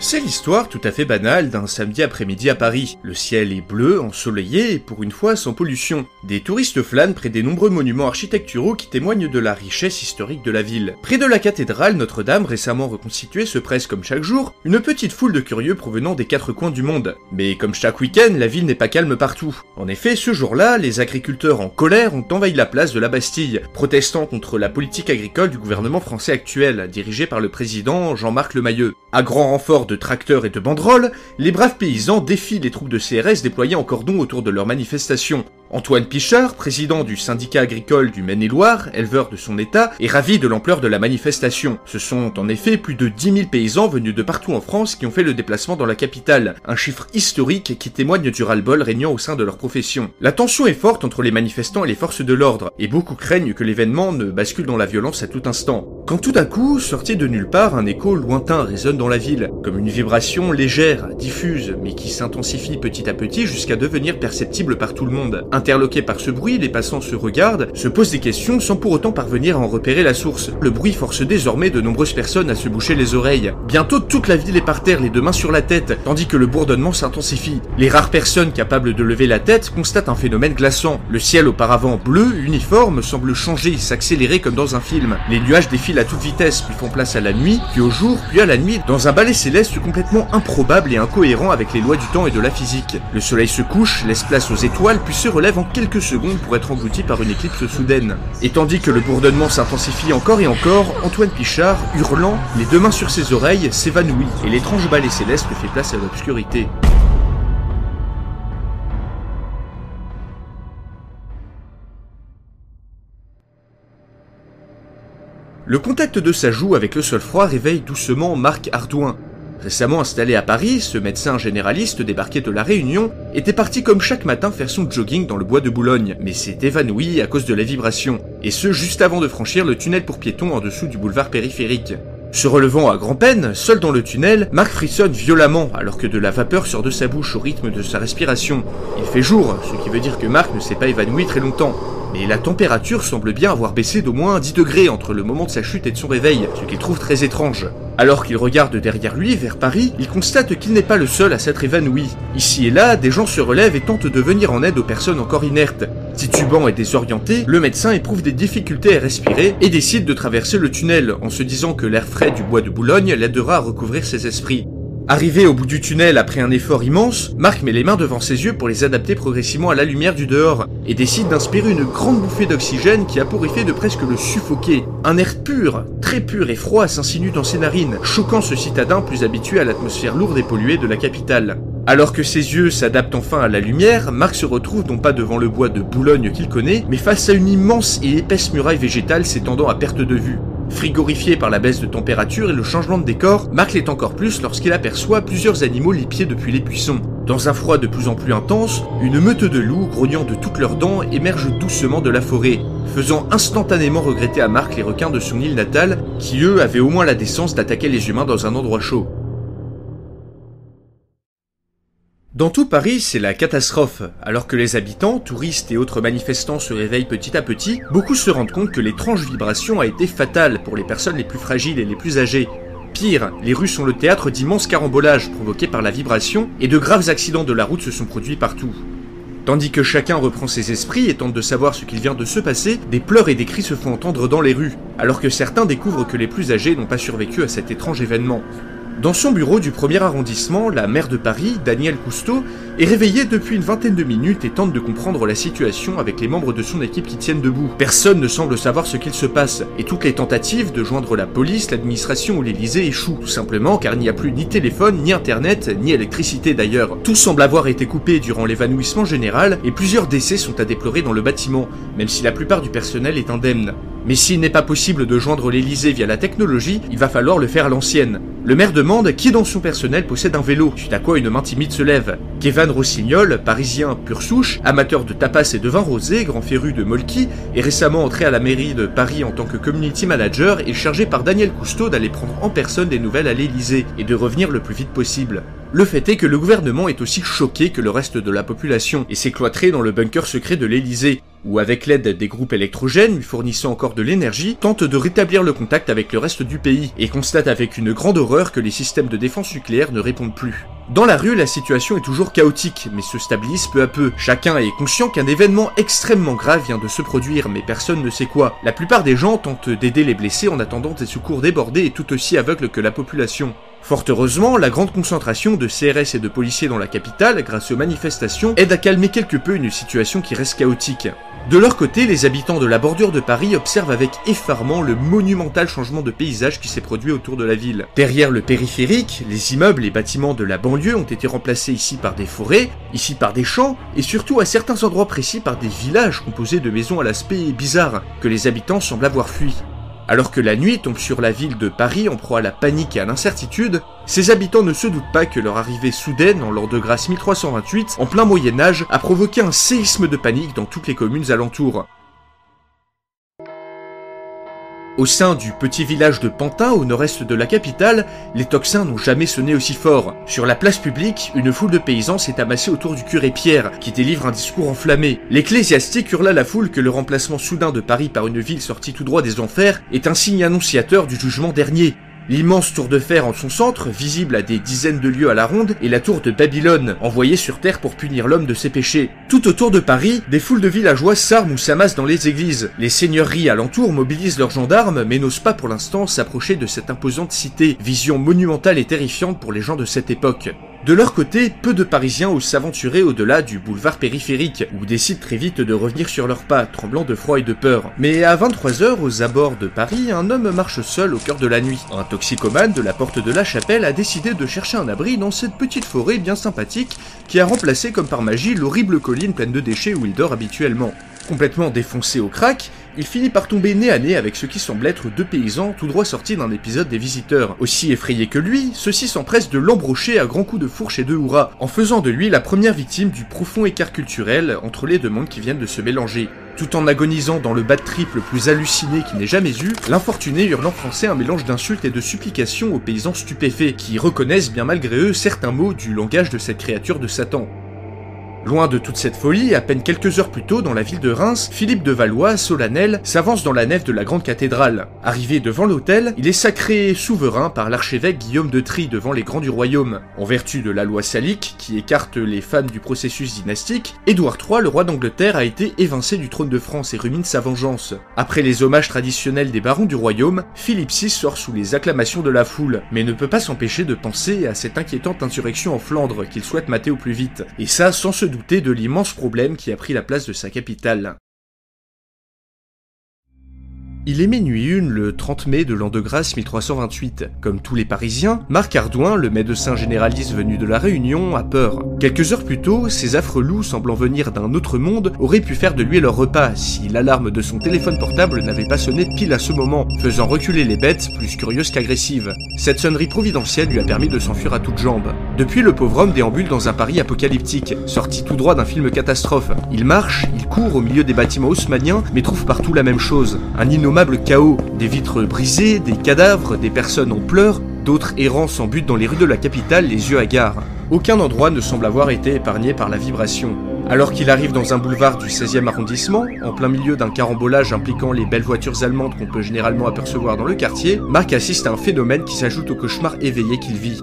C'est l'histoire tout à fait banale d'un samedi après-midi à Paris. Le ciel est bleu, ensoleillé et pour une fois sans pollution. Des touristes flânent près des nombreux monuments architecturaux qui témoignent de la richesse historique de la ville. Près de la cathédrale Notre-Dame récemment reconstituée se presse comme chaque jour une petite foule de curieux provenant des quatre coins du monde. Mais comme chaque week-end, la ville n'est pas calme partout. En effet, ce jour-là, les agriculteurs en colère ont envahi la place de la Bastille, protestant contre la politique agricole du gouvernement français actuel, dirigé par le président Jean-Marc Lemayeux. À grand renfort de tracteurs et de banderoles, les braves paysans défient les troupes de CRS déployées en cordon autour de leur manifestation. Antoine Pichard, président du syndicat agricole du Maine-et-Loire, éleveur de son état, est ravi de l'ampleur de la manifestation. Ce sont en effet plus de 10 000 paysans venus de partout en France qui ont fait le déplacement dans la capitale, un chiffre historique qui témoigne du ras-le-bol régnant au sein de leur profession. La tension est forte entre les manifestants et les forces de l'ordre, et beaucoup craignent que l'événement ne bascule dans la violence à tout instant. Quand tout d'un coup, sorti de nulle part, un écho lointain résonne dans la ville, comme une vibration légère, diffuse, mais qui s'intensifie petit à petit jusqu'à devenir perceptible par tout le monde. Interloqués par ce bruit, les passants se regardent, se posent des questions sans pour autant parvenir à en repérer la source. Le bruit force désormais de nombreuses personnes à se boucher les oreilles. Bientôt toute la ville est par terre, les deux mains sur la tête, tandis que le bourdonnement s'intensifie. Les rares personnes capables de lever la tête constatent un phénomène glaçant. Le ciel auparavant bleu, uniforme, semble changer, s'accélérer comme dans un film. Les nuages défilent à toute vitesse, puis font place à la nuit, puis au jour, puis à la nuit, dans un balai céleste complètement improbable et incohérent avec les lois du temps et de la physique. Le soleil se couche, laisse place aux étoiles, puis se relève en quelques secondes pour être englouti par une éclipse soudaine. Et tandis que le bourdonnement s'intensifie encore et encore, Antoine Pichard, hurlant, les deux mains sur ses oreilles, s'évanouit, et l'étrange balai céleste fait place à l'obscurité. Le contact de sa joue avec le sol froid réveille doucement Marc Ardouin. Récemment installé à Paris, ce médecin généraliste débarqué de la Réunion était parti comme chaque matin faire son jogging dans le bois de Boulogne, mais s'est évanoui à cause de la vibration, et ce juste avant de franchir le tunnel pour piétons en dessous du boulevard périphérique. Se relevant à grand-peine, seul dans le tunnel, Marc frissonne violemment alors que de la vapeur sort de sa bouche au rythme de sa respiration. Il fait jour, ce qui veut dire que Marc ne s'est pas évanoui très longtemps. Mais la température semble bien avoir baissé d'au moins 10 degrés entre le moment de sa chute et de son réveil, ce qu'il trouve très étrange. Alors qu'il regarde derrière lui, vers Paris, il constate qu'il n'est pas le seul à s'être évanoui. Ici et là, des gens se relèvent et tentent de venir en aide aux personnes encore inertes. Titubant et désorienté, le médecin éprouve des difficultés à respirer et décide de traverser le tunnel en se disant que l'air frais du bois de Boulogne l'aidera à recouvrir ses esprits. Arrivé au bout du tunnel après un effort immense, Marc met les mains devant ses yeux pour les adapter progressivement à la lumière du dehors et décide d'inspirer une grande bouffée d'oxygène qui a pour effet de presque le suffoquer. Un air pur, très pur et froid s'insinue dans ses narines, choquant ce citadin plus habitué à l'atmosphère lourde et polluée de la capitale. Alors que ses yeux s'adaptent enfin à la lumière, Marc se retrouve non pas devant le bois de Boulogne qu'il connaît, mais face à une immense et épaisse muraille végétale s'étendant à perte de vue. Frigorifié par la baisse de température et le changement de décor, Marc l'est encore plus lorsqu'il aperçoit plusieurs animaux lipiés depuis les buissons. Dans un froid de plus en plus intense, une meute de loups, grognant de toutes leurs dents, émerge doucement de la forêt, faisant instantanément regretter à Marc les requins de son île natale, qui eux avaient au moins la décence d'attaquer les humains dans un endroit chaud. Dans tout Paris, c'est la catastrophe. Alors que les habitants, touristes et autres manifestants se réveillent petit à petit, beaucoup se rendent compte que l'étrange vibration a été fatale pour les personnes les plus fragiles et les plus âgées. Pire, les rues sont le théâtre d'immenses carambolages provoqués par la vibration et de graves accidents de la route se sont produits partout. Tandis que chacun reprend ses esprits et tente de savoir ce qu'il vient de se passer, des pleurs et des cris se font entendre dans les rues, alors que certains découvrent que les plus âgés n'ont pas survécu à cet étrange événement. Dans son bureau du premier arrondissement, la maire de Paris, Danielle Cousteau, est réveillée depuis une vingtaine de minutes et tente de comprendre la situation avec les membres de son équipe qui tiennent debout. Personne ne semble savoir ce qu'il se passe, et toutes les tentatives de joindre la police, l'administration ou l'Elysée échouent, tout simplement car il n'y a plus ni téléphone, ni internet, ni électricité d'ailleurs. Tout semble avoir été coupé durant l'évanouissement général, et plusieurs décès sont à déplorer dans le bâtiment, même si la plupart du personnel est indemne. Mais s'il n'est pas possible de joindre l'Elysée via la technologie, il va falloir le faire à l'ancienne. Le maire demande qui dans son personnel possède un vélo, suite à quoi une main timide se lève. Kevin Rossignol, parisien pur souche, amateur de tapas et de vin rosé, grand féru de molki, est récemment entré à la mairie de Paris en tant que community manager et chargé par Daniel Cousteau d'aller prendre en personne des nouvelles à l'Elysée et de revenir le plus vite possible. Le fait est que le gouvernement est aussi choqué que le reste de la population et s'est cloîtré dans le bunker secret de l'Elysée, où avec l'aide des groupes électrogènes lui fournissant encore de l'énergie, tente de rétablir le contact avec le reste du pays et constate avec une grande horreur que les systèmes de défense nucléaire ne répondent plus. Dans la rue, la situation est toujours chaotique, mais se stabilise peu à peu. Chacun est conscient qu'un événement extrêmement grave vient de se produire, mais personne ne sait quoi. La plupart des gens tentent d'aider les blessés en attendant des secours débordés et tout aussi aveugles que la population. Fort heureusement, la grande concentration de CRS et de policiers dans la capitale, grâce aux manifestations, aide à calmer quelque peu une situation qui reste chaotique. De leur côté, les habitants de la bordure de Paris observent avec effarement le monumental changement de paysage qui s'est produit autour de la ville. Derrière le périphérique, les immeubles et bâtiments de la banlieue ont été remplacés ici par des forêts, ici par des champs, et surtout à certains endroits précis par des villages composés de maisons à l'aspect bizarre, que les habitants semblent avoir fui. Alors que la nuit tombe sur la ville de Paris en proie à la panique et à l'incertitude, ses habitants ne se doutent pas que leur arrivée soudaine en l'an de grâce 1328, en plein Moyen Âge, a provoqué un séisme de panique dans toutes les communes alentours. Au sein du petit village de Pantin, au nord-est de la capitale, les toxins n'ont jamais sonné aussi fort. Sur la place publique, une foule de paysans s'est amassée autour du curé Pierre, qui délivre un discours enflammé. L'ecclésiastique hurla la foule que le remplacement soudain de Paris par une ville sortie tout droit des enfers est un signe annonciateur du jugement dernier. L'immense tour de fer en son centre, visible à des dizaines de lieues à la ronde, est la tour de Babylone, envoyée sur Terre pour punir l'homme de ses péchés. Tout autour de Paris, des foules de villageois s'arment ou s'amassent dans les églises. Les seigneuries alentours mobilisent leurs gendarmes, mais n'osent pas pour l'instant s'approcher de cette imposante cité, vision monumentale et terrifiante pour les gens de cette époque. De leur côté, peu de Parisiens osent s'aventurer au-delà du boulevard périphérique, ou décident très vite de revenir sur leurs pas, tremblant de froid et de peur. Mais à 23h, aux abords de Paris, un homme marche seul au cœur de la nuit. Un toxicomane de la porte de la chapelle a décidé de chercher un abri dans cette petite forêt bien sympathique qui a remplacé comme par magie l'horrible colline pleine de déchets où il dort habituellement. Complètement défoncé au crack, il finit par tomber nez à nez avec ce qui semble être deux paysans tout droit sortis d'un épisode des visiteurs. Aussi effrayés que lui, ceux-ci s'empressent de l'embrocher à grands coups de fourche et de hurrah, en faisant de lui la première victime du profond écart culturel entre les deux mondes qui viennent de se mélanger. Tout en agonisant dans le bas de trip le plus halluciné qu'il n'ait jamais eu, l'infortuné hurle en français un mélange d'insultes et de supplications aux paysans stupéfaits, qui reconnaissent bien malgré eux certains mots du langage de cette créature de Satan. Loin de toute cette folie, à peine quelques heures plus tôt, dans la ville de Reims, Philippe de Valois, solennel, s'avance dans la nef de la grande cathédrale. Arrivé devant l'autel, il est sacré souverain par l'archevêque Guillaume de Trie devant les grands du royaume. En vertu de la loi salique, qui écarte les femmes du processus dynastique, Édouard III, le roi d'Angleterre, a été évincé du trône de France et rumine sa vengeance. Après les hommages traditionnels des barons du royaume, Philippe VI sort sous les acclamations de la foule, mais ne peut pas s'empêcher de penser à cette inquiétante insurrection en Flandre qu'il souhaite mater au plus vite. Et ça sans se douter de l'immense problème qui a pris la place de sa capitale. Il est minuit une le 30 mai de l'an de grâce 1328. Comme tous les Parisiens, Marc Ardouin, le médecin généraliste venu de la Réunion, a peur. Quelques heures plus tôt, ces affreux loups semblant venir d'un autre monde auraient pu faire de lui leur repas si l'alarme de son téléphone portable n'avait pas sonné pile à ce moment, faisant reculer les bêtes plus curieuses qu'agressives. Cette sonnerie providentielle lui a permis de s'enfuir à toutes jambes. Depuis, le pauvre homme déambule dans un Paris apocalyptique, sorti tout droit d'un film catastrophe. Il marche, il court au milieu des bâtiments haussmanniens, mais trouve partout la même chose. Un chaos, des vitres brisées, des cadavres, des personnes en pleurs, d'autres errants sans dans les rues de la capitale, les yeux hagards. Aucun endroit ne semble avoir été épargné par la vibration. Alors qu'il arrive dans un boulevard du 16e arrondissement, en plein milieu d'un carambolage impliquant les belles voitures allemandes qu'on peut généralement apercevoir dans le quartier, Marc assiste à un phénomène qui s'ajoute au cauchemar éveillé qu'il vit.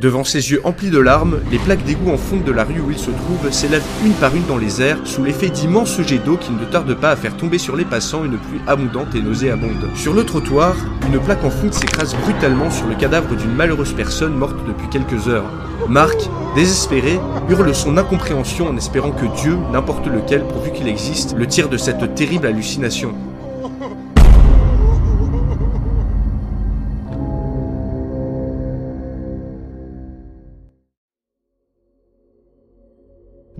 Devant ses yeux emplis de larmes, les plaques d'égout en fonte de la rue où il se trouve s'élèvent une par une dans les airs, sous l'effet d'immenses jets d'eau qui ne tardent pas à faire tomber sur les passants une pluie abondante et nauséabonde. Sur le trottoir, une plaque en fonte s'écrase brutalement sur le cadavre d'une malheureuse personne morte depuis quelques heures. Marc, désespéré, hurle son incompréhension en espérant que Dieu, n'importe lequel pourvu qu'il existe, le tire de cette terrible hallucination.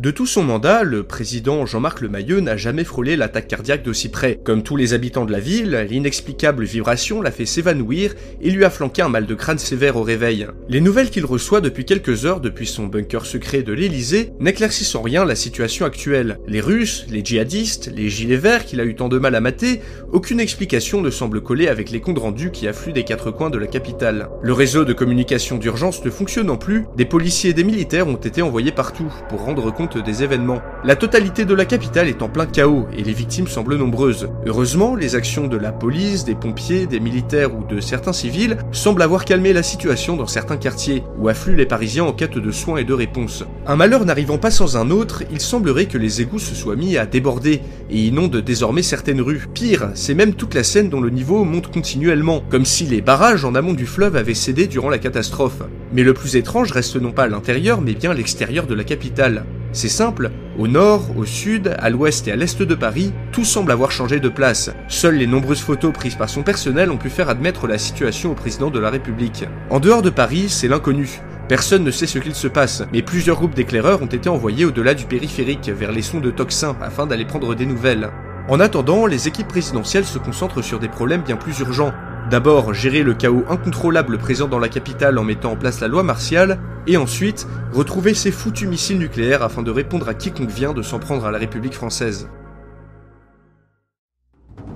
De tout son mandat, le président Jean-Marc Lemayeux n'a jamais frôlé l'attaque cardiaque d'aussi près. Comme tous les habitants de la ville, l'inexplicable vibration l'a fait s'évanouir et lui a flanqué un mal de crâne sévère au réveil. Les nouvelles qu'il reçoit depuis quelques heures depuis son bunker secret de l'Elysée n'éclaircissent en rien la situation actuelle. Les Russes, les djihadistes, les gilets verts qu'il a eu tant de mal à mater, aucune explication ne semble coller avec les comptes rendus qui affluent des quatre coins de la capitale. Le réseau de communication d'urgence ne fonctionnant plus, des policiers et des militaires ont été envoyés partout pour rendre compte des événements. La totalité de la capitale est en plein chaos et les victimes semblent nombreuses. Heureusement, les actions de la police, des pompiers, des militaires ou de certains civils semblent avoir calmé la situation dans certains quartiers, où affluent les Parisiens en quête de soins et de réponses. Un malheur n'arrivant pas sans un autre, il semblerait que les égouts se soient mis à déborder et inondent désormais certaines rues. Pire, c'est même toute la Seine dont le niveau monte continuellement, comme si les barrages en amont du fleuve avaient cédé durant la catastrophe. Mais le plus étrange reste non pas l'intérieur, mais bien l'extérieur de la capitale. C'est simple, au nord, au sud, à l'ouest et à l'est de Paris, tout semble avoir changé de place. Seules les nombreuses photos prises par son personnel ont pu faire admettre la situation au président de la République. En dehors de Paris, c'est l'inconnu. Personne ne sait ce qu'il se passe, mais plusieurs groupes d'éclaireurs ont été envoyés au-delà du périphérique, vers les sons de Toxin, afin d'aller prendre des nouvelles. En attendant, les équipes présidentielles se concentrent sur des problèmes bien plus urgents, D'abord, gérer le chaos incontrôlable présent dans la capitale en mettant en place la loi martiale, et ensuite, retrouver ces foutus missiles nucléaires afin de répondre à quiconque vient de s'en prendre à la République française.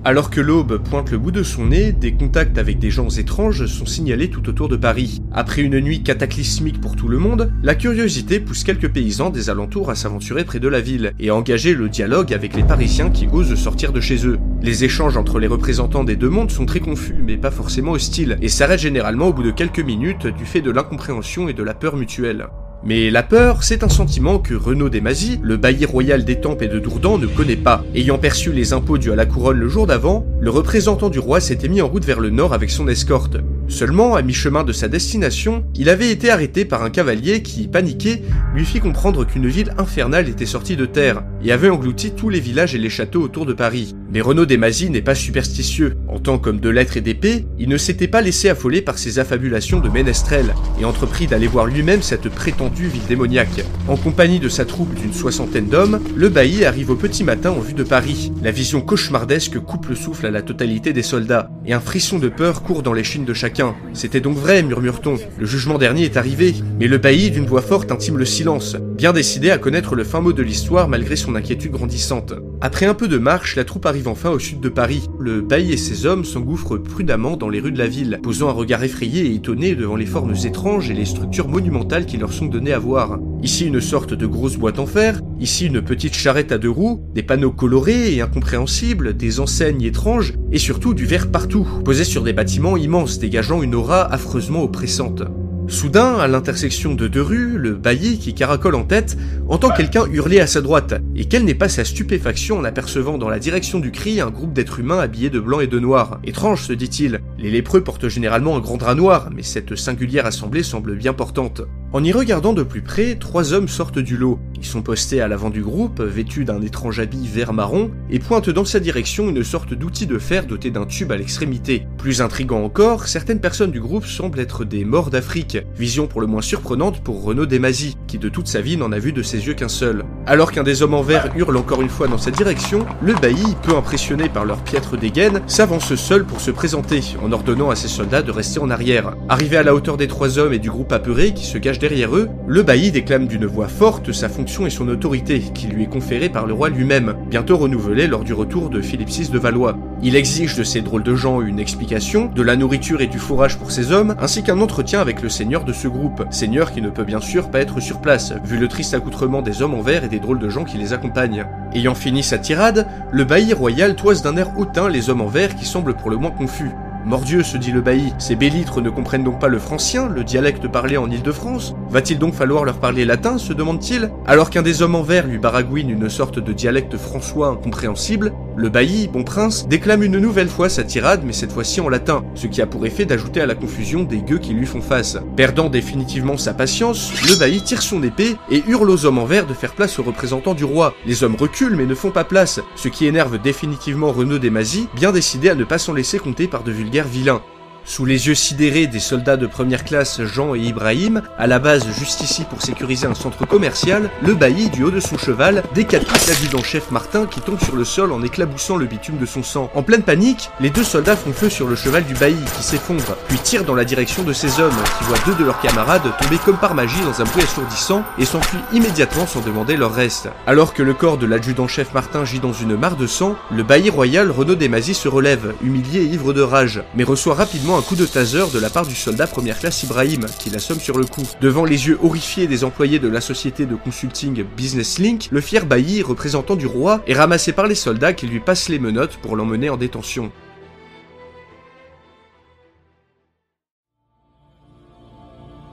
Alors que l'aube pointe le bout de son nez, des contacts avec des gens étranges sont signalés tout autour de Paris. Après une nuit cataclysmique pour tout le monde, la curiosité pousse quelques paysans des alentours à s'aventurer près de la ville et à engager le dialogue avec les Parisiens qui osent sortir de chez eux. Les échanges entre les représentants des deux mondes sont très confus, mais pas forcément hostiles, et s'arrêtent généralement au bout de quelques minutes du fait de l'incompréhension et de la peur mutuelle. Mais la peur, c'est un sentiment que Renaud Desmazis, le bailli royal d'Étampes et de Dourdan, ne connaît pas. Ayant perçu les impôts dus à la couronne le jour d'avant, le représentant du roi s'était mis en route vers le nord avec son escorte. Seulement, à mi-chemin de sa destination, il avait été arrêté par un cavalier qui, paniqué, lui fit comprendre qu'une ville infernale était sortie de terre et avait englouti tous les villages et les châteaux autour de Paris. Mais Renaud Desmazis n'est pas superstitieux. En tant qu'homme de lettres et d'épée, il ne s'était pas laissé affoler par ses affabulations de ménestrel et entreprit d'aller voir lui-même cette prétendue démoniaque. En compagnie de sa troupe d'une soixantaine d'hommes, le bailli arrive au petit matin en vue de Paris. La vision cauchemardesque coupe le souffle à la totalité des soldats, et un frisson de peur court dans les chines de chacun. C'était donc vrai, murmure-t-on. Le jugement dernier est arrivé, mais le bailli, d'une voix forte, intime le silence, bien décidé à connaître le fin mot de l'histoire malgré son inquiétude grandissante. Après un peu de marche, la troupe arrive enfin au sud de Paris. Le bailli et ses hommes s'engouffrent prudemment dans les rues de la ville, posant un regard effrayé et étonné devant les formes étranges et les structures monumentales qui leur sont données à voir. Ici une sorte de grosse boîte en fer, ici une petite charrette à deux roues, des panneaux colorés et incompréhensibles, des enseignes étranges, et surtout du verre partout, posé sur des bâtiments immenses dégageant une aura affreusement oppressante. Soudain, à l'intersection de deux rues, le bailli qui caracole en tête entend quelqu'un hurler à sa droite, et quelle n'est pas sa stupéfaction en apercevant dans la direction du cri un groupe d'êtres humains habillés de blanc et de noir. Étrange, se dit-il. Les lépreux portent généralement un grand drap noir, mais cette singulière assemblée semble bien portante. En y regardant de plus près, trois hommes sortent du lot. Ils sont postés à l'avant du groupe, vêtus d'un étrange habit vert marron, et pointent dans sa direction une sorte d'outil de fer doté d'un tube à l'extrémité. Plus intrigant encore, certaines personnes du groupe semblent être des morts d'Afrique, vision pour le moins surprenante pour Renaud Desmazis, qui de toute sa vie n'en a vu de ses yeux qu'un seul. Alors qu'un des hommes en vert hurle encore une fois dans sa direction, le bailli, peu impressionné par leur piètre dégaine, s'avance seul pour se présenter, en ordonnant à ses soldats de rester en arrière. Arrivé à la hauteur des trois hommes et du groupe apeuré qui se cache derrière eux, le bailli déclame d'une voix forte sa fonction et son autorité, qui lui est conférée par le roi lui-même, bientôt renouvelée lors du retour de Philippe VI de Valois. Il exige de ces drôles de gens une explication, de la nourriture et du fourrage pour ses hommes, ainsi qu'un entretien avec le seigneur de ce groupe, seigneur qui ne peut bien sûr pas être sur place, vu le triste accoutrement des hommes en vert et des drôles de gens qui les accompagnent. Ayant fini sa tirade, le bailli royal toise d'un air hautain les hommes en vert qui semblent pour le moins confus. Mordieu, se dit le bailli, ces bellitres ne comprennent donc pas le francien, le dialecte parlé en Île-de-France Va-t-il donc falloir leur parler latin, se demande-t-il? Alors qu'un des hommes en vert lui baragouine une sorte de dialecte françois incompréhensible, le bailli, bon prince, déclame une nouvelle fois sa tirade, mais cette fois-ci en latin, ce qui a pour effet d'ajouter à la confusion des gueux qui lui font face. Perdant définitivement sa patience, le bailli tire son épée et hurle aux hommes en vert de faire place aux représentants du roi. Les hommes reculent mais ne font pas place, ce qui énerve définitivement Renaud Desmazis, bien décidé à ne pas s'en laisser compter par de vulgaires vilains. Sous les yeux sidérés des soldats de première classe Jean et Ibrahim, à la base juste ici pour sécuriser un centre commercial, le bailli du haut de son cheval décapite l'adjudant-chef Martin qui tombe sur le sol en éclaboussant le bitume de son sang. En pleine panique, les deux soldats font feu sur le cheval du bailli qui s'effondre, puis tirent dans la direction de ces hommes qui voient deux de leurs camarades tomber comme par magie dans un bruit assourdissant et s'enfuient immédiatement sans demander leur reste. Alors que le corps de l'adjudant-chef Martin gît dans une mare de sang, le bailli royal Renaud Desmazis se relève, humilié et ivre de rage, mais reçoit rapidement un coup de taser de la part du soldat première classe Ibrahim, qui l'assomme sur le coup. Devant les yeux horrifiés des employés de la société de consulting Business Link, le fier bailli, représentant du roi, est ramassé par les soldats qui lui passent les menottes pour l'emmener en détention.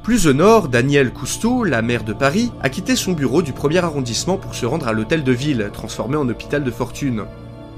Plus au nord, Daniel Cousteau, la maire de Paris, a quitté son bureau du premier arrondissement pour se rendre à l'hôtel de ville, transformé en hôpital de fortune.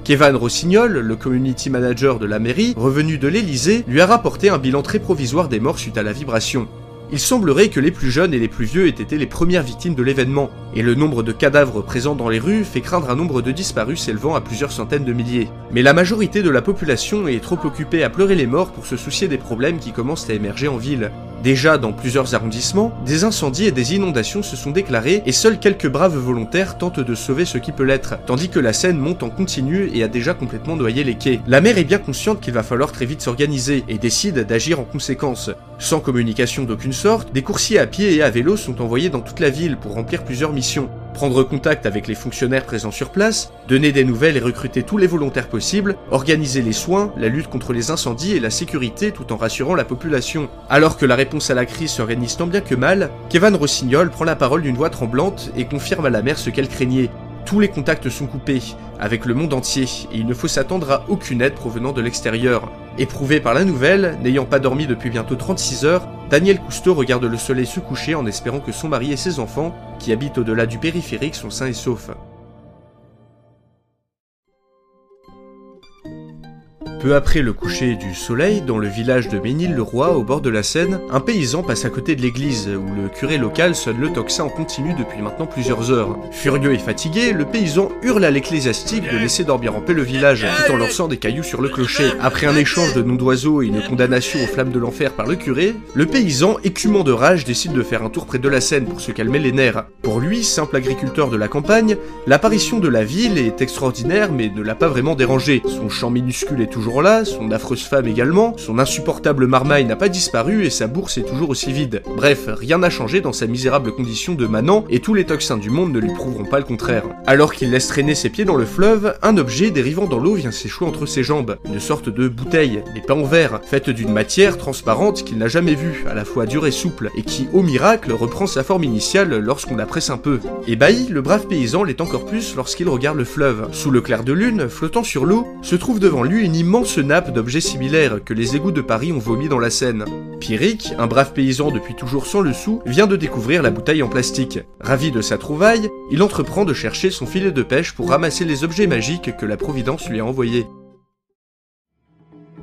Kevin Rossignol, le community manager de la mairie, revenu de l'Elysée, lui a rapporté un bilan très provisoire des morts suite à la vibration. Il semblerait que les plus jeunes et les plus vieux aient été les premières victimes de l'événement, et le nombre de cadavres présents dans les rues fait craindre un nombre de disparus s'élevant à plusieurs centaines de milliers. Mais la majorité de la population est trop occupée à pleurer les morts pour se soucier des problèmes qui commencent à émerger en ville. Déjà dans plusieurs arrondissements, des incendies et des inondations se sont déclarés et seuls quelques braves volontaires tentent de sauver ce qui peut l'être, tandis que la Seine monte en continu et a déjà complètement noyé les quais. La mer est bien consciente qu'il va falloir très vite s'organiser et décide d'agir en conséquence. Sans communication d'aucune sorte, des coursiers à pied et à vélo sont envoyés dans toute la ville pour remplir plusieurs missions prendre contact avec les fonctionnaires présents sur place, donner des nouvelles et recruter tous les volontaires possibles, organiser les soins, la lutte contre les incendies et la sécurité tout en rassurant la population. Alors que la réponse à la crise s'organise tant bien que mal, Kevin Rossignol prend la parole d'une voix tremblante et confirme à la mère ce qu'elle craignait. Tous les contacts sont coupés, avec le monde entier, et il ne faut s'attendre à aucune aide provenant de l'extérieur. Éprouvé par la nouvelle, n'ayant pas dormi depuis bientôt 36 heures, Daniel Cousteau regarde le soleil se coucher en espérant que son mari et ses enfants, qui habitent au-delà du périphérique, sont sains et saufs. Peu après le coucher du soleil, dans le village de Ménil-le-Roi, au bord de la Seine, un paysan passe à côté de l'église, où le curé local sonne le tocsin en continu depuis maintenant plusieurs heures. Furieux et fatigué, le paysan hurle à l'ecclésiastique de laisser dormir en paix le village, tout en lançant des cailloux sur le clocher. Après un échange de noms d'oiseaux et une condamnation aux flammes de l'enfer par le curé, le paysan, écumant de rage, décide de faire un tour près de la Seine pour se calmer les nerfs. Pour lui, simple agriculteur de la campagne, l'apparition de la ville est extraordinaire mais ne l'a pas vraiment dérangé. Son champ minuscule est toujours là, son affreuse femme également, son insupportable marmaille n'a pas disparu et sa bourse est toujours aussi vide. Bref, rien n'a changé dans sa misérable condition de manant et tous les toxins du monde ne lui prouveront pas le contraire. Alors qu'il laisse traîner ses pieds dans le fleuve, un objet dérivant dans l'eau vient s'échouer entre ses jambes, une sorte de bouteille, mais pas en verre, faite d'une matière transparente qu'il n'a jamais vue, à la fois dure et souple, et qui, au miracle, reprend sa forme initiale lorsqu'on la presse un peu. Ébahi, le brave paysan l'est encore plus lorsqu'il regarde le fleuve. Sous le clair de lune, flottant sur l'eau, se trouve devant lui une immense nappe d'objets similaires que les égouts de Paris ont vomi dans la Seine. Pierrick, un brave paysan depuis toujours sans le sou, vient de découvrir la bouteille en plastique. Ravi de sa trouvaille, il entreprend de chercher son filet de pêche pour ramasser les objets magiques que la Providence lui a envoyés.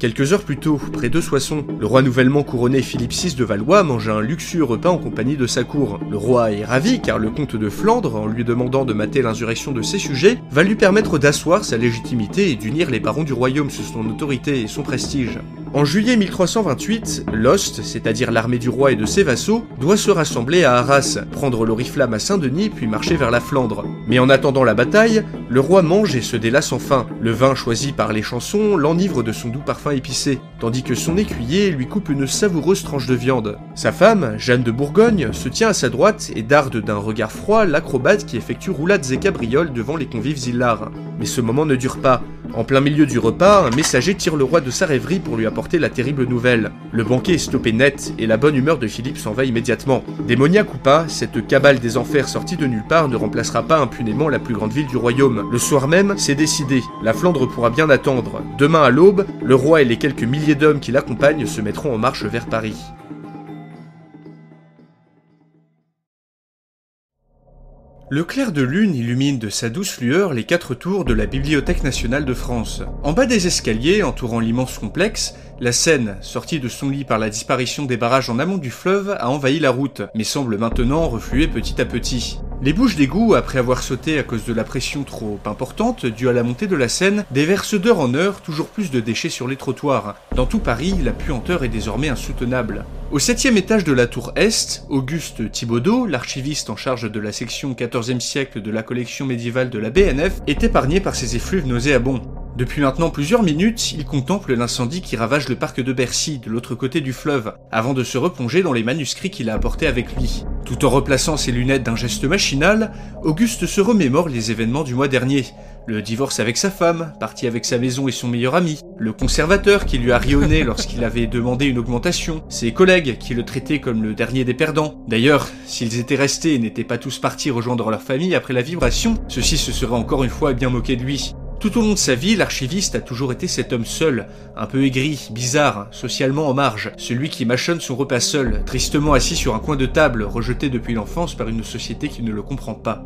Quelques heures plus tôt, près de Soissons, le roi nouvellement couronné Philippe VI de Valois mange un luxueux repas en compagnie de sa cour. Le roi est ravi car le comte de Flandre, en lui demandant de mater l'insurrection de ses sujets, va lui permettre d'asseoir sa légitimité et d'unir les barons du royaume sous son autorité et son prestige. En juillet 1328, l'Ost, c'est-à-dire l'armée du roi et de ses vassaux, doit se rassembler à Arras, prendre l'oriflamme à Saint-Denis puis marcher vers la Flandre. Mais en attendant la bataille, le roi mange et se délasse enfin. Le vin choisi par les chansons l'enivre de son doux parfum épicé, tandis que son écuyer lui coupe une savoureuse tranche de viande. Sa femme, Jeanne de Bourgogne, se tient à sa droite et darde d'un regard froid l'acrobate qui effectue roulades et cabrioles devant les convives hilars. Mais ce moment ne dure pas. En plein milieu du repas, un messager tire le roi de sa rêverie pour lui apporter la terrible nouvelle. Le banquet est stoppé net et la bonne humeur de Philippe s'en va immédiatement. Démoniaque ou pas, cette cabale des enfers sortie de nulle part ne remplacera pas impunément la plus grande ville du royaume. Le soir même, c'est décidé. La Flandre pourra bien attendre. Demain à l'aube, le roi et les quelques milliers d'hommes qui l'accompagnent se mettront en marche vers Paris. Le clair de lune illumine de sa douce lueur les quatre tours de la Bibliothèque nationale de France. En bas des escaliers, entourant l'immense complexe, la Seine, sortie de son lit par la disparition des barrages en amont du fleuve, a envahi la route, mais semble maintenant refluer petit à petit. Les bouches d'égout, après avoir sauté à cause de la pression trop importante due à la montée de la Seine, déversent d'heure en heure toujours plus de déchets sur les trottoirs. Dans tout Paris, la puanteur est désormais insoutenable. Au septième étage de la tour Est, Auguste Thibaudot, l'archiviste en charge de la section 14e siècle de la collection médiévale de la BNF, est épargné par ces effluves nauséabonds. Depuis maintenant plusieurs minutes, il contemple l'incendie qui ravage le parc de Bercy, de l'autre côté du fleuve, avant de se replonger dans les manuscrits qu'il a apportés avec lui. Tout en replaçant ses lunettes d'un geste machinal, Auguste se remémore les événements du mois dernier. Le divorce avec sa femme, parti avec sa maison et son meilleur ami, le conservateur qui lui a rionné lorsqu'il avait demandé une augmentation, ses collègues qui le traitaient comme le dernier des perdants. D'ailleurs, s'ils étaient restés et n'étaient pas tous partis rejoindre leur famille après la vibration, ceux-ci se seraient encore une fois bien moqués de lui. Tout au long de sa vie, l'archiviste a toujours été cet homme seul, un peu aigri, bizarre, socialement en marge, celui qui mâchonne son repas seul, tristement assis sur un coin de table, rejeté depuis l'enfance par une société qui ne le comprend pas.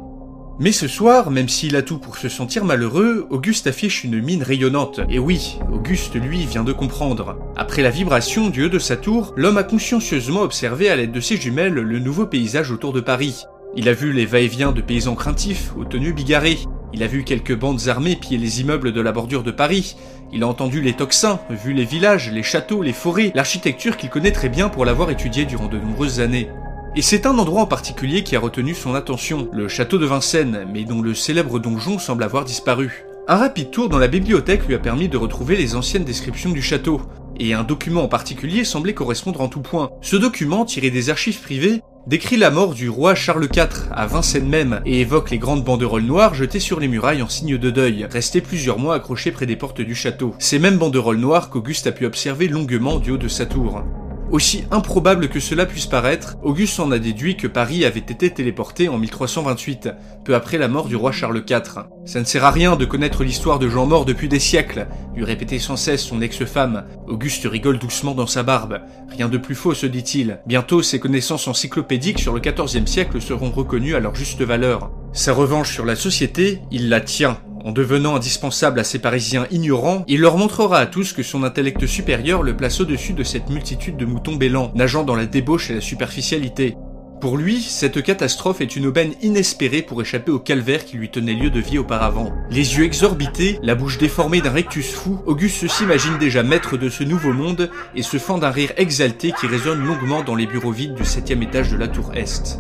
Mais ce soir, même s'il a tout pour se sentir malheureux, Auguste affiche une mine rayonnante. Et oui, Auguste, lui, vient de comprendre. Après la vibration du haut de sa tour, l'homme a consciencieusement observé à l'aide de ses jumelles le nouveau paysage autour de Paris. Il a vu les va-et-vient de paysans craintifs aux tenues bigarrées, il a vu quelques bandes armées piller les immeubles de la bordure de Paris. Il a entendu les tocsins, vu les villages, les châteaux, les forêts, l'architecture qu'il connaît très bien pour l'avoir étudiée durant de nombreuses années. Et c'est un endroit en particulier qui a retenu son attention, le château de Vincennes, mais dont le célèbre donjon semble avoir disparu. Un rapide tour dans la bibliothèque lui a permis de retrouver les anciennes descriptions du château, et un document en particulier semblait correspondre en tout point. Ce document, tiré des archives privées, décrit la mort du roi Charles IV à Vincennes même et évoque les grandes banderoles noires jetées sur les murailles en signe de deuil, restées plusieurs mois accrochées près des portes du château. Ces mêmes banderoles noires qu'Auguste a pu observer longuement du haut de sa tour. Aussi improbable que cela puisse paraître, Auguste en a déduit que Paris avait été téléporté en 1328, peu après la mort du roi Charles IV. Ça ne sert à rien de connaître l'histoire de gens morts depuis des siècles, lui répétait sans cesse son ex-femme. Auguste rigole doucement dans sa barbe. Rien de plus faux, se dit-il. Bientôt, ses connaissances encyclopédiques sur le XIVe siècle seront reconnues à leur juste valeur. Sa revanche sur la société, il la tient. En devenant indispensable à ces Parisiens ignorants, il leur montrera à tous que son intellect supérieur le place au-dessus de cette multitude de moutons bêlants, nageant dans la débauche et la superficialité. Pour lui, cette catastrophe est une aubaine inespérée pour échapper au calvaire qui lui tenait lieu de vie auparavant. Les yeux exorbités, la bouche déformée d'un rectus fou, Auguste s'imagine déjà maître de ce nouveau monde et se fend d'un rire exalté qui résonne longuement dans les bureaux vides du septième étage de la tour Est.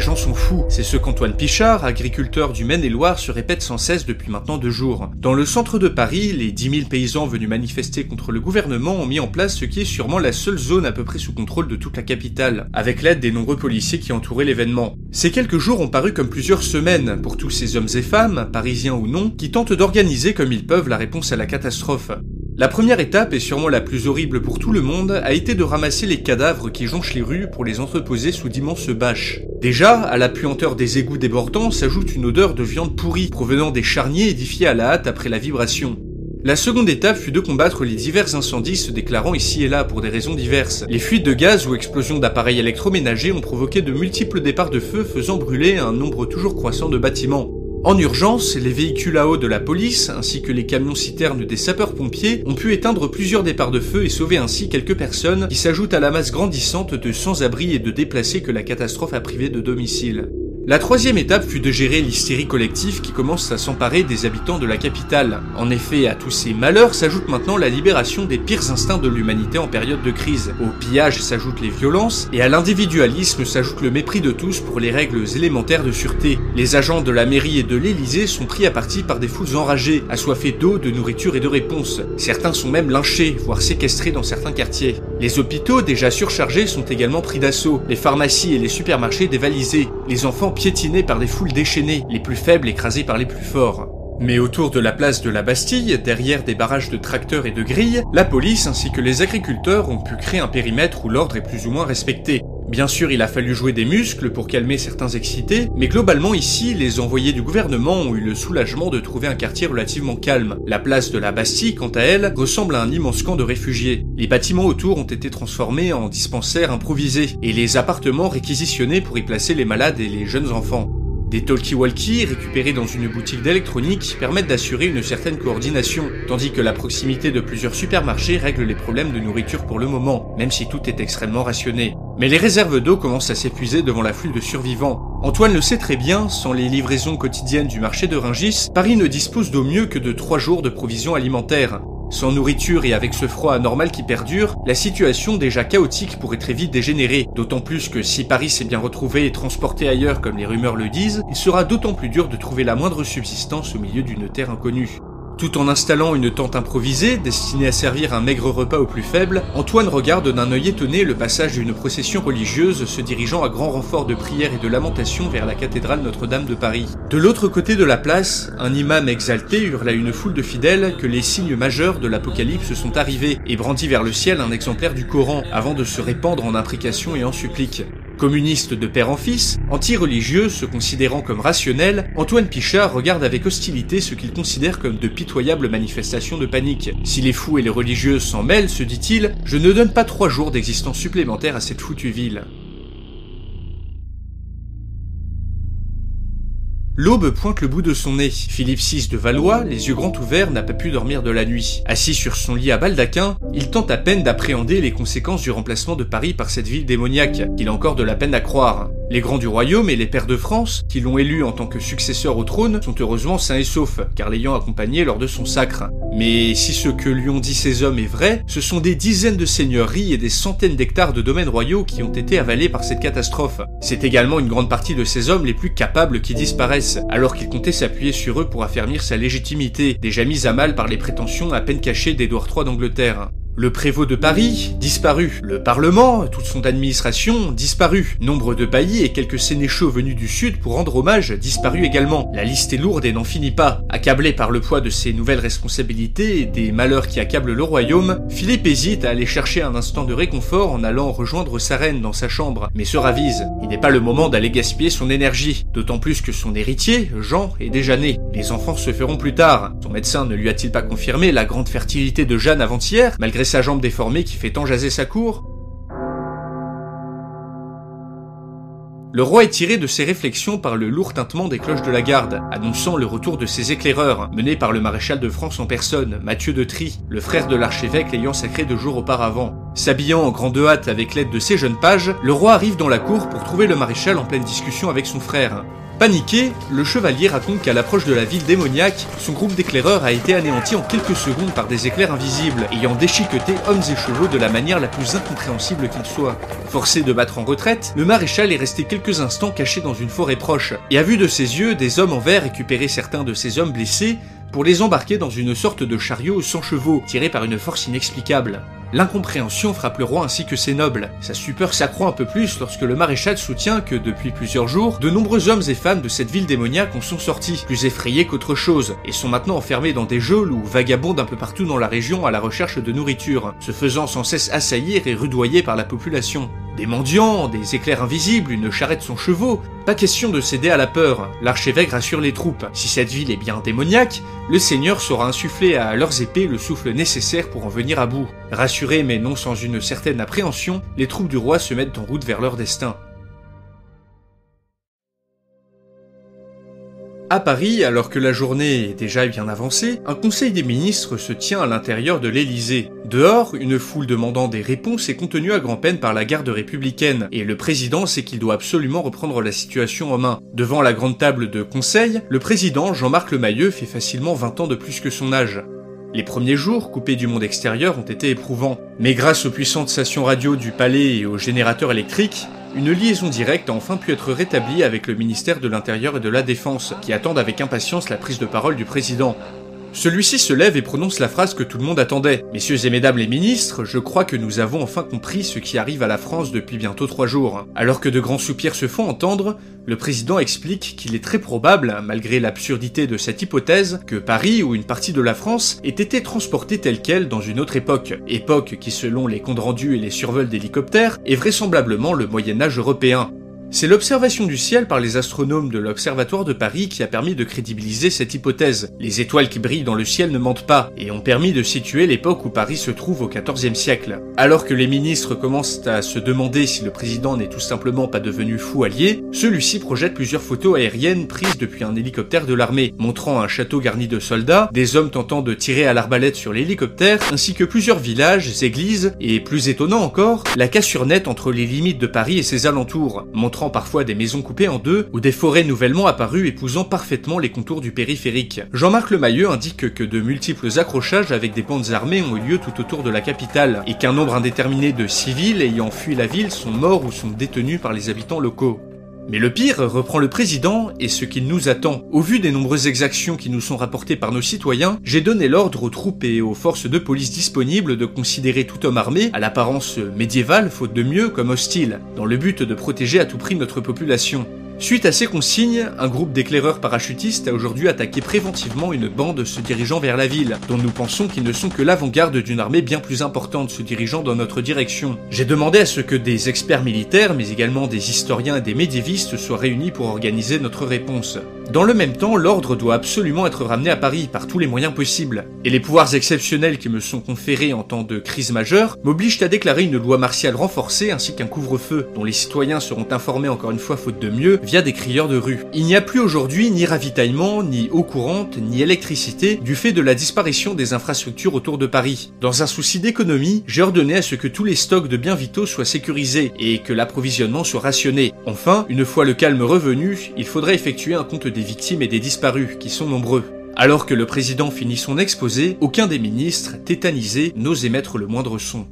les gens sont fous. C'est ce qu'Antoine Pichard, agriculteur du Maine-et-Loire, se répète sans cesse depuis maintenant deux jours. Dans le centre de Paris, les 10 000 paysans venus manifester contre le gouvernement ont mis en place ce qui est sûrement la seule zone à peu près sous contrôle de toute la capitale, avec l'aide des nombreux policiers qui entouraient l'événement. Ces quelques jours ont paru comme plusieurs semaines pour tous ces hommes et femmes, parisiens ou non, qui tentent d'organiser comme ils peuvent la réponse à la catastrophe. La première étape, et sûrement la plus horrible pour tout le monde, a été de ramasser les cadavres qui jonchent les rues pour les entreposer sous d'immenses bâches. Déjà, à la puanteur des égouts débordants s'ajoute une odeur de viande pourrie provenant des charniers édifiés à la hâte après la vibration. La seconde étape fut de combattre les divers incendies se déclarant ici et là pour des raisons diverses. Les fuites de gaz ou explosions d'appareils électroménagers ont provoqué de multiples départs de feu faisant brûler un nombre toujours croissant de bâtiments. En urgence, les véhicules à eau de la police, ainsi que les camions citernes des sapeurs-pompiers, ont pu éteindre plusieurs départs de feu et sauver ainsi quelques personnes qui s'ajoutent à la masse grandissante de sans-abri et de déplacés que la catastrophe a privés de domicile. La troisième étape fut de gérer l'hystérie collective qui commence à s'emparer des habitants de la capitale. En effet, à tous ces malheurs s'ajoute maintenant la libération des pires instincts de l'humanité en période de crise. Au pillage s'ajoutent les violences, et à l'individualisme s'ajoute le mépris de tous pour les règles élémentaires de sûreté. Les agents de la mairie et de l'Élysée sont pris à partie par des foules enragées, assoiffées d'eau, de nourriture et de réponses. Certains sont même lynchés, voire séquestrés dans certains quartiers. Les hôpitaux, déjà surchargés, sont également pris d'assaut, les pharmacies et les supermarchés dévalisés, les enfants piétinés par des foules déchaînées, les plus faibles écrasés par les plus forts. Mais autour de la place de la Bastille, derrière des barrages de tracteurs et de grilles, la police ainsi que les agriculteurs ont pu créer un périmètre où l'ordre est plus ou moins respecté. Bien sûr, il a fallu jouer des muscles pour calmer certains excités, mais globalement ici, les envoyés du gouvernement ont eu le soulagement de trouver un quartier relativement calme. La place de la Bastille, quant à elle, ressemble à un immense camp de réfugiés. Les bâtiments autour ont été transformés en dispensaires improvisés, et les appartements réquisitionnés pour y placer les malades et les jeunes enfants. Des talkie-walkie récupérés dans une boutique d'électronique permettent d'assurer une certaine coordination, tandis que la proximité de plusieurs supermarchés règle les problèmes de nourriture pour le moment, même si tout est extrêmement rationné. Mais les réserves d'eau commencent à s'épuiser devant l'afflux de survivants. Antoine le sait très bien, sans les livraisons quotidiennes du marché de Ringis, Paris ne dispose d'au mieux que de trois jours de provisions alimentaires. Sans nourriture et avec ce froid anormal qui perdure, la situation déjà chaotique pourrait très vite dégénérer, d'autant plus que si Paris s'est bien retrouvé et transporté ailleurs comme les rumeurs le disent, il sera d'autant plus dur de trouver la moindre subsistance au milieu d'une terre inconnue. Tout en installant une tente improvisée, destinée à servir un maigre repas aux plus faibles, Antoine regarde d'un œil étonné le passage d'une procession religieuse se dirigeant à grand renfort de prières et de lamentations vers la cathédrale Notre-Dame de Paris. De l'autre côté de la place, un imam exalté hurle à une foule de fidèles que les signes majeurs de l'Apocalypse sont arrivés et brandit vers le ciel un exemplaire du Coran avant de se répandre en imprécations et en suppliques. Communiste de père en fils, anti-religieux, se considérant comme rationnel, Antoine Pichard regarde avec hostilité ce qu'il considère comme de pitoyables manifestations de panique. Si les fous et les religieuses s'en mêlent, se dit-il, je ne donne pas trois jours d'existence supplémentaire à cette foutue ville. L'aube pointe le bout de son nez. Philippe VI de Valois, les yeux grands ouverts, n'a pas pu dormir de la nuit. Assis sur son lit à baldaquin, il tente à peine d'appréhender les conséquences du remplacement de Paris par cette ville démoniaque, qu'il a encore de la peine à croire. Les grands du royaume et les pères de France, qui l'ont élu en tant que successeur au trône, sont heureusement sains et saufs, car l'ayant accompagné lors de son sacre. Mais si ce que lui ont dit ces hommes est vrai, ce sont des dizaines de seigneuries et des centaines d'hectares de domaines royaux qui ont été avalés par cette catastrophe. C'est également une grande partie de ces hommes les plus capables qui disparaissent, alors qu'il comptait s'appuyer sur eux pour affermir sa légitimité, déjà mise à mal par les prétentions à peine cachées d'Édouard III d'Angleterre. Le prévôt de Paris, disparu. Le Parlement, toute son administration, disparu. Nombre de baillis et quelques sénéchaux venus du Sud pour rendre hommage, disparu également. La liste est lourde et n'en finit pas. Accablé par le poids de ses nouvelles responsabilités et des malheurs qui accablent le royaume, Philippe hésite à aller chercher un instant de réconfort en allant rejoindre sa reine dans sa chambre, mais se ravise. Il n'est pas le moment d'aller gaspiller son énergie, d'autant plus que son héritier, Jean, est déjà né. Les enfants se feront plus tard. Son médecin ne lui a-t-il pas confirmé la grande fertilité de Jeanne avant-hier, malgré sa jambe déformée qui fait tant jaser sa cour Le roi est tiré de ses réflexions par le lourd tintement des cloches de la garde, annonçant le retour de ses éclaireurs, menés par le maréchal de France en personne, Mathieu de Trie, le frère de l'archevêque l'ayant sacré deux jours auparavant. S'habillant en grande hâte avec l'aide de ses jeunes pages, le roi arrive dans la cour pour trouver le maréchal en pleine discussion avec son frère. Paniqué, le chevalier raconte qu'à l'approche de la ville démoniaque, son groupe d'éclaireurs a été anéanti en quelques secondes par des éclairs invisibles, ayant déchiqueté hommes et chevaux de la manière la plus incompréhensible qu'il soit. Forcé de battre en retraite, le maréchal est resté quelques instants caché dans une forêt proche, et a vu de ses yeux des hommes en verre récupérer certains de ces hommes blessés pour les embarquer dans une sorte de chariot sans chevaux, tiré par une force inexplicable. L'incompréhension frappe le roi ainsi que ses nobles. Sa stupeur s'accroît un peu plus lorsque le maréchal soutient que depuis plusieurs jours, de nombreux hommes et femmes de cette ville démoniaque en sont sortis, plus effrayés qu'autre chose, et sont maintenant enfermés dans des geôles ou vagabondent un peu partout dans la région à la recherche de nourriture, se faisant sans cesse assaillir et rudoyer par la population. Des mendiants, des éclairs invisibles, une charrette sans chevaux. Pas question de céder à la peur. L'archevêque rassure les troupes. Si cette ville est bien démoniaque, le seigneur saura insuffler à leurs épées le souffle nécessaire pour en venir à bout. Mais non sans une certaine appréhension, les troupes du roi se mettent en route vers leur destin. À Paris, alors que la journée est déjà bien avancée, un conseil des ministres se tient à l'intérieur de l'Élysée. Dehors, une foule demandant des réponses est contenue à grand-peine par la garde républicaine, et le président sait qu'il doit absolument reprendre la situation en main. Devant la grande table de conseil, le président Jean-Marc Lemayeux fait facilement 20 ans de plus que son âge. Les premiers jours, coupés du monde extérieur, ont été éprouvants. Mais grâce aux puissantes stations radio du palais et aux générateurs électriques, une liaison directe a enfin pu être rétablie avec le ministère de l'Intérieur et de la Défense, qui attendent avec impatience la prise de parole du président. Celui-ci se lève et prononce la phrase que tout le monde attendait. Messieurs et mesdames les ministres, je crois que nous avons enfin compris ce qui arrive à la France depuis bientôt trois jours. Alors que de grands soupirs se font entendre, le président explique qu'il est très probable, malgré l'absurdité de cette hypothèse, que Paris ou une partie de la France ait été transportée telle qu'elle dans une autre époque. Époque qui, selon les comptes rendus et les survols d'hélicoptères, est vraisemblablement le Moyen-Âge européen. C'est l'observation du ciel par les astronomes de l'Observatoire de Paris qui a permis de crédibiliser cette hypothèse. Les étoiles qui brillent dans le ciel ne mentent pas, et ont permis de situer l'époque où Paris se trouve au XIVe siècle. Alors que les ministres commencent à se demander si le président n'est tout simplement pas devenu fou allié, celui-ci projette plusieurs photos aériennes prises depuis un hélicoptère de l'armée, montrant un château garni de soldats, des hommes tentant de tirer à l'arbalète sur l'hélicoptère, ainsi que plusieurs villages, églises, et plus étonnant encore, la cassure nette entre les limites de Paris et ses alentours, parfois des maisons coupées en deux ou des forêts nouvellement apparues épousant parfaitement les contours du périphérique. Jean-Marc Lemayeux indique que de multiples accrochages avec des bandes armées ont eu lieu tout autour de la capitale et qu'un nombre indéterminé de civils ayant fui la ville sont morts ou sont détenus par les habitants locaux. Mais le pire, reprend le président, est ce qu'il nous attend. Au vu des nombreuses exactions qui nous sont rapportées par nos citoyens, j'ai donné l'ordre aux troupes et aux forces de police disponibles de considérer tout homme armé, à l'apparence médiévale, faute de mieux, comme hostile, dans le but de protéger à tout prix notre population. Suite à ces consignes, un groupe d'éclaireurs parachutistes a aujourd'hui attaqué préventivement une bande se dirigeant vers la ville, dont nous pensons qu'ils ne sont que l'avant-garde d'une armée bien plus importante se dirigeant dans notre direction. J'ai demandé à ce que des experts militaires, mais également des historiens et des médiévistes soient réunis pour organiser notre réponse. Dans le même temps, l'ordre doit absolument être ramené à Paris par tous les moyens possibles. Et les pouvoirs exceptionnels qui me sont conférés en temps de crise majeure m'obligent à déclarer une loi martiale renforcée ainsi qu'un couvre-feu, dont les citoyens seront informés encore une fois faute de mieux via des crieurs de rue. Il n'y a plus aujourd'hui ni ravitaillement, ni eau courante, ni électricité du fait de la disparition des infrastructures autour de Paris. Dans un souci d'économie, j'ai ordonné à ce que tous les stocks de biens vitaux soient sécurisés et que l'approvisionnement soit rationné. Enfin, une fois le calme revenu, il faudrait effectuer un compte des victimes et des disparus, qui sont nombreux. Alors que le président finit son exposé, aucun des ministres, tétanisés, n'ose émettre le moindre son.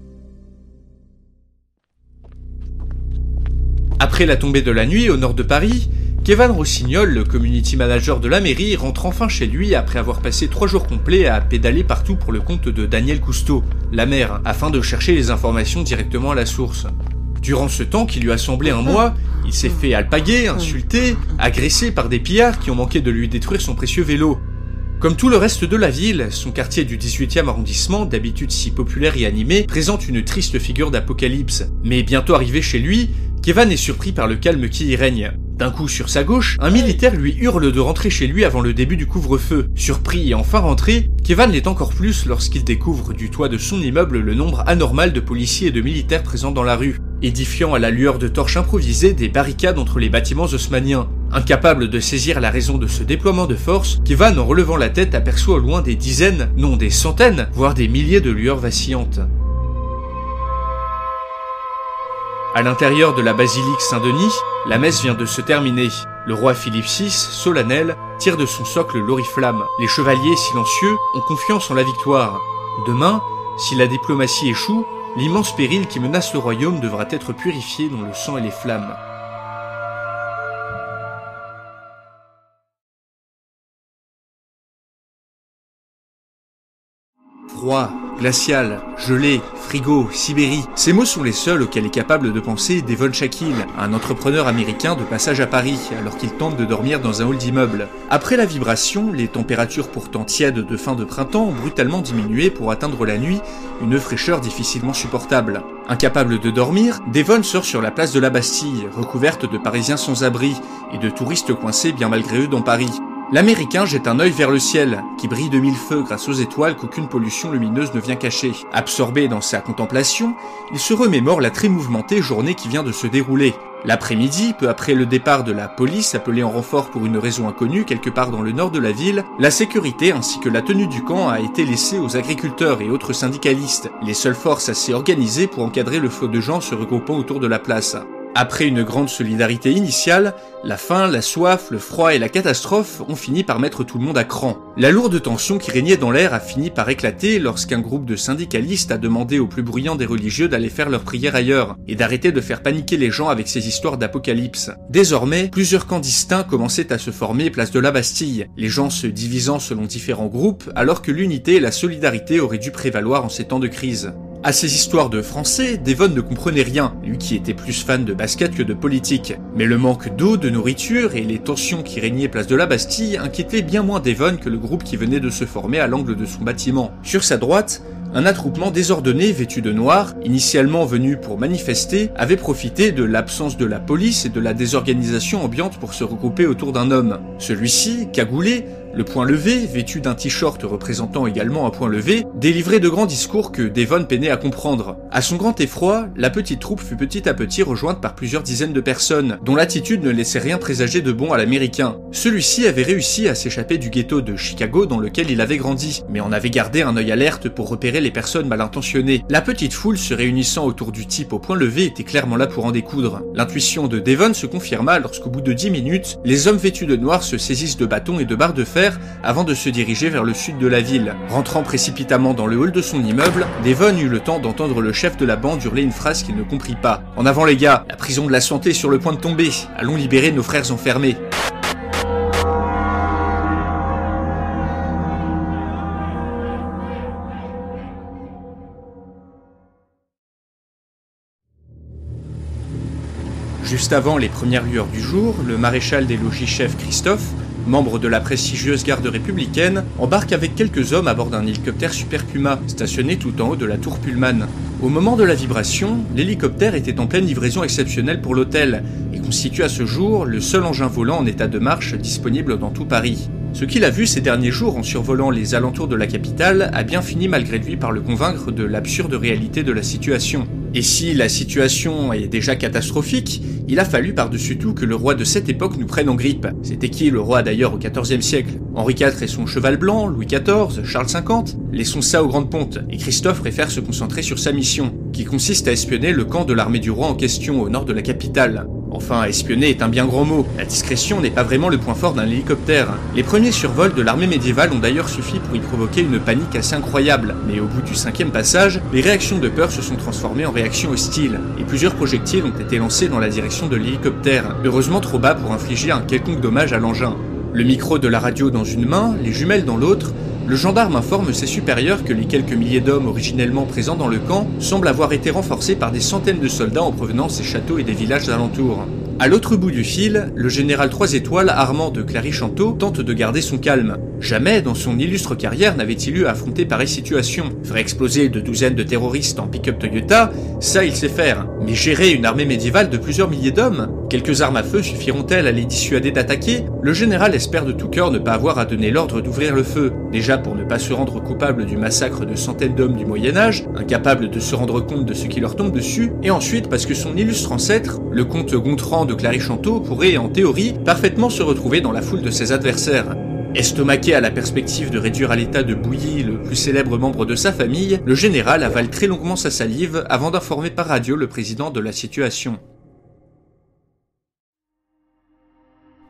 Après la tombée de la nuit au nord de Paris, Kevin Rossignol, le community manager de la mairie, rentre enfin chez lui après avoir passé trois jours complets à pédaler partout pour le compte de Daniel Cousteau, la maire, afin de chercher les informations directement à la source. Durant ce temps qui lui a semblé un mois, il s'est fait alpaguer, insulter, agressé par des pillards qui ont manqué de lui détruire son précieux vélo. Comme tout le reste de la ville, son quartier du 18e arrondissement, d'habitude si populaire et animé, présente une triste figure d'apocalypse. Mais bientôt arrivé chez lui, Kevin est surpris par le calme qui y règne. D'un coup, sur sa gauche, un militaire lui hurle de rentrer chez lui avant le début du couvre-feu. Surpris et enfin rentré, Kevin l'est encore plus lorsqu'il découvre du toit de son immeuble le nombre anormal de policiers et de militaires présents dans la rue édifiant à la lueur de torches improvisées des barricades entre les bâtiments haussmanniens. Incapable de saisir la raison de ce déploiement de force, Kivan, en relevant la tête, aperçoit au loin des dizaines, non des centaines, voire des milliers de lueurs vacillantes. À l'intérieur de la basilique Saint-Denis, la messe vient de se terminer. Le roi Philippe VI, solennel, tire de son socle l'oriflamme. Les chevaliers silencieux ont confiance en la victoire. Demain, si la diplomatie échoue, L'immense péril qui menace le royaume devra être purifié dans le sang et les flammes. Froid, glacial, gelé, frigo, Sibérie, ces mots sont les seuls auxquels est capable de penser Devon Shakil, un entrepreneur américain de passage à Paris, alors qu'il tente de dormir dans un hall d'immeuble. Après la vibration, les températures pourtant tièdes de fin de printemps ont brutalement diminué pour atteindre la nuit une fraîcheur difficilement supportable. Incapable de dormir, Devon sort sur la place de la Bastille, recouverte de Parisiens sans abri et de touristes coincés bien malgré eux dans Paris. L'Américain jette un œil vers le ciel, qui brille de mille feux grâce aux étoiles qu'aucune pollution lumineuse ne vient cacher. Absorbé dans sa contemplation, il se remémore la très mouvementée journée qui vient de se dérouler. L'après-midi, peu après le départ de la police appelée en renfort pour une raison inconnue quelque part dans le nord de la ville, la sécurité ainsi que la tenue du camp a été laissée aux agriculteurs et autres syndicalistes, les seules forces assez organisées pour encadrer le flot de gens se regroupant autour de la place. Après une grande solidarité initiale, la faim, la soif, le froid et la catastrophe ont fini par mettre tout le monde à cran. La lourde tension qui régnait dans l'air a fini par éclater lorsqu'un groupe de syndicalistes a demandé aux plus bruyants des religieux d'aller faire leur prière ailleurs et d'arrêter de faire paniquer les gens avec ces histoires d'apocalypse. Désormais, plusieurs camps distincts commençaient à se former place de la Bastille, les gens se divisant selon différents groupes alors que l'unité et la solidarité auraient dû prévaloir en ces temps de crise. À ces histoires de français, Devon ne comprenait rien, lui qui était plus fan de basket que de politique. Mais le manque d'eau, de nourriture et les tensions qui régnaient place de la Bastille inquiétaient bien moins Devon que le groupe qui venait de se former à l'angle de son bâtiment. Sur sa droite, un attroupement désordonné vêtu de noir, initialement venu pour manifester, avait profité de l'absence de la police et de la désorganisation ambiante pour se regrouper autour d'un homme. Celui-ci, cagoulé, le point levé, vêtu d'un t-shirt représentant également un point levé, délivrait de grands discours que Devon peinait à comprendre. À son grand effroi, la petite troupe fut petit à petit rejointe par plusieurs dizaines de personnes, dont l'attitude ne laissait rien présager de bon à l'américain. Celui-ci avait réussi à s'échapper du ghetto de Chicago dans lequel il avait grandi, mais en avait gardé un œil alerte pour repérer les personnes mal intentionnées. La petite foule se réunissant autour du type au point levé était clairement là pour en découdre. L'intuition de Devon se confirma lorsqu'au bout de dix minutes, les hommes vêtus de noir se saisissent de bâtons et de barres de fer avant de se diriger vers le sud de la ville. Rentrant précipitamment dans le hall de son immeuble, Devon eut le temps d'entendre le chef de la bande hurler une phrase qu'il ne comprit pas. En avant les gars, la prison de la santé est sur le point de tomber. Allons libérer nos frères enfermés. Juste avant les premières lueurs du jour, le maréchal des logis-chefs Christophe membre de la prestigieuse garde républicaine, embarque avec quelques hommes à bord d'un hélicoptère Super Puma, stationné tout en haut de la tour Pullman. Au moment de la vibration, l'hélicoptère était en pleine livraison exceptionnelle pour l'hôtel, et constitue à ce jour le seul engin volant en état de marche disponible dans tout Paris. Ce qu'il a vu ces derniers jours en survolant les alentours de la capitale a bien fini malgré lui par le convaincre de l'absurde réalité de la situation. Et si la situation est déjà catastrophique, il a fallu par-dessus tout que le roi de cette époque nous prenne en grippe. C'était qui le roi d'ailleurs au XIVe siècle? Henri IV et son cheval blanc, Louis XIV, Charles V Laissons ça aux grandes pontes, et Christophe préfère se concentrer sur sa mission, qui consiste à espionner le camp de l'armée du roi en question au nord de la capitale. Enfin, espionner est un bien grand mot. La discrétion n'est pas vraiment le point fort d'un hélicoptère. Les premiers survols de l'armée médiévale ont d'ailleurs suffi pour y provoquer une panique assez incroyable, mais au bout du cinquième passage, les réactions de peur se sont transformées en réactions hostiles, et plusieurs projectiles ont été lancés dans la direction de l'hélicoptère, heureusement trop bas pour infliger un quelconque dommage à l'engin. Le micro de la radio dans une main, les jumelles dans l'autre, le gendarme informe ses supérieurs que les quelques milliers d'hommes originellement présents dans le camp semblent avoir été renforcés par des centaines de soldats en provenance des châteaux et des villages alentours. À l'autre bout du fil, le général 3 étoiles Armand de Clary-Chanteau tente de garder son calme. Jamais dans son illustre carrière n'avait-il eu à affronter pareille situation. Faire exploser de douzaines de terroristes en pick-up Toyota, ça il sait faire. Mais gérer une armée médiévale de plusieurs milliers d'hommes? Quelques armes à feu suffiront-elles à les dissuader d'attaquer? Le général espère de tout cœur ne pas avoir à donner l'ordre d'ouvrir le feu. Déjà pour ne pas se rendre coupable du massacre de centaines d'hommes du Moyen Âge, incapable de se rendre compte de ce qui leur tombe dessus, et ensuite parce que son illustre ancêtre, le comte Gontran de Clary-Chanteau pourrait, en théorie, parfaitement se retrouver dans la foule de ses adversaires. Estomaqué à la perspective de réduire à l'état de bouillie le plus célèbre membre de sa famille, le général avale très longuement sa salive avant d'informer par radio le président de la situation.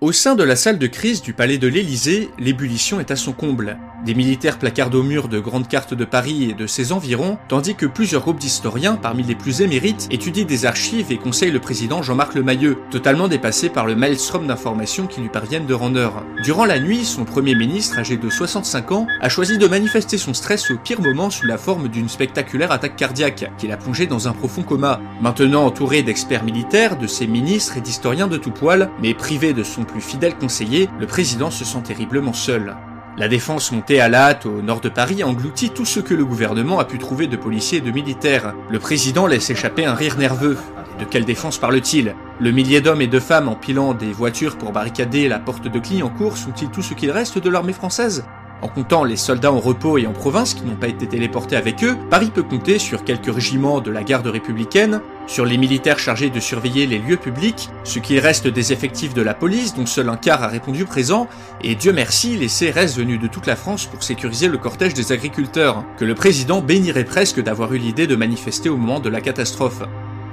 Au sein de la salle de crise du palais de l'Élysée, l'ébullition est à son comble. Des militaires placardent au mur de grandes cartes de Paris et de ses environs, tandis que plusieurs groupes d'historiens, parmi les plus émérites, étudient des archives et conseillent le président Jean-Marc Lemayeux, totalement dépassé par le maelstrom d'informations qui lui parviennent de rendeur. Durant la nuit, son premier ministre, âgé de 65 ans, a choisi de manifester son stress au pire moment sous la forme d'une spectaculaire attaque cardiaque, qui l'a plongé dans un profond coma. Maintenant entouré d'experts militaires, de ses ministres et d'historiens de tout poil, mais privé de son plus fidèle conseiller, le président se sent terriblement seul. La défense montée à la hâte au nord de Paris engloutit tout ce que le gouvernement a pu trouver de policiers et de militaires. Le président laisse échapper un rire nerveux. De quelle défense parle-t-il? Le millier d'hommes et de femmes empilant des voitures pour barricader la porte de Clignancourt sont-ils tout ce qu'il reste de l'armée française? En comptant les soldats en repos et en province qui n'ont pas été téléportés avec eux, Paris peut compter sur quelques régiments de la garde républicaine, sur les militaires chargés de surveiller les lieux publics, ce qui reste des effectifs de la police dont seul un quart a répondu présent, et Dieu merci, les CRS venus de toute la France pour sécuriser le cortège des agriculteurs, que le président bénirait presque d'avoir eu l'idée de manifester au moment de la catastrophe.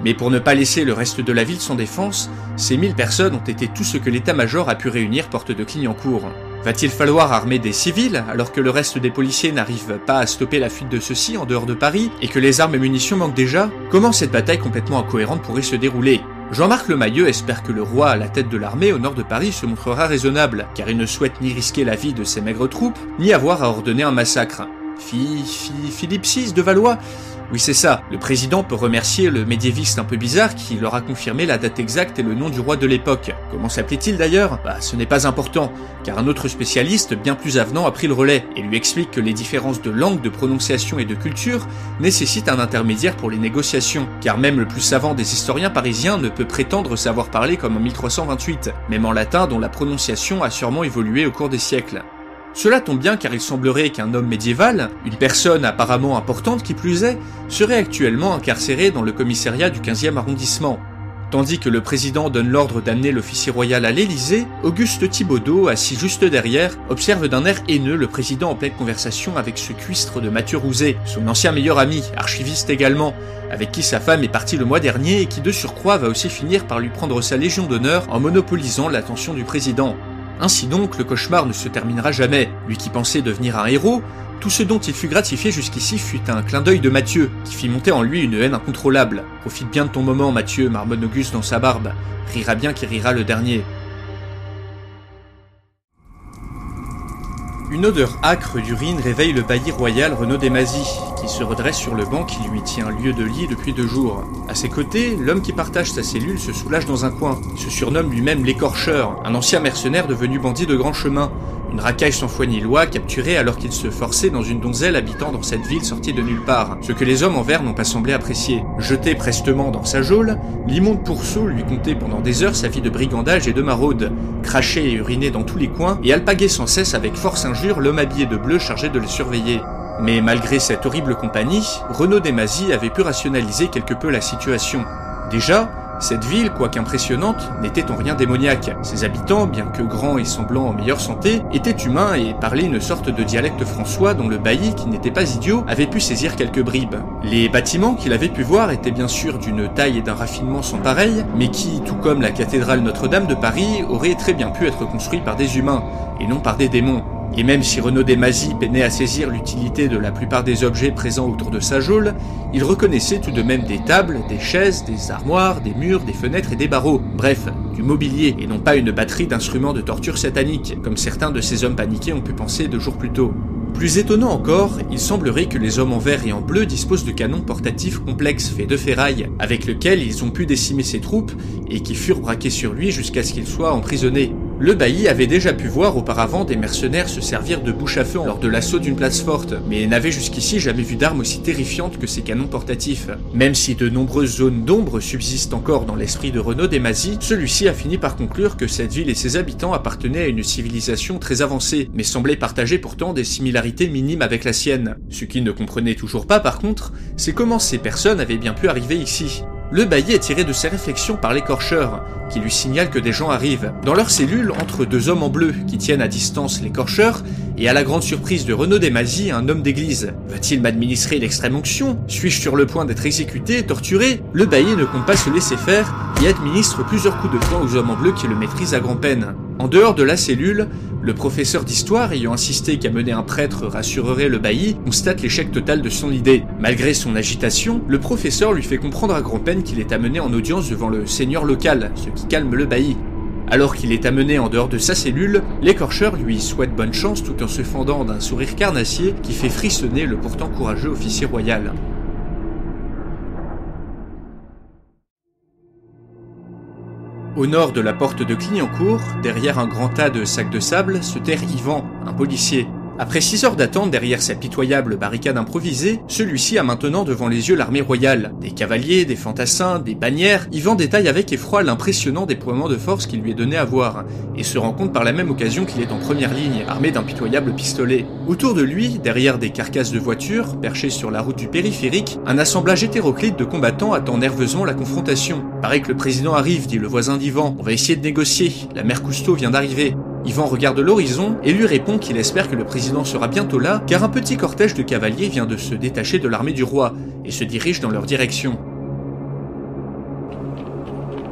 Mais pour ne pas laisser le reste de la ville sans défense, ces mille personnes ont été tout ce que l'état-major a pu réunir porte de Clignancourt. Va-t-il falloir armer des civils alors que le reste des policiers n'arrive pas à stopper la fuite de ceux-ci en dehors de Paris et que les armes et munitions manquent déjà? Comment cette bataille complètement incohérente pourrait se dérouler? Jean-Marc Lemayeux espère que le roi à la tête de l'armée au nord de Paris se montrera raisonnable, car il ne souhaite ni risquer la vie de ses maigres troupes, ni avoir à ordonner un massacre. Philippe VI de Valois Oui c'est ça, le président peut remercier le médiéviste un peu bizarre qui leur a confirmé la date exacte et le nom du roi de l'époque. Comment s'appelait-il d'ailleurs? Bah ce n'est pas important, car un autre spécialiste bien plus avenant a pris le relais et lui explique que les différences de langue, de prononciation et de culture nécessitent un intermédiaire pour les négociations, car même le plus savant des historiens parisiens ne peut prétendre savoir parler comme en 1328, même en latin dont la prononciation a sûrement évolué au cours des siècles. Cela tombe bien car il semblerait qu'un homme médiéval, une personne apparemment importante qui plus est, serait actuellement incarcéré dans le commissariat du 15e arrondissement. Tandis que le président donne l'ordre d'amener l'officier royal à l'Élysée, Auguste Thibaudot, assis juste derrière, observe d'un air haineux le président en pleine conversation avec ce cuistre de Mathieu Rouzet, son ancien meilleur ami, archiviste également, avec qui sa femme est partie le mois dernier et qui de surcroît va aussi finir par lui prendre sa légion d'honneur en monopolisant l'attention du président. Ainsi donc, le cauchemar ne se terminera jamais. Lui qui pensait devenir un héros, tout ce dont il fut gratifié jusqu'ici fut un clin d'œil de Mathieu, qui fit monter en lui une haine incontrôlable. Profite bien de ton moment, Mathieu, marmonne Auguste dans sa barbe. Rira bien qui rira le dernier. Une odeur âcre d'urine réveille le bailli royal Renaud Desmazis, qui se redresse sur le banc qui lui tient lieu de lit depuis deux jours. À ses côtés, l'homme qui partage sa cellule se soulage dans un coin. Il se surnomme lui-même l'écorcheur, un ancien mercenaire devenu bandit de grand chemin, une racaille sans foi ni loi, capturée alors qu'il se forçait dans une donzelle habitant dans cette ville sortie de nulle part, ce que les hommes en vert n'ont pas semblé apprécier. Jeté prestement dans sa geôle, l'immonde pourceau lui contait pendant des heures sa vie de brigandage et de maraude, craché et uriné dans tous les coins, et alpaguait sans cesse avec force injure l'homme habillé de bleu chargé de le surveiller. Mais malgré cette horrible compagnie, Renaud Desmazis avait pu rationaliser quelque peu la situation. Déjà, cette ville, quoique impressionnante, n'était en rien démoniaque. Ses habitants, bien que grands et semblants en meilleure santé, étaient humains et parlaient une sorte de dialecte françois dont le bailli, qui n'était pas idiot, avait pu saisir quelques bribes. Les bâtiments qu'il avait pu voir étaient bien sûr d'une taille et d'un raffinement sans pareil, mais qui, tout comme la cathédrale Notre-Dame de Paris, auraient très bien pu être construits par des humains, et non par des démons. Et même si Renaud Desmazis peinait à saisir l'utilité de la plupart des objets présents autour de sa geôle, il reconnaissait tout de même des tables, des chaises, des armoires, des murs, des fenêtres et des barreaux. Bref, du mobilier, et non pas une batterie d'instruments de torture satanique, comme certains de ces hommes paniqués ont pu penser deux jours plus tôt. Plus étonnant encore, il semblerait que les hommes en vert et en bleu disposent de canons portatifs complexes faits de ferraille, avec lesquels ils ont pu décimer ses troupes et qui furent braqués sur lui jusqu'à ce qu'il soit emprisonné. Le bailli avait déjà pu voir auparavant des mercenaires se servir de bouche à feu lors de l'assaut d'une place forte, mais n'avait jusqu'ici jamais vu d'armes aussi terrifiantes que ces canons portatifs. Même si de nombreuses zones d'ombre subsistent encore dans l'esprit de Renaud Desmazis, celui-ci a fini par conclure que cette ville et ses habitants appartenaient à une civilisation très avancée, mais semblaient partager pourtant des similarités minimes avec la sienne. Ce qu'il ne comprenait toujours pas par contre, c'est comment ces personnes avaient bien pu arriver ici. Le bailli est tiré de ses réflexions par l'écorcheur, qui lui signale que des gens arrivent. Dans leur cellule, entre deux hommes en bleu qui tiennent à distance l'écorcheur, et à la grande surprise de Renaud Desmazis, un homme d'église. Va-t-il m'administrer l'extrême onction? Suis-je sur le point d'être exécuté, torturé? Le bailli ne compte pas se laisser faire et administre plusieurs coups de poing aux hommes en bleu qui le maîtrisent à grand-peine. En dehors de la cellule, le professeur d'histoire, ayant insisté qu'amener un prêtre rassurerait le bailli, constate l'échec total de son idée. Malgré son agitation, le professeur lui fait comprendre à grand-peine qu'il est amené en audience devant le seigneur local, ce qui calme le bailli. Alors qu'il est amené en dehors de sa cellule, l'écorcheur lui souhaite bonne chance tout en se fendant d'un sourire carnassier qui fait frissonner le pourtant courageux officier royal. Au nord de la porte de Clignancourt, derrière un grand tas de sacs de sable, se terre Yvan, un policier. Après six heures d'attente derrière sa pitoyable barricade improvisée, celui-ci a maintenant devant les yeux l'armée royale. Des cavaliers, des fantassins, des bannières, Yvan détaille avec effroi l'impressionnant déploiement de force qui lui est donné à voir, et se rend compte par la même occasion qu'il est en première ligne, armé d'un pitoyable pistolet. Autour de lui, derrière des carcasses de voitures, perchées sur la route du périphérique, un assemblage hétéroclite de combattants attend nerveusement la confrontation. Paraît que le président arrive, dit le voisin d'Yvan. On va essayer de négocier. La mère Cousteau vient d'arriver. Yvan regarde l'horizon et lui répond qu'il espère que le président sera bientôt là, car un petit cortège de cavaliers vient de se détacher de l'armée du roi et se dirige dans leur direction.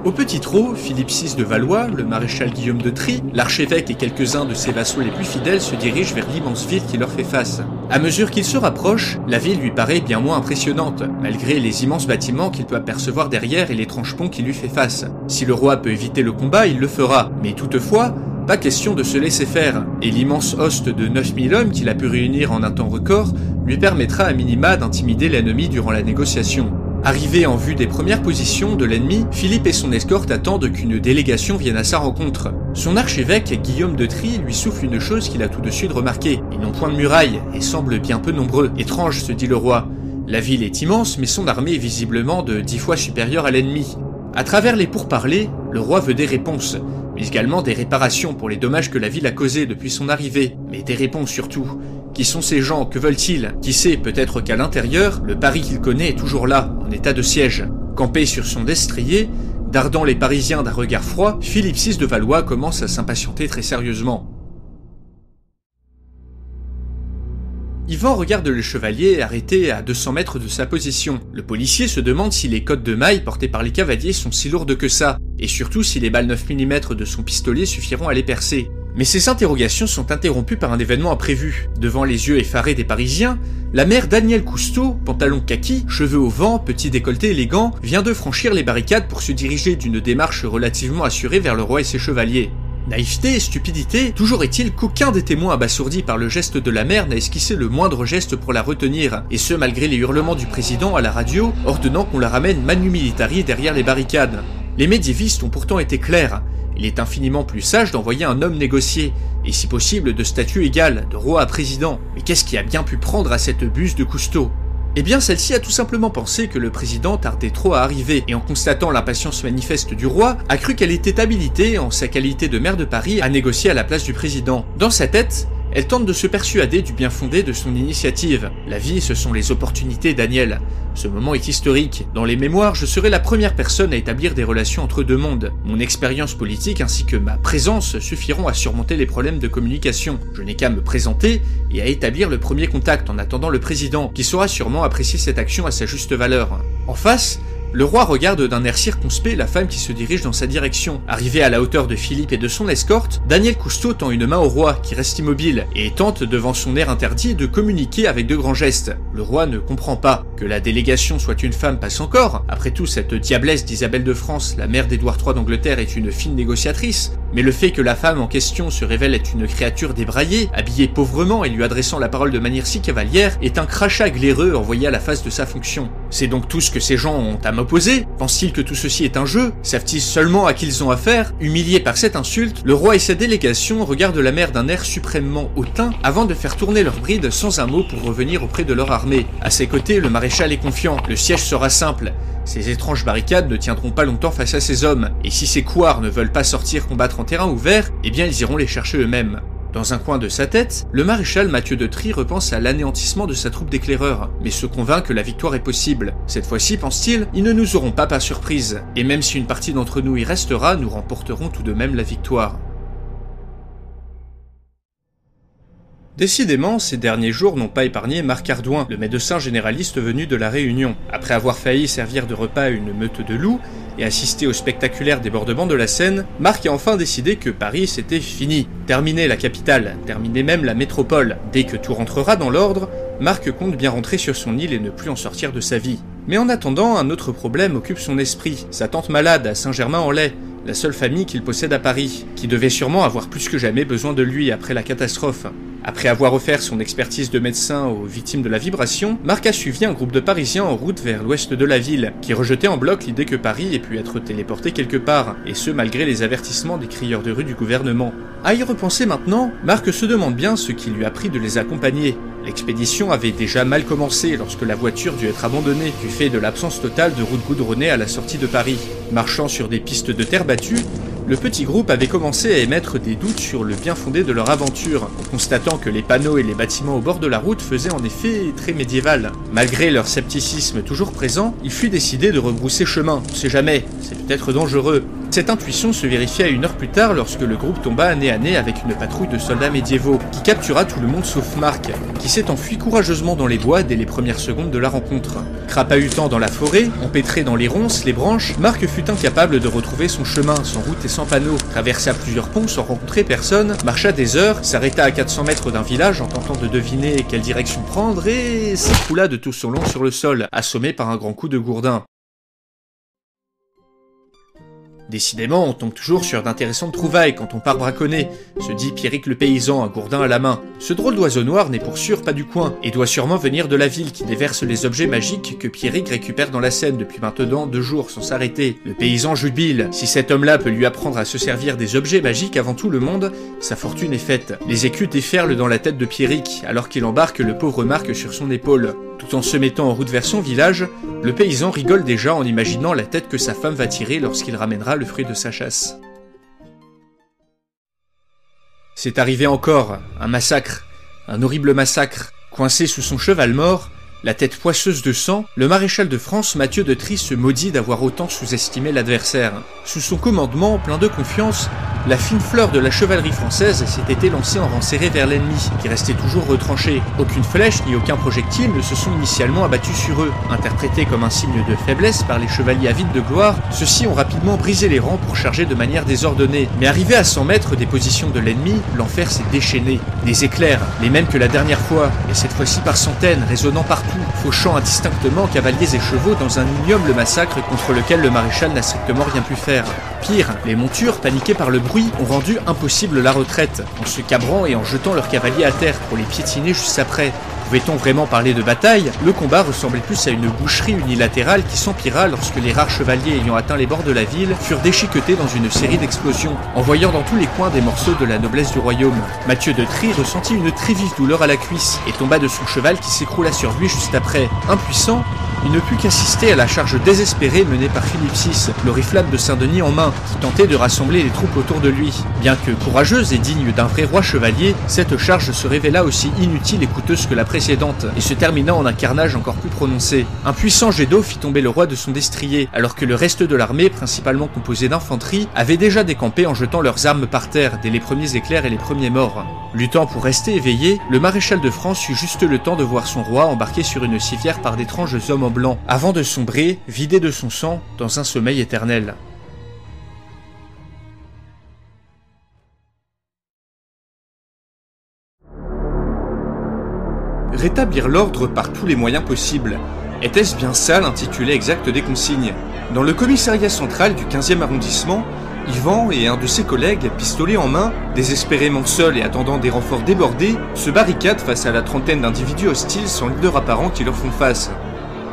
Au petit trot, Philippe VI de Valois, le maréchal Guillaume de Trie, l'archevêque et quelques-uns de ses vassaux les plus fidèles se dirigent vers l'immense ville qui leur fait face. À mesure qu'ils se rapprochent, la ville lui paraît bien moins impressionnante, malgré les immenses bâtiments qu'il peut apercevoir derrière et l'étrange pont qui lui fait face. Si le roi peut éviter le combat, il le fera, mais toutefois, Pas question de se laisser faire, et l'immense host de 9000 hommes qu'il a pu réunir en un temps record lui permettra à minima d'intimider l'ennemi durant la négociation. Arrivé en vue des premières positions de l'ennemi, Philippe et son escorte attendent qu'une délégation vienne à sa rencontre. Son archevêque, Guillaume de Trie, lui souffle une chose qu'il a tout de suite remarqué. Ils n'ont point de muraille et semblent bien peu nombreux. Étrange, se dit le roi. La ville est immense, mais son armée est visiblement de dix fois supérieure à l'ennemi. À travers les pourparlers, le roi veut des réponses, mais également des réparations pour les dommages que la ville a causés depuis son arrivée, mais des réponses surtout. Qui sont ces gens? Que veulent-ils? Qui sait, peut-être qu'à l'intérieur, le Paris qu'il connaît est toujours là, en état de siège. Campé sur son destrier, dardant les Parisiens d'un regard froid, Philippe VI de Valois commence à s'impatienter très sérieusement. Yvan regarde le chevalier arrêté à 200 mètres de sa position. Le policier se demande si les codes de mailles portés par les cavaliers sont si lourdes que ça, et surtout si les balles 9 mm de son pistolet suffiront à les percer. Mais ces interrogations sont interrompues par un événement imprévu. Devant les yeux effarés des Parisiens, la mère Danielle Cousteau, pantalon kaki, cheveux au vent, petit décolleté élégant, vient de franchir les barricades pour se diriger d'une démarche relativement assurée vers le roi et ses chevaliers. Naïveté et stupidité, toujours est-il qu'aucun des témoins abasourdis par le geste de la mère n'a esquissé le moindre geste pour la retenir, et ce malgré les hurlements du président à la radio, ordonnant qu'on la ramène manu militari derrière les barricades. Les médiévistes ont pourtant été clairs, il est infiniment plus sage d'envoyer un homme négocier, et si possible de statut égal, de roi à président. Mais qu'est-ce qui a bien pu prendre à cette buse de Cousteau? Eh bien, celle-ci a tout simplement pensé que le président tardait trop à arriver, et en constatant l'impatience manifeste du roi, a cru qu'elle était habilitée, en sa qualité de maire de Paris, à négocier à la place du président. Dans sa tête, elle tente de se persuader du bien fondé de son initiative. La vie, ce sont les opportunités, Daniel. Ce moment est historique. Dans les mémoires, je serai la première personne à établir des relations entre deux mondes. Mon expérience politique ainsi que ma présence suffiront à surmonter les problèmes de communication. Je n'ai qu'à me présenter et à établir le premier contact en attendant le président, qui saura sûrement apprécier cette action à sa juste valeur. En face, le roi regarde d'un air circonspect la femme qui se dirige dans sa direction. Arrivé à la hauteur de Philippe et de son escorte, Daniel Cousteau tend une main au roi, qui reste immobile, et tente, devant son air interdit, de communiquer avec de grands gestes. Le roi ne comprend pas. Que la délégation soit une femme passe encore. Après tout, cette diablesse d'Isabelle de France, la mère d'Édouard III d'Angleterre, est une fine négociatrice. Mais le fait que la femme en question se révèle être une créature débraillée, habillée pauvrement et lui adressant la parole de manière si cavalière, est un crachat glaireux envoyé à la face de sa fonction. C'est donc tout ce que ces gens ont à m'opposer Pensent-ils que tout ceci est un jeu? Savent-ils seulement à qui ils ont affaire? Humiliés par cette insulte, le roi et sa délégation regardent la mer d'un air suprêmement hautain avant de faire tourner leur bride sans un mot pour revenir auprès de leur armée. À ses côtés, le maréchal est confiant. Le siège sera simple. Ces étranges barricades ne tiendront pas longtemps face à ces hommes, et si ces couards ne veulent pas sortir combattre en terrain ouvert, eh bien ils iront les chercher eux-mêmes. Dans un coin de sa tête, le maréchal Mathieu de Trie repense à l'anéantissement de sa troupe d'éclaireurs, mais se convainc que la victoire est possible. Cette fois-ci, pense-t-il, ils ne nous auront pas par surprise, et même si une partie d'entre nous y restera, nous remporterons tout de même la victoire. Décidément, ces derniers jours n'ont pas épargné Marc Ardouin, le médecin généraliste venu de la Réunion. Après avoir failli servir de repas à une meute de loups et assister au spectaculaire débordement de la Seine, Marc a enfin décidé que Paris c'était fini. Terminé la capitale, terminé même la métropole. Dès que tout rentrera dans l'ordre, Marc compte bien rentrer sur son île et ne plus en sortir de sa vie. Mais en attendant, un autre problème occupe son esprit. Sa tante malade à Saint-Germain-en-Laye, la seule famille qu'il possède à Paris, qui devait sûrement avoir plus que jamais besoin de lui après la catastrophe. Après avoir offert son expertise de médecin aux victimes de la vibration, Marc a suivi un groupe de Parisiens en route vers l'ouest de la ville, qui rejetait en bloc l'idée que Paris ait pu être téléporté quelque part, et ce malgré les avertissements des crieurs de rue du gouvernement. À y repenser maintenant, Marc se demande bien ce qui lui a pris de les accompagner. L'expédition avait déjà mal commencé lorsque la voiture dut être abandonnée du fait de l'absence totale de route goudronnée à la sortie de Paris. Marchant sur des pistes de terre battue, le petit groupe avait commencé à émettre des doutes sur le bien fondé de leur aventure, constatant que les panneaux et les bâtiments au bord de la route faisaient en effet très médiéval. Malgré leur scepticisme toujours présent, il fut décidé de rebrousser chemin, on sait jamais, c'est peut-être dangereux. Cette intuition se vérifia une heure plus tard lorsque le groupe tomba nez à nez avec une patrouille de soldats médiévaux, qui captura tout le monde sauf Marc, qui s'est enfui courageusement dans les bois dès les premières secondes de la rencontre. Crapahutant dans la forêt, empêtré dans les ronces, les branches, Marc fut incapable de retrouver son chemin sans route et sans panneaux, traversa plusieurs ponts sans rencontrer personne, marcha des heures, s'arrêta à 400 mètres d'un village en tentant de deviner quelle direction prendre et s'écroula de tout son long sur le sol, assommé par un grand coup de gourdin. Décidément, on tombe toujours sur d'intéressantes trouvailles quand on part braconner, se dit Pierrick le paysan, un gourdin à la main. Ce drôle d'oiseau noir n'est pour sûr pas du coin, et doit sûrement venir de la ville qui déverse les objets magiques que Pierrick récupère dans la Seine depuis maintenant deux jours sans s'arrêter. Le paysan jubile, si cet homme-là peut lui apprendre à se servir des objets magiques avant tout le monde, sa fortune est faite. Les écus déferlent dans la tête de Pierrick, alors qu'il embarque le pauvre Marc sur son épaule. Tout en se mettant en route vers son village, le paysan rigole déjà en imaginant la tête que sa femme va tirer lorsqu'il ramènera le de sa chasse. C'est arrivé encore, un massacre, un horrible massacre. Coincé sous son cheval mort, la tête poisseuse de sang, le maréchal de France Mathieu de Trie se maudit d'avoir autant sous-estimé l'adversaire. Sous son commandement, plein de confiance, la fine fleur de la chevalerie française s'était élancée en rang serré vers l'ennemi, qui restait toujours retranché. Aucune flèche ni aucun projectile ne se sont initialement abattus sur eux. Interprétés comme un signe de faiblesse par les chevaliers avides de gloire, ceux-ci ont rapidement brisé les rangs pour charger de manière désordonnée. Mais arrivé à 100 mètres des positions de l'ennemi, l'enfer s'est déchaîné. Des éclairs, les mêmes que la dernière fois, et cette fois-ci par centaines, résonnant partout, fauchant indistinctement cavaliers et chevaux dans un ignoble massacre contre lequel le maréchal n'a strictement rien pu faire. Pire, les montures, paniquées par le bruit, ont rendu impossible la retraite, en se cabrant et en jetant leurs cavaliers à terre pour les piétiner juste après. Pouvait-on vraiment parler de bataille? Le combat ressemblait plus à une boucherie unilatérale qui s'empira lorsque les rares chevaliers ayant atteint les bords de la ville furent déchiquetés dans une série d'explosions, envoyant dans tous les coins des morceaux de la noblesse du royaume. Mathieu de Trie ressentit une très vive douleur à la cuisse et tomba de son cheval qui s'écroula sur lui juste après. Impuissant, il ne put qu'assister à la charge désespérée menée par Philippe VI, l'oriflamme de Saint-Denis en main, qui tentait de rassembler les troupes autour de lui. Bien que courageuse et digne d'un vrai roi chevalier, cette charge se révéla aussi inutile et coûteuse que la précédente, et se termina en un carnage encore plus prononcé. Un puissant jet d'eau fit tomber le roi de son destrier, alors que le reste de l'armée, principalement composée d'infanterie, avait déjà décampé en jetant leurs armes par terre dès les premiers éclairs et les premiers morts. Luttant pour rester éveillé, le maréchal de France eut juste le temps de voir son roi embarqué sur une civière par d'étranges hommes en avant de sombrer, vidé de son sang, dans un sommeil éternel. Rétablir l'ordre par tous les moyens possibles. Était-ce bien ça l'intitulé exact des consignes? Dans le commissariat central du 15e arrondissement, Yvan et un de ses collègues, pistolet en main, désespérément seuls et attendant des renforts débordés, se barricadent face à la trentaine d'individus hostiles sans leader apparent qui leur font face.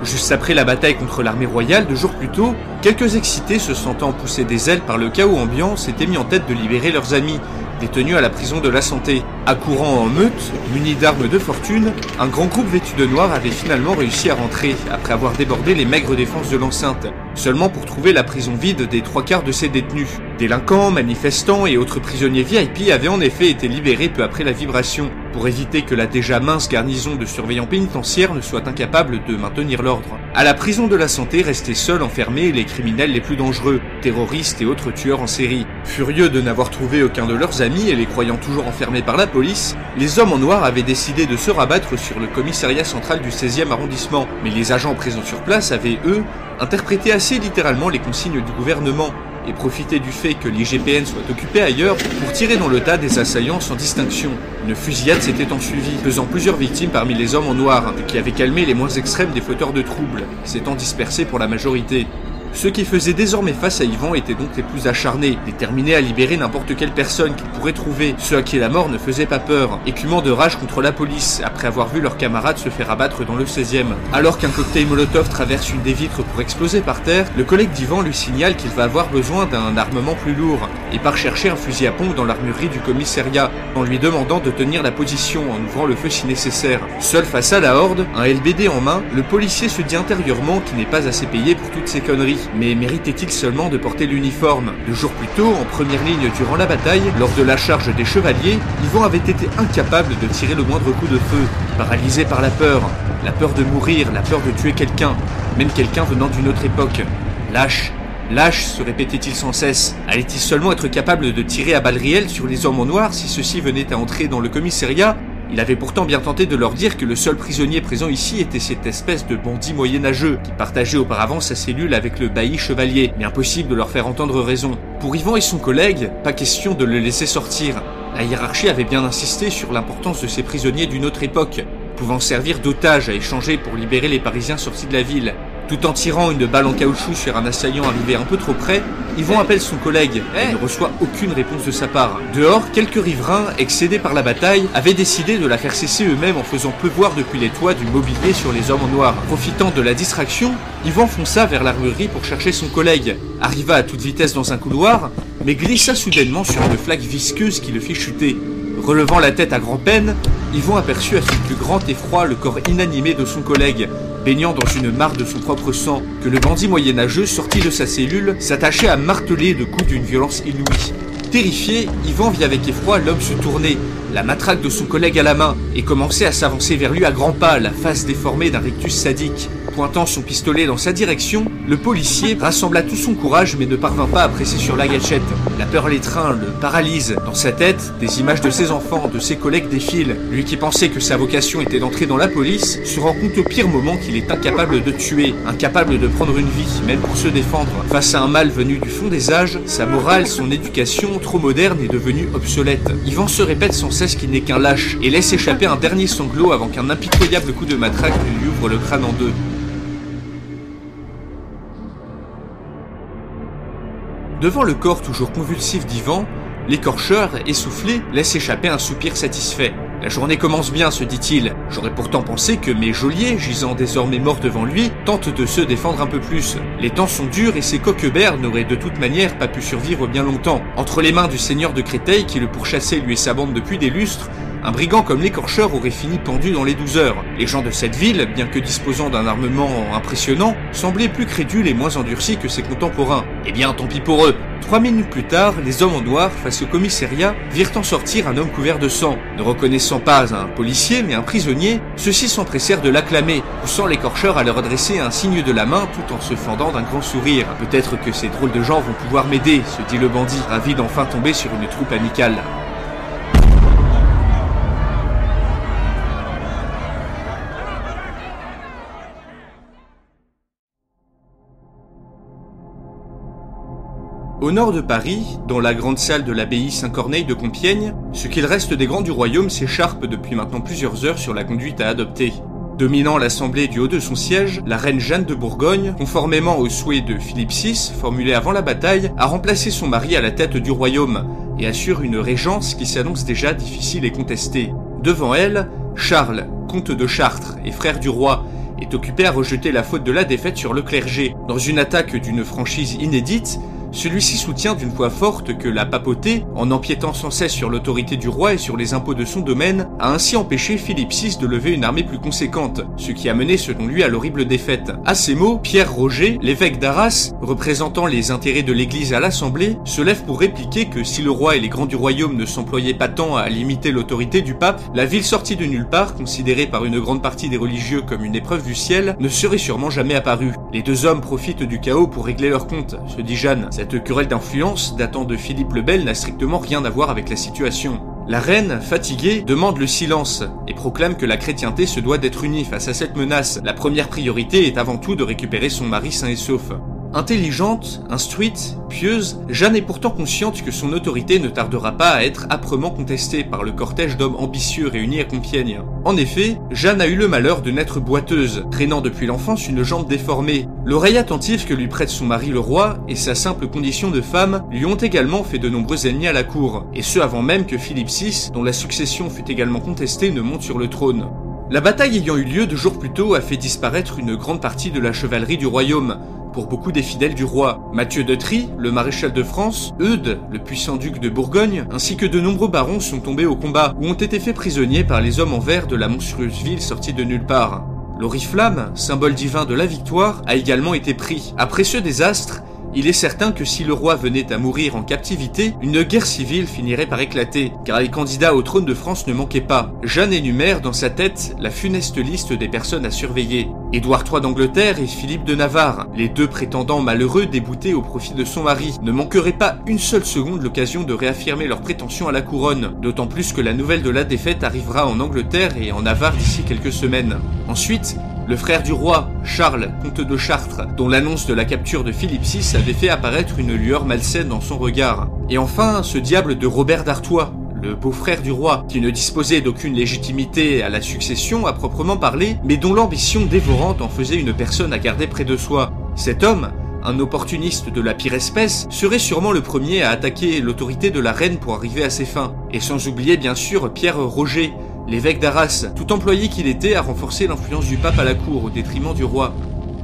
Juste après la bataille contre l'armée royale, deux jours plus tôt, quelques excités se sentant pousser des ailes par le chaos ambiant s'étaient mis en tête de libérer leurs amis, détenus à la prison de la santé. Accourant en meute, munis d'armes de fortune, un grand groupe vêtu de noir avait finalement réussi à rentrer, après avoir débordé les maigres défenses de l'enceinte, seulement pour trouver la prison vide des trois quarts de ses détenus. Délinquants, manifestants et autres prisonniers VIP avaient en effet été libérés peu après la vibration, pour éviter que la déjà mince garnison de surveillants pénitentiaires ne soit incapable de maintenir l'ordre. À la prison de la santé restaient seuls enfermés les criminels les plus dangereux, terroristes et autres tueurs en série. Furieux de n'avoir trouvé aucun de leurs amis et les croyant toujours enfermés par la police, les hommes en noir avaient décidé de se rabattre sur le commissariat central du 16e arrondissement, mais les agents présents sur place avaient, eux, interprété assez littéralement les consignes du gouvernement et profité du fait que l'IGPN soit occupé ailleurs pour tirer dans le tas des assaillants sans distinction. Une fusillade s'était ensuivie, faisant plusieurs victimes parmi les hommes en noir, qui avaient calmé les moins extrêmes des fauteurs de troubles, s'étant dispersés pour la majorité. Ceux qui faisaient désormais face à Yvan étaient donc les plus acharnés, déterminés à libérer n'importe quelle personne qu'ils pourraient trouver. Ceux à qui la mort ne faisait pas peur, écumant de rage contre la police, après avoir vu leurs camarades se faire abattre dans le 16e. Alors qu'un cocktail Molotov traverse une des vitres pour exploser par terre, le collègue d'Yvan lui signale qu'il va avoir besoin d'un armement plus lourd, et part chercher un fusil à pompe dans l'armurerie du commissariat, en lui demandant de tenir la position en ouvrant le feu si nécessaire. Seul face à la horde, un LBD en main, le policier se dit intérieurement qu'il n'est pas assez payé pour toutes ces conneries mais méritait-il seulement de porter l'uniforme? Deux jours plus tôt, en première ligne durant la bataille, lors de la charge des chevaliers, Yvan avait été incapable de tirer le moindre coup de feu, paralysé par la peur, la peur de mourir, la peur de tuer quelqu'un, même quelqu'un venant d'une autre époque. Lâche, Lâche, se répétait-il sans cesse. Allait-il seulement être capable de tirer à balles réelles sur les hommes en noir si ceux-ci venaient à entrer dans le commissariat? Il avait pourtant bien tenté de leur dire que le seul prisonnier présent ici était cette espèce de bandit moyenâgeux qui partageait auparavant sa cellule avec le bailli chevalier, mais impossible de leur faire entendre raison. Pour Yvan et son collègue, pas question de le laisser sortir. La hiérarchie avait bien insisté sur l'importance de ces prisonniers d'une autre époque, pouvant servir d'otages à échanger pour libérer les Parisiens sortis de la ville. Tout en tirant une balle en caoutchouc sur un assaillant arrivé un peu trop près, Yvon appelle son collègue et ne reçoit aucune réponse de sa part. Dehors, quelques riverains, excédés par la bataille, avaient décidé de la faire cesser eux-mêmes en faisant pleuvoir depuis les toits du mobilier sur les hommes en noir. Profitant de la distraction, Yvan fonça vers l'armurerie pour chercher son collègue, arriva à toute vitesse dans un couloir, mais glissa soudainement sur une flaque visqueuse qui le fit chuter. Relevant la tête à grand-peine, Yvon aperçut à son plus grand effroi le corps inanimé de son collègue, baignant dans une mare de son propre sang, que le bandit moyenâgeux sorti de sa cellule s'attachait à marteler de coups d'une violence inouïe. Terrifié, Yvan vit avec effroi l'homme se tourner, la matraque de son collègue à la main, et commençait à s'avancer vers lui à grands pas, la face déformée d'un rictus sadique. Pointant son pistolet dans sa direction, le policier rassembla tout son courage mais ne parvint pas à presser sur la gâchette. La peur l'étreint, le paralyse. Dans sa tête, des images de ses enfants, de ses collègues défilent. Lui qui pensait que sa vocation était d'entrer dans la police, se rend compte au pire moment qu'il est incapable de tuer, incapable de prendre une vie, même pour se défendre. Face à un mal venu du fond des âges, sa morale, son éducation, trop moderne, est devenue obsolète. Yvan se répète sans cesse qu'il n'est qu'un lâche et laisse échapper un dernier sanglot avant qu'un impitoyable coup de matraque lui ouvre le crâne en deux. Devant le corps toujours convulsif d'Ivan, l'écorcheur, essoufflé, laisse échapper un soupir satisfait. La journée commence bien, se dit-il. J'aurais pourtant pensé que mes geôliers, gisant désormais morts devant lui, tentent de se défendre un peu plus. Les temps sont durs et ces coqueberts n'auraient de toute manière pas pu survivre bien longtemps. Entre les mains du seigneur de Créteil qui le pourchassait lui et sa bande depuis des lustres, un brigand comme l'écorcheur aurait fini pendu dans les 12 heures. Les gens de cette ville, bien que disposant d'un armement impressionnant, semblaient plus crédules et moins endurcis que ses contemporains. Eh bien, tant pis pour eux. Trois minutes plus tard, les hommes en noir, face au commissariat, virent en sortir un homme couvert de sang. Ne reconnaissant pas un policier, mais un prisonnier, ceux-ci s'empressèrent de l'acclamer, poussant l'écorcheur à leur adresser un signe de la main tout en se fendant d'un grand sourire. Peut-être que ces drôles de gens vont pouvoir m'aider, se dit le bandit, ravi d'enfin tomber sur une troupe amicale. Au nord de Paris, dans la grande salle de l'abbaye Saint-Corneille de Compiègne, ce qu'il reste des grands du royaume s'écharpe depuis maintenant plusieurs heures sur la conduite à adopter. Dominant l'assemblée du haut de son siège, la reine Jeanne de Bourgogne, conformément au souhait de Philippe VI, formulé avant la bataille, a remplacé son mari à la tête du royaume et assure une régence qui s'annonce déjà difficile et contestée. Devant elle, Charles, comte de Chartres et frère du roi, est occupé à rejeter la faute de la défaite sur le clergé. Dans une attaque d'une franchise inédite, celui-ci soutient d'une voix forte que la papauté, en empiétant sans cesse sur l'autorité du roi et sur les impôts de son domaine, a ainsi empêché Philippe VI de lever une armée plus conséquente, ce qui a mené selon lui à l'horrible défaite. À ces mots, Pierre Roger, l'évêque d'Arras, représentant les intérêts de l'Église à l'Assemblée, se lève pour répliquer que si le roi et les grands du royaume ne s'employaient pas tant à limiter l'autorité du pape, la ville sortie de nulle part, considérée par une grande partie des religieux comme une épreuve du ciel, ne serait sûrement jamais apparue. Les deux hommes profitent du chaos pour régler leur compte, se dit Jeanne. Cette querelle d'influence datant de Philippe le Bel n'a strictement rien à voir avec la situation. La reine, fatiguée, demande le silence et proclame que la chrétienté se doit d'être unie face à cette menace. La première priorité est avant tout de récupérer son mari sain et sauf. Intelligente, instruite, pieuse, Jeanne est pourtant consciente que son autorité ne tardera pas à être âprement contestée par le cortège d'hommes ambitieux réunis à Compiègne. En effet, Jeanne a eu le malheur de naître boiteuse, traînant depuis l'enfance une jambe déformée. L'oreille attentive que lui prête son mari le roi et sa simple condition de femme lui ont également fait de nombreux ennemis à la cour, et ce avant même que Philippe VI, dont la succession fut également contestée, ne monte sur le trône. La bataille ayant eu lieu deux jours plus tôt a fait disparaître une grande partie de la chevalerie du royaume, pour beaucoup des fidèles du roi. Mathieu de Trie, le maréchal de France, Eudes, le puissant duc de Bourgogne, ainsi que de nombreux barons sont tombés au combat ou ont été faits prisonniers par les hommes en vert de la monstrueuse ville sortie de nulle part. L'oriflamme, symbole divin de la victoire, a également été pris. Après ce désastre, il est certain que si le roi venait à mourir en captivité, une guerre civile finirait par éclater, car les candidats au trône de France ne manquaient pas. Jeanne énumère dans sa tête la funeste liste des personnes à surveiller. Édouard III d'Angleterre et Philippe de Navarre, les deux prétendants malheureux déboutés au profit de son mari, ne manqueraient pas une seule seconde l'occasion de réaffirmer leurs prétentions à la couronne, d'autant plus que la nouvelle de la défaite arrivera en Angleterre et en Navarre d'ici quelques semaines. Ensuite, le frère du roi, Charles, comte de Chartres, dont l'annonce de la capture de Philippe VI avait fait apparaître une lueur malsaine dans son regard. Et enfin, ce diable de Robert d'Artois, le beau-frère du roi, qui ne disposait d'aucune légitimité à la succession à proprement parler, mais dont l'ambition dévorante en faisait une personne à garder près de soi. Cet homme, un opportuniste de la pire espèce, serait sûrement le premier à attaquer l'autorité de la reine pour arriver à ses fins. Et sans oublier bien sûr Pierre Roger, l'évêque d'Arras, tout employé qu'il était à renforcer l'influence du pape à la cour au détriment du roi.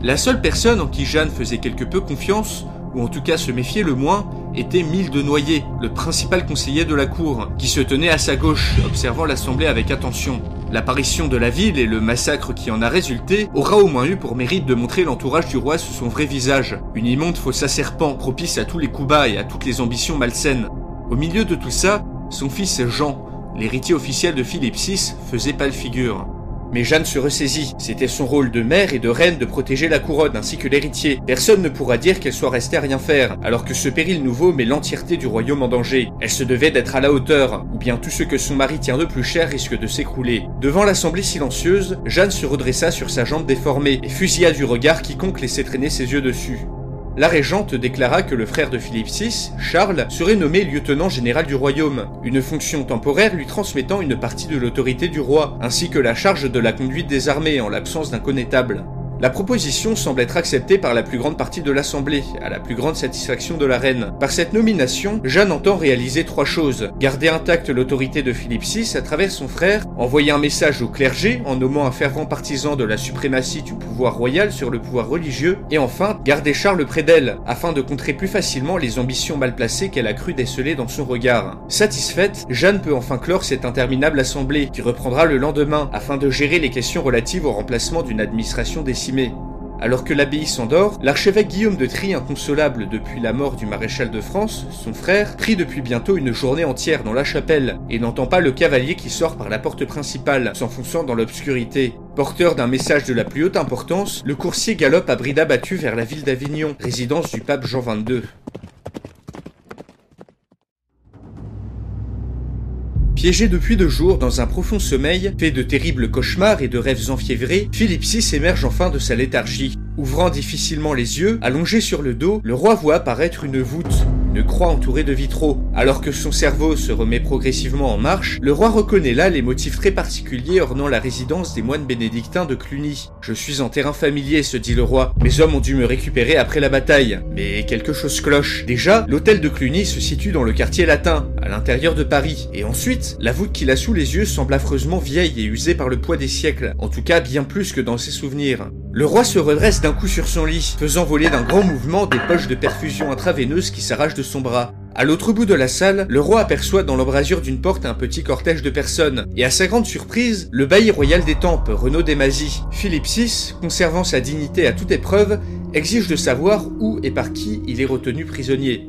La seule personne en qui Jeanne faisait quelque peu confiance, ou en tout cas se méfiait le moins, était Mille de Noyer, le principal conseiller de la cour, qui se tenait à sa gauche, observant l'assemblée avec attention. L'apparition de la ville et le massacre qui en a résulté aura au moins eu pour mérite de montrer l'entourage du roi sous son vrai visage, une immonde fosse à serpent propice à tous les coups bas et à toutes les ambitions malsaines. Au milieu de tout ça, son fils Jean, l'héritier officiel de Philippe VI, faisait pâle figure. Mais Jeanne se ressaisit. C'était son rôle de mère et de reine de protéger la couronne ainsi que l'héritier. Personne ne pourra dire qu'elle soit restée à rien faire, alors que ce péril nouveau met l'entièreté du royaume en danger. Elle se devait d'être à la hauteur, ou bien tout ce que son mari tient de plus cher risque de s'écrouler. Devant l'assemblée silencieuse, Jeanne se redressa sur sa jambe déformée et fusilla du regard quiconque laissait traîner ses yeux dessus la régente déclara que le frère de Philippe VI, Charles, serait nommé lieutenant général du royaume, une fonction temporaire lui transmettant une partie de l'autorité du roi, ainsi que la charge de la conduite des armées en l'absence d'un connétable. La proposition semble être acceptée par la plus grande partie de l'Assemblée, à la plus grande satisfaction de la reine. Par cette nomination, Jeanne entend réaliser trois choses. Garder intacte l'autorité de Philippe VI à travers son frère, envoyer un message au clergé en nommant un fervent partisan de la suprématie du pouvoir royal sur le pouvoir religieux, et enfin, garder Charles près d'elle, afin de contrer plus facilement les ambitions mal placées qu'elle a cru déceler dans son regard. Satisfaite, Jeanne peut enfin clore cette interminable assemblée, qui reprendra le lendemain, afin de gérer les questions relatives au remplacement d'une administration alors que l'abbaye s'endort, l'archevêque Guillaume de Trie, inconsolable depuis la mort du maréchal de France, son frère, prie depuis bientôt une journée entière dans la chapelle et n'entend pas le cavalier qui sort par la porte principale, s'enfonçant dans l'obscurité. Porteur d'un message de la plus haute importance, le coursier galope à bride abattue vers la ville d'Avignon, résidence du pape Jean XXII. Piégé depuis deux jours dans un profond sommeil, fait de terribles cauchemars et de rêves enfiévrés, Philippe VI émerge enfin de sa léthargie. Ouvrant difficilement les yeux, allongé sur le dos, le roi voit apparaître une voûte, croix entourée de vitraux. Alors que son cerveau se remet progressivement en marche, le roi reconnaît là les motifs très particuliers ornant la résidence des moines bénédictins de Cluny. Je suis en terrain familier, se dit le roi. Mes hommes ont dû me récupérer après la bataille. Mais quelque chose cloche. Déjà, l'hôtel de Cluny se situe dans le quartier latin, à l'intérieur de Paris. Et ensuite, la voûte qu'il a sous les yeux semble affreusement vieille et usée par le poids des siècles. En tout cas, bien plus que dans ses souvenirs. Le roi se redresse d'un coup sur son lit, faisant voler d'un grand mouvement des poches de perfusion intraveineuse qui s'arrachent de son bras. À l'autre bout de la salle, le roi aperçoit dans l'embrasure d'une porte un petit cortège de personnes, et à sa grande surprise, le bailli royal des Tempes, Renaud Desmazis. Philippe VI, conservant sa dignité à toute épreuve, exige de savoir où et par qui il est retenu prisonnier.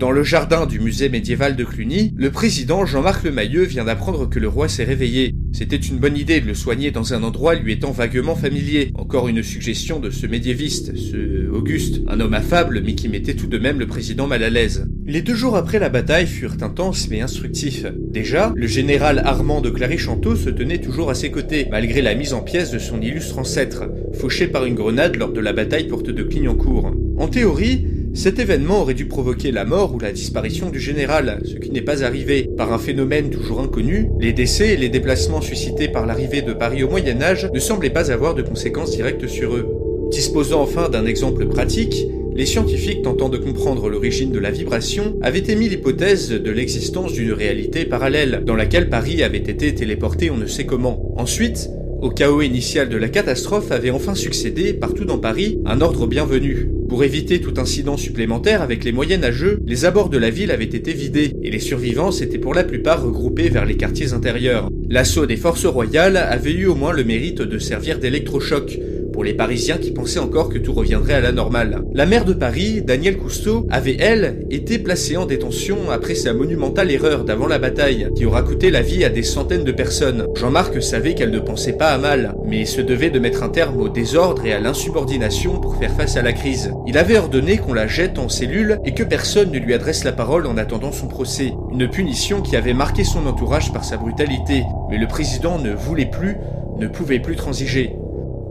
Dans le jardin du musée médiéval de Cluny, le président Jean-Marc Lemayeux vient d'apprendre que le roi s'est réveillé. C'était une bonne idée de le soigner dans un endroit lui étant vaguement familier. Encore une suggestion de ce médiéviste, ce Auguste, un homme affable mais qui mettait tout de même le président mal à l'aise. Les deux jours après la bataille furent intenses mais instructifs. Déjà, le général Armand de Clary-Chanteau se tenait toujours à ses côtés, malgré la mise en pièce de son illustre ancêtre, fauché par une grenade lors de la bataille porte de Clignancourt. En théorie, cet événement aurait dû provoquer la mort ou la disparition du général, ce qui n'est pas arrivé. Par un phénomène toujours inconnu, les décès et les déplacements suscités par l'arrivée de Paris au Moyen Âge ne semblaient pas avoir de conséquences directes sur eux. Disposant enfin d'un exemple pratique, les scientifiques tentant de comprendre l'origine de la vibration avaient émis l'hypothèse de l'existence d'une réalité parallèle, dans laquelle Paris avait été téléporté on ne sait comment. Ensuite, au chaos initial de la catastrophe avait enfin succédé, partout dans Paris, un ordre bienvenu. Pour éviter tout incident supplémentaire avec les moyens nageux, les abords de la ville avaient été vidés, et les survivants s'étaient pour la plupart regroupés vers les quartiers intérieurs. L'assaut des forces royales avait eu au moins le mérite de servir d'électrochoc, pour les Parisiens qui pensaient encore que tout reviendrait à la normale. La maire de Paris, Danielle Cousteau, avait, elle, été placée en détention après sa monumentale erreur d'avant la bataille, qui aura coûté la vie à des centaines de personnes. Jean-Marc savait qu'elle ne pensait pas à mal, mais se devait de mettre un terme au désordre et à l'insubordination pour faire face à la crise. Il avait ordonné qu'on la jette en cellule et que personne ne lui adresse la parole en attendant son procès. Une punition qui avait marqué son entourage par sa brutalité. Mais le président ne voulait plus, ne pouvait plus transiger.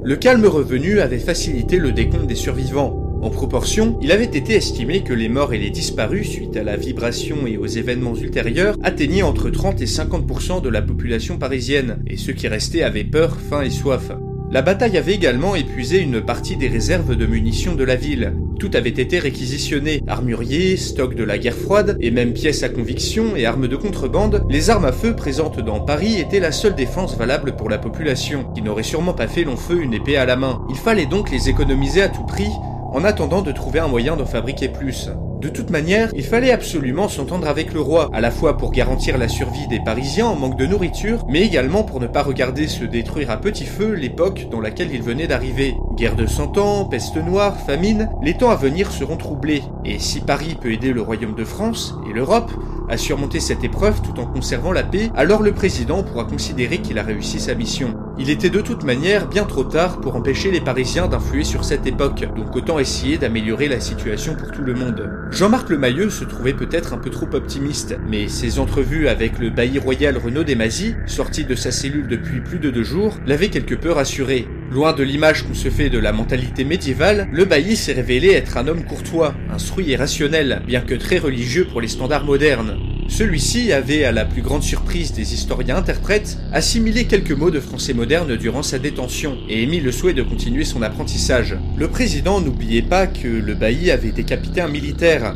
Le calme revenu avait facilité le décompte des survivants. En proportion, il avait été estimé que les morts et les disparus suite à la vibration et aux événements ultérieurs atteignaient entre 30 et 50% de la population parisienne, et ceux qui restaient avaient peur, faim et soif. La bataille avait également épuisé une partie des réserves de munitions de la ville. Tout avait été réquisitionné, armuriers, stocks de la guerre froide, et même pièces à conviction et armes de contrebande, les armes à feu présentes dans Paris étaient la seule défense valable pour la population, qui n'aurait sûrement pas fait long feu une épée à la main. Il fallait donc les économiser à tout prix, en attendant de trouver un moyen d'en fabriquer plus. De toute manière, il fallait absolument s'entendre avec le roi, à la fois pour garantir la survie des Parisiens en manque de nourriture, mais également pour ne pas regarder se détruire à petit feu l'époque dans laquelle il venait d'arriver. Guerre de Cent Ans, peste noire, famine, les temps à venir seront troublés. Et si Paris peut aider le royaume de France et l'Europe à surmonter cette épreuve tout en conservant la paix, alors le président pourra considérer qu'il a réussi sa mission. Il était de toute manière bien trop tard pour empêcher les Parisiens d'influer sur cette époque, donc autant essayer d'améliorer la situation pour tout le monde. Jean-Marc Lemayeux se trouvait peut-être un peu trop optimiste, mais ses entrevues avec le bailli royal Renaud Desmazis, sorti de sa cellule depuis plus de deux jours, l'avaient quelque peu rassuré. Loin de l'image qu'on se fait de la mentalité médiévale, le bailli s'est révélé être un homme courtois, instruit et rationnel, bien que très religieux pour les standards modernes. Celui-ci avait, à la plus grande surprise des historiens interprètes, assimilé quelques mots de français moderne durant sa détention et émis le souhait de continuer son apprentissage. Le président n'oubliait pas que le bailli avait décapité un militaire,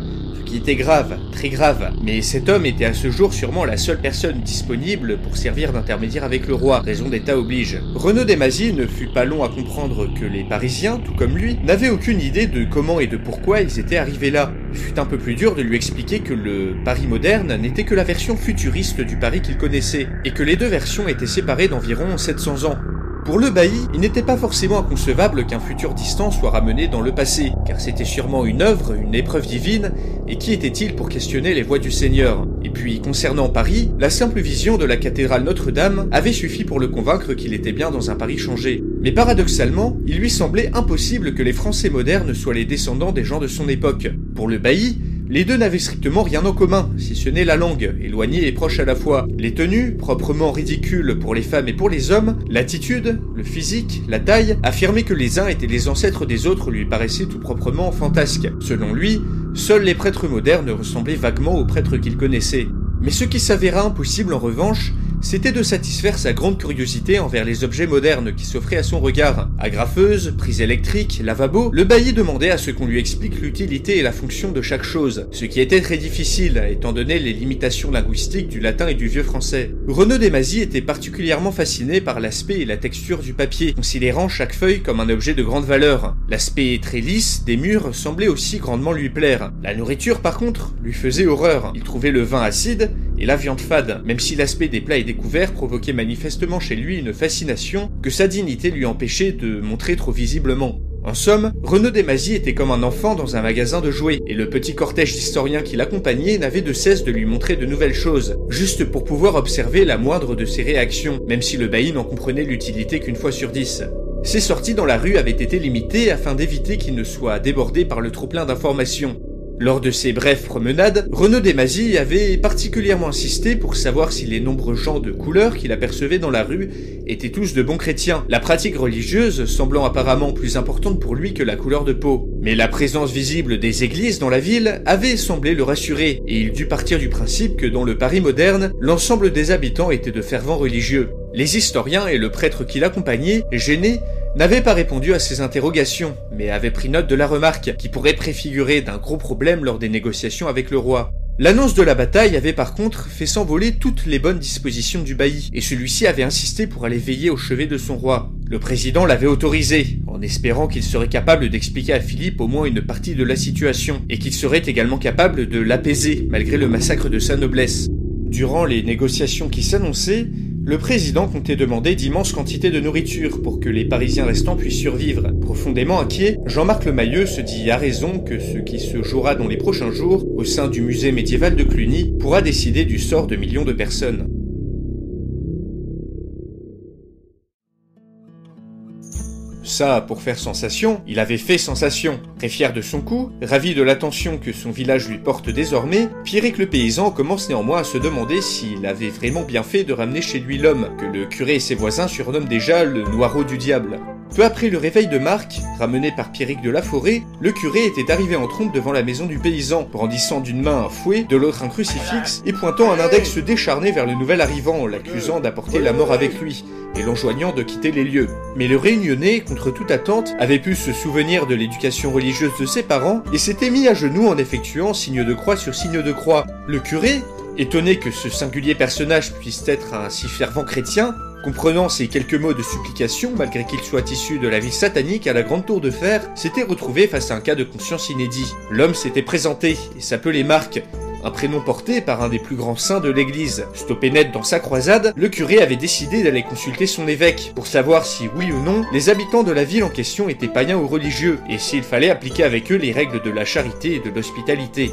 était grave, très grave, mais cet homme était à ce jour sûrement la seule personne disponible pour servir d'intermédiaire avec le roi, raison d'état oblige. Renaud Desmazis ne fut pas long à comprendre que les Parisiens, tout comme lui, n'avaient aucune idée de comment et de pourquoi ils étaient arrivés là. Il fut un peu plus dur de lui expliquer que le Paris moderne n'était que la version futuriste du Paris qu'il connaissait, et que les deux versions étaient séparées d'environ 700 ans. Pour le bailli, il n'était pas forcément inconcevable qu'un futur distant soit ramené dans le passé, car c'était sûrement une œuvre, une épreuve divine, et qui était-il pour questionner les voies du Seigneur? Et puis, concernant Paris, la simple vision de la cathédrale Notre-Dame avait suffi pour le convaincre qu'il était bien dans un Paris changé. Mais paradoxalement, il lui semblait impossible que les Français modernes soient les descendants des gens de son époque. Pour le bailli, les deux n'avaient strictement rien en commun, si ce n'est la langue, éloignée et proche à la fois. Les tenues, proprement ridicules pour les femmes et pour les hommes, l'attitude, le physique, la taille, affirmer que les uns étaient les ancêtres des autres lui paraissait tout proprement fantasque. Selon lui, seuls les prêtres modernes ressemblaient vaguement aux prêtres qu'il connaissait. Mais ce qui s'avéra impossible en revanche, c'était de satisfaire sa grande curiosité envers les objets modernes qui s'offraient à son regard. Agrafeuse, prise électrique, lavabo, le bailli demandait à ce qu'on lui explique l'utilité et la fonction de chaque chose, ce qui était très difficile étant donné les limitations linguistiques du latin et du vieux français. Renaud Desmazis était particulièrement fasciné par l'aspect et la texture du papier, considérant chaque feuille comme un objet de grande valeur. L'aspect très lisse des murs semblait aussi grandement lui plaire. La nourriture par contre lui faisait horreur. Il trouvait le vin acide la viande fade, même si l'aspect des plats et des couverts provoquait manifestement chez lui une fascination que sa dignité lui empêchait de montrer trop visiblement. En somme, Renaud Desmazis était comme un enfant dans un magasin de jouets, et le petit cortège d'historiens qui l'accompagnait n'avait de cesse de lui montrer de nouvelles choses, juste pour pouvoir observer la moindre de ses réactions, même si le bailli n'en comprenait l'utilité qu'une fois sur dix. Ses sorties dans la rue avaient été limitées afin d'éviter qu'il ne soit débordé par le trop-plein d'informations, lors de ces brèves promenades, Renaud Desmazis avait particulièrement insisté pour savoir si les nombreux gens de couleur qu'il apercevait dans la rue étaient tous de bons chrétiens, la pratique religieuse semblant apparemment plus importante pour lui que la couleur de peau. Mais la présence visible des églises dans la ville avait semblé le rassurer, et il dut partir du principe que dans le Paris moderne, l'ensemble des habitants étaient de fervents religieux. Les historiens et le prêtre qui l'accompagnait, gênés, n'avait pas répondu à ces interrogations, mais avait pris note de la remarque, qui pourrait préfigurer d'un gros problème lors des négociations avec le roi. L'annonce de la bataille avait par contre fait s'envoler toutes les bonnes dispositions du bailli, et celui-ci avait insisté pour aller veiller au chevet de son roi. Le président l'avait autorisé, en espérant qu'il serait capable d'expliquer à Philippe au moins une partie de la situation, et qu'il serait également capable de l'apaiser, malgré le massacre de sa noblesse. Durant les négociations qui s'annonçaient, le président comptait demander d'immenses quantités de nourriture pour que les Parisiens restants puissent survivre. Profondément inquiet, Jean-Marc Lemayeux se dit à raison que ce qui se jouera dans les prochains jours au sein du musée médiéval de Cluny pourra décider du sort de millions de personnes. Ça, pour faire sensation, il avait fait sensation. Très fier de son coup, ravi de l'attention que son village lui porte désormais, Pierrick le paysan commence néanmoins à se demander s'il avait vraiment bien fait de ramener chez lui l'homme, que le curé et ses voisins surnomment déjà le noireau du diable. Peu après le réveil de Marc, ramené par Pierrick de la Forêt, le curé était arrivé en trompe devant la maison du paysan, brandissant d'une main un fouet, de l'autre un crucifix, et pointant un index décharné vers le nouvel arrivant, l'accusant d'apporter la mort avec lui, et l'enjoignant de quitter les lieux. Mais le réunionnais, contre toute attente, avait pu se souvenir de l'éducation religieuse de ses parents, et s'était mis à genoux en effectuant signe de croix sur signe de croix. Le curé, étonné que ce singulier personnage puisse être un si fervent chrétien, Comprenant ces quelques mots de supplication, malgré qu'il soit issu de la vie satanique à la grande tour de fer, s'était retrouvé face à un cas de conscience inédit. L'homme s'était présenté et s'appelait Marc, un prénom porté par un des plus grands saints de l'église. Stoppé net dans sa croisade, le curé avait décidé d'aller consulter son évêque pour savoir si oui ou non les habitants de la ville en question étaient païens ou religieux et s'il fallait appliquer avec eux les règles de la charité et de l'hospitalité.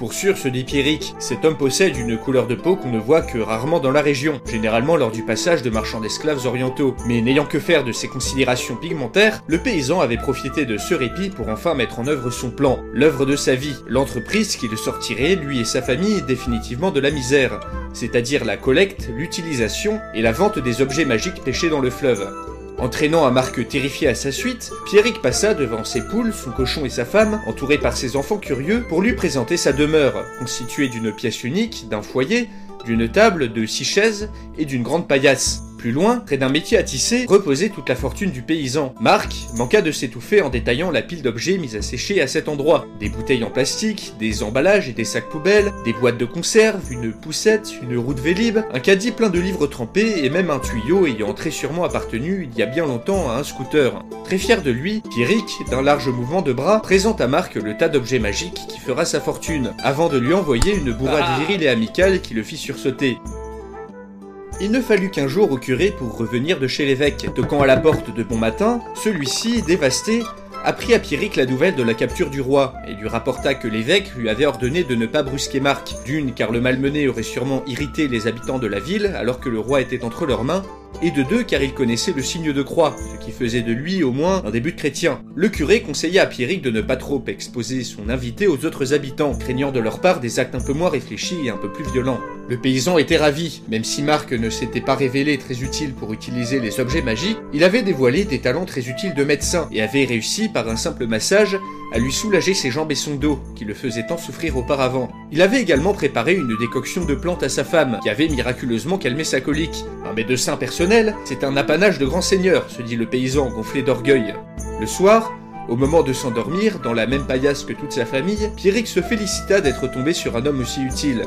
Pour sûr, se dit Pierrick, cet homme possède une couleur de peau qu'on ne voit que rarement dans la région, généralement lors du passage de marchands d'esclaves orientaux. Mais n'ayant que faire de ces considérations pigmentaires, le paysan avait profité de ce répit pour enfin mettre en œuvre son plan, l'œuvre de sa vie, l'entreprise qui le sortirait, lui et sa famille, définitivement de la misère, c'est-à-dire la collecte, l'utilisation et la vente des objets magiques pêchés dans le fleuve. Entraînant un Marc terrifié à sa suite, Pierrick passa devant ses poules, son cochon et sa femme, entouré par ses enfants curieux, pour lui présenter sa demeure, constituée d'une pièce unique, d'un foyer, d'une table, de six chaises et d'une grande paillasse. Plus loin, près d'un métier à tisser, reposait toute la fortune du paysan. Marc manqua de s'étouffer en détaillant la pile d'objets mis à sécher à cet endroit. Des bouteilles en plastique, des emballages et des sacs poubelles, des boîtes de conserve, une poussette, une roue de vélib, un caddie plein de livres trempés et même un tuyau ayant très sûrement appartenu il y a bien longtemps à un scooter. Très fier de lui, Pierrick, d'un large mouvement de bras, présente à Marc le tas d'objets magiques qui fera sa fortune, avant de lui envoyer une bourrade Ah. virile et amicale qui le fit Il ne fallut qu'un jour au curé pour revenir de chez l'évêque. Toquant à la porte de bon matin, celui-ci, dévasté, apprit à Pierrick la nouvelle de la capture du roi, et lui rapporta que l'évêque lui avait ordonné de ne pas brusquer Marc, d'une car le malmené aurait sûrement irrité les habitants de la ville alors que le roi était entre leurs mains, et de deux car il connaissait le signe de croix, ce qui faisait de lui au moins un début de chrétien. Le curé conseilla à Pierrick de ne pas trop exposer son invité aux autres habitants, craignant de leur part des actes un peu moins réfléchis et un peu plus violents. Le paysan était ravi, même si Marc ne s'était pas révélé très utile pour utiliser les objets magiques, il avait dévoilé des talents très utiles de médecin et avait réussi par un simple massage à lui soulager ses jambes et son dos, qui le faisaient tant souffrir auparavant. Il avait également préparé une décoction de plantes à sa femme, qui avait miraculeusement calmé sa colique. Un médecin c'est un apanage de grand seigneur, se dit le paysan gonflé d'orgueil. Le soir, au moment de s'endormir, dans la même paillasse que toute sa famille, Pierrick se félicita d'être tombé sur un homme aussi utile.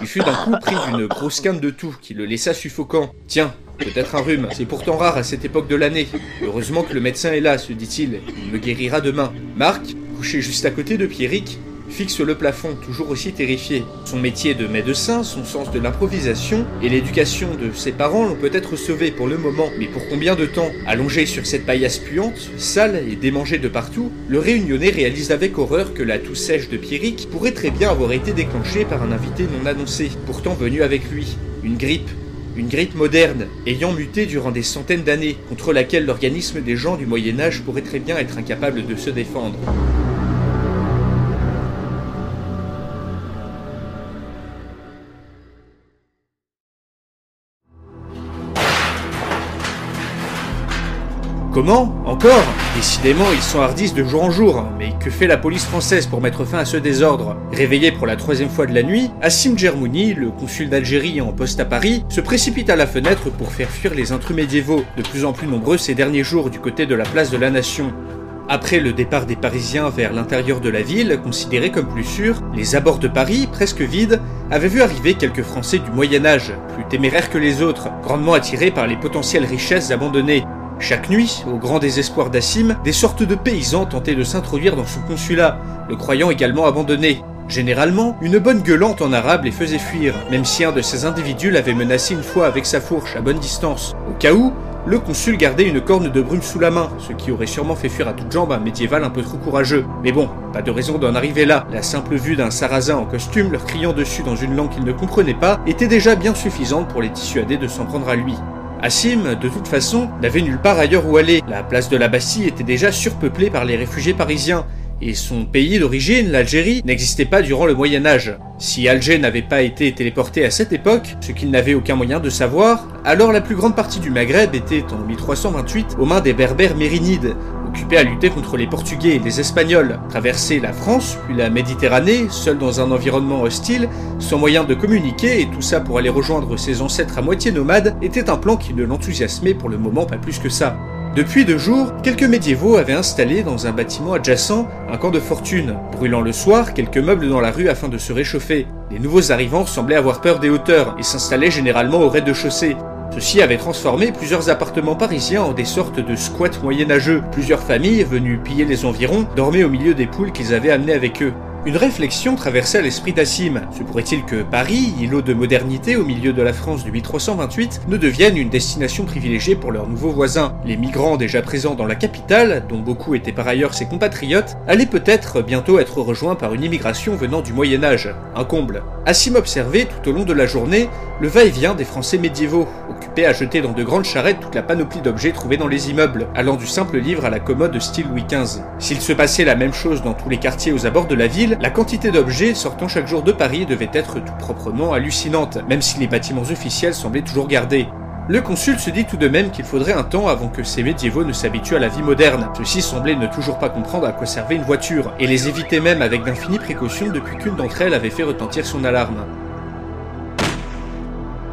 Il fut d'un coup pris d'une grosse quinte de toux qui le laissa suffocant. Tiens, peut-être un rhume, c'est pourtant rare à cette époque de l'année. Heureusement que le médecin est là, se dit-il, il me guérira demain. Marc, couché juste à côté de Pierrick, fixe le plafond, toujours aussi terrifié. Son métier de médecin, son sens de l'improvisation et l'éducation de ses parents l'ont peut-être sauvé pour le moment, mais pour combien de temps Allongé sur cette paillasse puante, sale et démangée de partout, le réunionnais réalise avec horreur que la toux sèche de Pierrick pourrait très bien avoir été déclenchée par un invité non annoncé, pourtant venu avec lui. Une grippe. Une grippe moderne, ayant muté durant des centaines d'années, contre laquelle l'organisme des gens du Moyen Âge pourrait très bien être incapable de se défendre. Comment Encore Décidément, ils sont hardis de jour en jour. Mais que fait la police française pour mettre fin à ce désordre Réveillé pour la troisième fois de la nuit, Assim Germouni, le consul d'Algérie en poste à Paris, se précipite à la fenêtre pour faire fuir les intrus médiévaux, de plus en plus nombreux ces derniers jours du côté de la place de la Nation. Après le départ des Parisiens vers l'intérieur de la ville, considéré comme plus sûr, les abords de Paris, presque vides, avaient vu arriver quelques Français du Moyen Âge, plus téméraires que les autres, grandement attirés par les potentielles richesses abandonnées. Chaque nuit, au grand désespoir d'Assim, des sortes de paysans tentaient de s'introduire dans son consulat, le croyant également abandonné. Généralement, une bonne gueulante en arabe les faisait fuir, même si un de ces individus l'avait menacé une fois avec sa fourche à bonne distance. Au cas où, le consul gardait une corne de brume sous la main, ce qui aurait sûrement fait fuir à toutes jambes un médiéval un peu trop courageux. Mais bon, pas de raison d'en arriver là. La simple vue d'un sarrasin en costume leur criant dessus dans une langue qu'ils ne comprenaient pas était déjà bien suffisante pour les dissuader de s'en prendre à lui. Assim, de toute façon, n'avait nulle part ailleurs où aller. La place de la Bastille était déjà surpeuplée par les réfugiés parisiens, et son pays d'origine, l'Algérie, n'existait pas durant le Moyen Âge. Si Alger n'avait pas été téléporté à cette époque, ce qu'il n'avait aucun moyen de savoir, alors la plus grande partie du Maghreb était en 1328 aux mains des Berbères mérinides, occupés à lutter contre les Portugais et les Espagnols. Traverser la France, puis la Méditerranée, seul dans un environnement hostile, sans moyen de communiquer, et tout ça pour aller rejoindre ses ancêtres à moitié nomades, était un plan qui ne l'enthousiasmait pour le moment pas plus que ça. Depuis deux jours, quelques médiévaux avaient installé dans un bâtiment adjacent un camp de fortune, brûlant le soir quelques meubles dans la rue afin de se réchauffer. Les nouveaux arrivants semblaient avoir peur des hauteurs et s'installaient généralement au rez-de-chaussée. Ceci avait transformé plusieurs appartements parisiens en des sortes de squats moyenâgeux. Plusieurs familles, venues piller les environs, dormaient au milieu des poules qu'ils avaient amenées avec eux. Une réflexion traversait l'esprit d'Assim. Se pourrait-il que Paris, îlot de modernité au milieu de la France du 1328, ne devienne une destination privilégiée pour leurs nouveaux voisins? Les migrants déjà présents dans la capitale, dont beaucoup étaient par ailleurs ses compatriotes, allaient peut-être bientôt être rejoints par une immigration venant du Moyen Âge. Un comble. Assim observait tout au long de la journée le va-et-vient des Français médiévaux, occupés à jeter dans de grandes charrettes toute la panoplie d'objets trouvés dans les immeubles, allant du simple livre à la commode style Louis XV. S'il se passait la même chose dans tous les quartiers aux abords de la ville, la quantité d'objets sortant chaque jour de Paris devait être tout proprement hallucinante, même si les bâtiments officiels semblaient toujours gardés. Le consul se dit tout de même qu'il faudrait un temps avant que ces médiévaux ne s'habituent à la vie moderne. Ceux-ci semblaient ne toujours pas comprendre à quoi servait une voiture, et les évitaient même avec d'infinies précautions depuis qu'une d'entre elles avait fait retentir son alarme.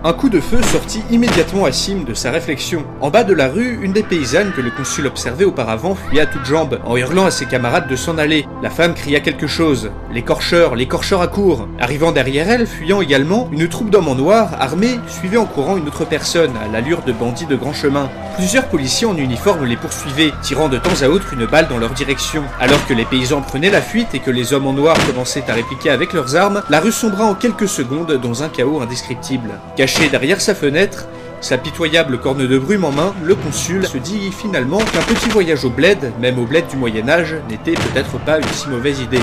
Un coup de feu sortit immédiatement Assim de sa réflexion. En bas de la rue, une des paysannes que le consul observait auparavant fuyait à toutes jambes, en hurlant à ses camarades de s'en aller. La femme cria quelque chose. L'écorcheur, l'écorcheur à court. Arrivant derrière elle, fuyant également, une troupe d'hommes en noir, armés, suivait en courant une autre personne, à l'allure de bandits de grand chemin. Plusieurs policiers en uniforme les poursuivaient, tirant de temps à autre une balle dans leur direction. Alors que les paysans prenaient la fuite et que les hommes en noir commençaient à répliquer avec leurs armes, la rue sombra en quelques secondes dans un chaos indescriptible derrière sa fenêtre, sa pitoyable corne de brume en main, le consul se dit finalement qu'un petit voyage au bled, même au bled du Moyen Âge, n'était peut-être pas une si mauvaise idée.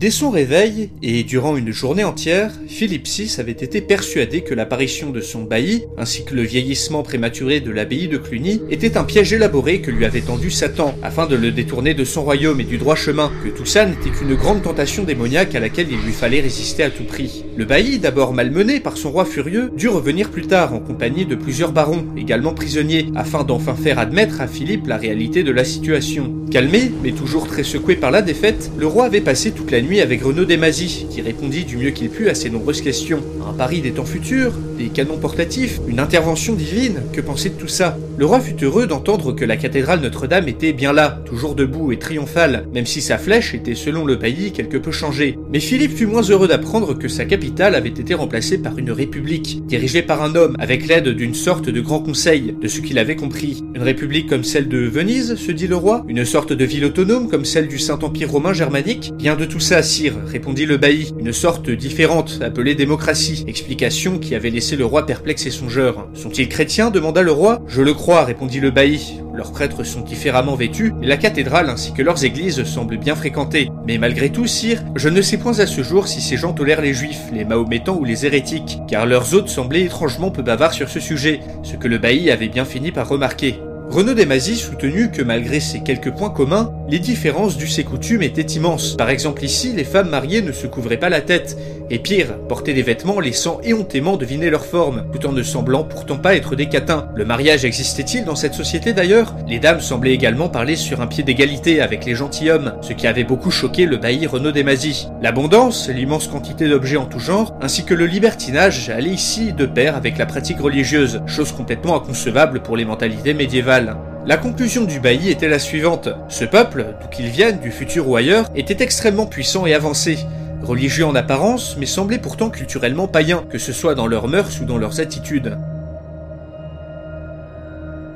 Dès son réveil, et durant une journée entière, Philippe VI avait été persuadé que l'apparition de son bailli, ainsi que le vieillissement prématuré de l'abbaye de Cluny, était un piège élaboré que lui avait tendu Satan, afin de le détourner de son royaume et du droit chemin, que tout ça n'était qu'une grande tentation démoniaque à laquelle il lui fallait résister à tout prix. Le bailli, d'abord malmené par son roi furieux, dut revenir plus tard en compagnie de plusieurs barons, également prisonniers, afin d'enfin faire admettre à Philippe la réalité de la situation. Calmé, mais toujours très secoué par la défaite, le roi avait passé toute la nuit avec Renaud Desmazis, qui répondit du mieux qu'il put à ses nombreuses questions. Un pari des temps futurs, des canons portatifs, une intervention divine, que pensait de tout ça? Le roi fut heureux d'entendre que la cathédrale Notre-Dame était bien là, toujours debout et triomphale, même si sa flèche était selon le bailli quelque peu changée. Mais Philippe fut moins heureux d'apprendre que sa capitale avait été remplacée par une république, dirigée par un homme, avec l'aide d'une sorte de grand conseil, de ce qu'il avait compris. Une république comme celle de Venise, se dit le roi Une sorte de ville autonome comme celle du Saint-Empire romain germanique Bien de tout sire, répondit le bailli, une sorte différente, appelée démocratie, explication qui avait laissé le roi perplexe et songeur. Sont-ils chrétiens demanda le roi. Je le crois, répondit le bailli. Leurs prêtres sont différemment vêtus, et la cathédrale ainsi que leurs églises semblent bien fréquentées. Mais malgré tout, sire, je ne sais point à ce jour si ces gens tolèrent les juifs, les mahométans ou les hérétiques, car leurs hôtes semblaient étrangement peu bavards sur ce sujet, ce que le bailli avait bien fini par remarquer. Renaud Desmazis soutenu que malgré ces quelques points communs, les différences du ses coutumes étaient immenses. Par exemple ici, les femmes mariées ne se couvraient pas la tête, et pire, portaient des vêtements laissant éhontément deviner leur forme, tout en ne semblant pourtant pas être des catins. Le mariage existait-il dans cette société d'ailleurs? Les dames semblaient également parler sur un pied d'égalité avec les gentilshommes, ce qui avait beaucoup choqué le bailli Renaud Desmazis. L'abondance, l'immense quantité d'objets en tout genre, ainsi que le libertinage allaient ici de pair avec la pratique religieuse, chose complètement inconcevable pour les mentalités médiévales. La conclusion du bailli était la suivante. Ce peuple, d'où qu'il vienne, du futur ou ailleurs, était extrêmement puissant et avancé. Religieux en apparence, mais semblait pourtant culturellement païen, que ce soit dans leurs mœurs ou dans leurs attitudes.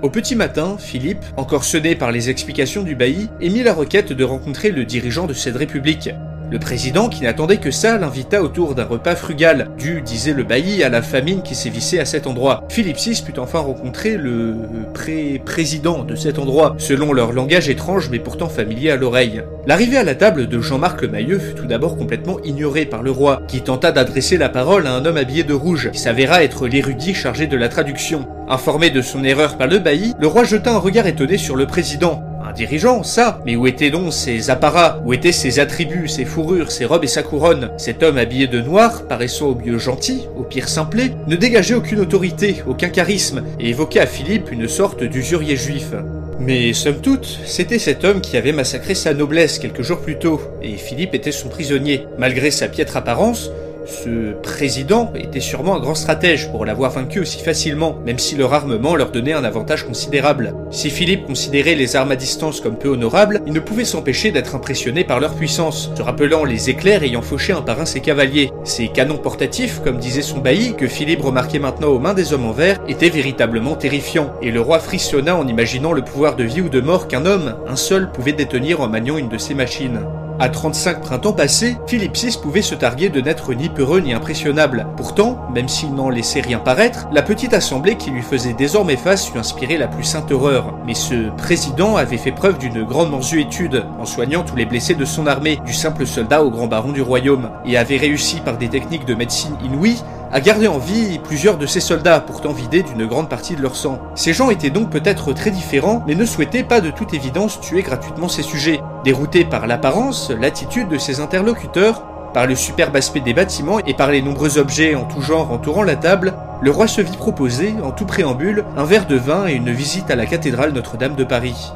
Au petit matin, Philippe, encore sonné par les explications du bailli, émit la requête de rencontrer le dirigeant de cette république. Le président, qui n'attendait que ça, l'invita autour d'un repas frugal, dû, disait le bailli, à la famine qui sévissait à cet endroit. Philippe VI put enfin rencontrer le pré-président de cet endroit, selon leur langage étrange mais pourtant familier à l'oreille. L'arrivée à la table de Jean-Marc Le Mayeux fut tout d'abord complètement ignorée par le roi, qui tenta d'adresser la parole à un homme habillé de rouge, qui s'avéra être l'érudit chargé de la traduction. Informé de son erreur par le bailli, le roi jeta un regard étonné sur le président, dirigeant, ça. Mais où étaient donc ses apparats? Où étaient ses attributs, ses fourrures, ses robes et sa couronne? Cet homme habillé de noir, paraissant au mieux gentil, au pire simplet, ne dégageait aucune autorité, aucun charisme, et évoquait à Philippe une sorte d'usurier juif. Mais somme toute, c'était cet homme qui avait massacré sa noblesse quelques jours plus tôt, et Philippe était son prisonnier. Malgré sa piètre apparence, ce président était sûrement un grand stratège pour l'avoir vaincu aussi facilement, même si leur armement leur donnait un avantage considérable. Si Philippe considérait les armes à distance comme peu honorables, il ne pouvait s'empêcher d'être impressionné par leur puissance, se rappelant les éclairs ayant fauché un par un ses cavaliers. Ces canons portatifs, comme disait son bailli, que Philippe remarquait maintenant aux mains des hommes en vert, étaient véritablement terrifiants, et le roi frissonna en imaginant le pouvoir de vie ou de mort qu'un homme, un seul, pouvait détenir en maniant une de ces machines. À 35 printemps passés, Philippe VI pouvait se targuer de n'être ni peureux ni impressionnable. Pourtant, même s'il n'en laissait rien paraître, la petite assemblée qui lui faisait désormais face lui inspirait la plus sainte horreur. Mais ce président avait fait preuve d'une grande mansuétude en soignant tous les blessés de son armée, du simple soldat au grand baron du royaume, et avait réussi par des techniques de médecine inouïes à garder en vie plusieurs de ses soldats, pourtant vidés d'une grande partie de leur sang. Ces gens étaient donc peut-être très différents, mais ne souhaitaient pas de toute évidence tuer gratuitement ses sujets. Dérouté par l'apparence, l'attitude de ses interlocuteurs, par le superbe aspect des bâtiments et par les nombreux objets en tout genre entourant la table, le roi se vit proposer, en tout préambule, un verre de vin et une visite à la cathédrale Notre-Dame de Paris.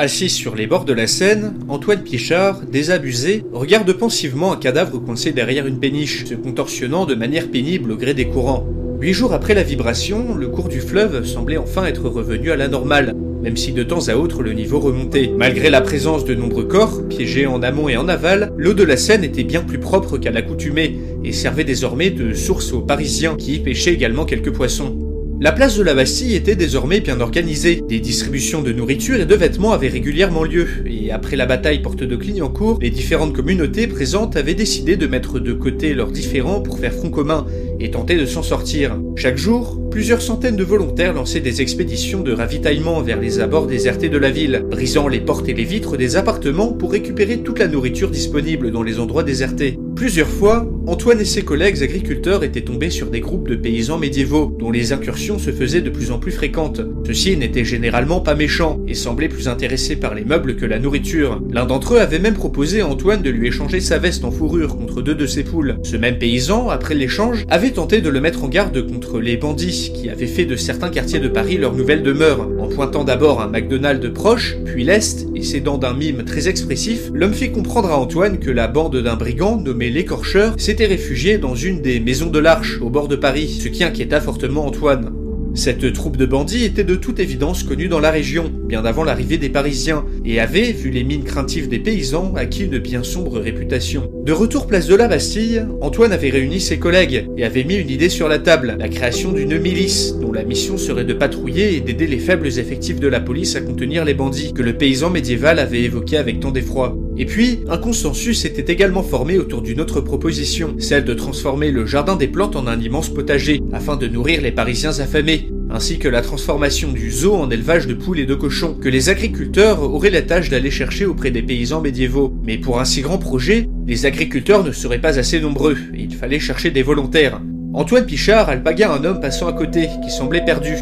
Assis sur les bords de la Seine, Antoine Pichard, désabusé, regarde pensivement un cadavre coincé derrière une péniche, se contorsionnant de manière pénible au gré des courants. Huit jours après la vibration, le cours du fleuve semblait enfin être revenu à la normale, même si de temps à autre le niveau remontait. Malgré la présence de nombreux corps, piégés en amont et en aval, l'eau de la Seine était bien plus propre qu'à l'accoutumée, et servait désormais de source aux Parisiens, qui y pêchaient également quelques poissons. La place de la Bastille était désormais bien organisée. Des distributions de nourriture et de vêtements avaient régulièrement lieu, et après la bataille porte de Clignancourt, les différentes communautés présentes avaient décidé de mettre de côté leurs différends pour faire front commun et tenter de s'en sortir. Chaque jour, plusieurs centaines de volontaires lançaient des expéditions de ravitaillement vers les abords désertés de la ville, brisant les portes et les vitres des appartements pour récupérer toute la nourriture disponible dans les endroits désertés. Plusieurs fois, Antoine et ses collègues agriculteurs étaient tombés sur des groupes de paysans médiévaux, dont les incursions se faisaient de plus en plus fréquentes. Ceux-ci n'étaient généralement pas méchants, et semblaient plus intéressés par les meubles que la nourriture. L'un d'entre eux avait même proposé à Antoine de lui échanger sa veste en fourrure contre deux de ses poules. Ce même paysan, après l'échange, avait tenté de le mettre en garde contre les bandits, qui avaient fait de certains quartiers de Paris leur nouvelle demeure. En pointant d'abord un McDonald's proche, puis l'Est, et s'aidant d'un mime très expressif, l'homme fit comprendre à Antoine que la bande d'un brigand nommé l'écorcheur s'était réfugié dans une des maisons de l'Arche, au bord de Paris, ce qui inquiéta fortement Antoine. Cette troupe de bandits était de toute évidence connue dans la région, bien avant l'arrivée des Parisiens, et avait, vu les mines craintives des paysans, acquis une bien sombre réputation. De retour place de la Bastille, Antoine avait réuni ses collègues et avait mis une idée sur la table, la création d'une milice, dont la mission serait de patrouiller et d'aider les faibles effectifs de la police à contenir les bandits, que le paysan médiéval avait évoqué avec tant d'effroi. Et puis, un consensus était également formé autour d'une autre proposition, celle de transformer le jardin des plantes en un immense potager, afin de nourrir les Parisiens affamés, ainsi que la transformation du zoo en élevage de poules et de cochons, que les agriculteurs auraient la tâche d'aller chercher auprès des paysans médiévaux. Mais pour un si grand projet, les agriculteurs ne seraient pas assez nombreux, et il fallait chercher des volontaires. Antoine Pichard alpagua un homme passant à côté, qui semblait perdu.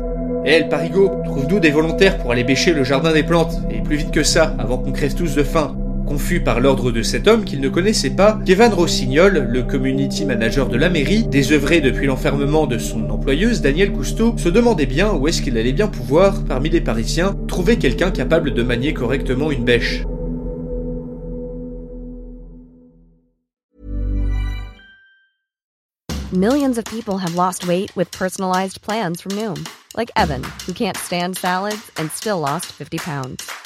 Hé, hey, Parigo, trouve-nous des volontaires pour aller bêcher le jardin des plantes, et plus vite que ça, avant qu'on crève tous de faim. Confus par l'ordre de cet homme qu'il ne connaissait pas, Kevin Rossignol, le community manager de la mairie, désœuvré depuis l'enfermement de son employeuse Daniel Cousteau, se demandait bien où est-ce qu'il allait bien pouvoir, parmi les Parisiens, trouver quelqu'un capable de manier correctement une bêche. Millions of people have lost weight with personalized plans from Noom, like Evan, who can't stand salads and still lost 50 pounds.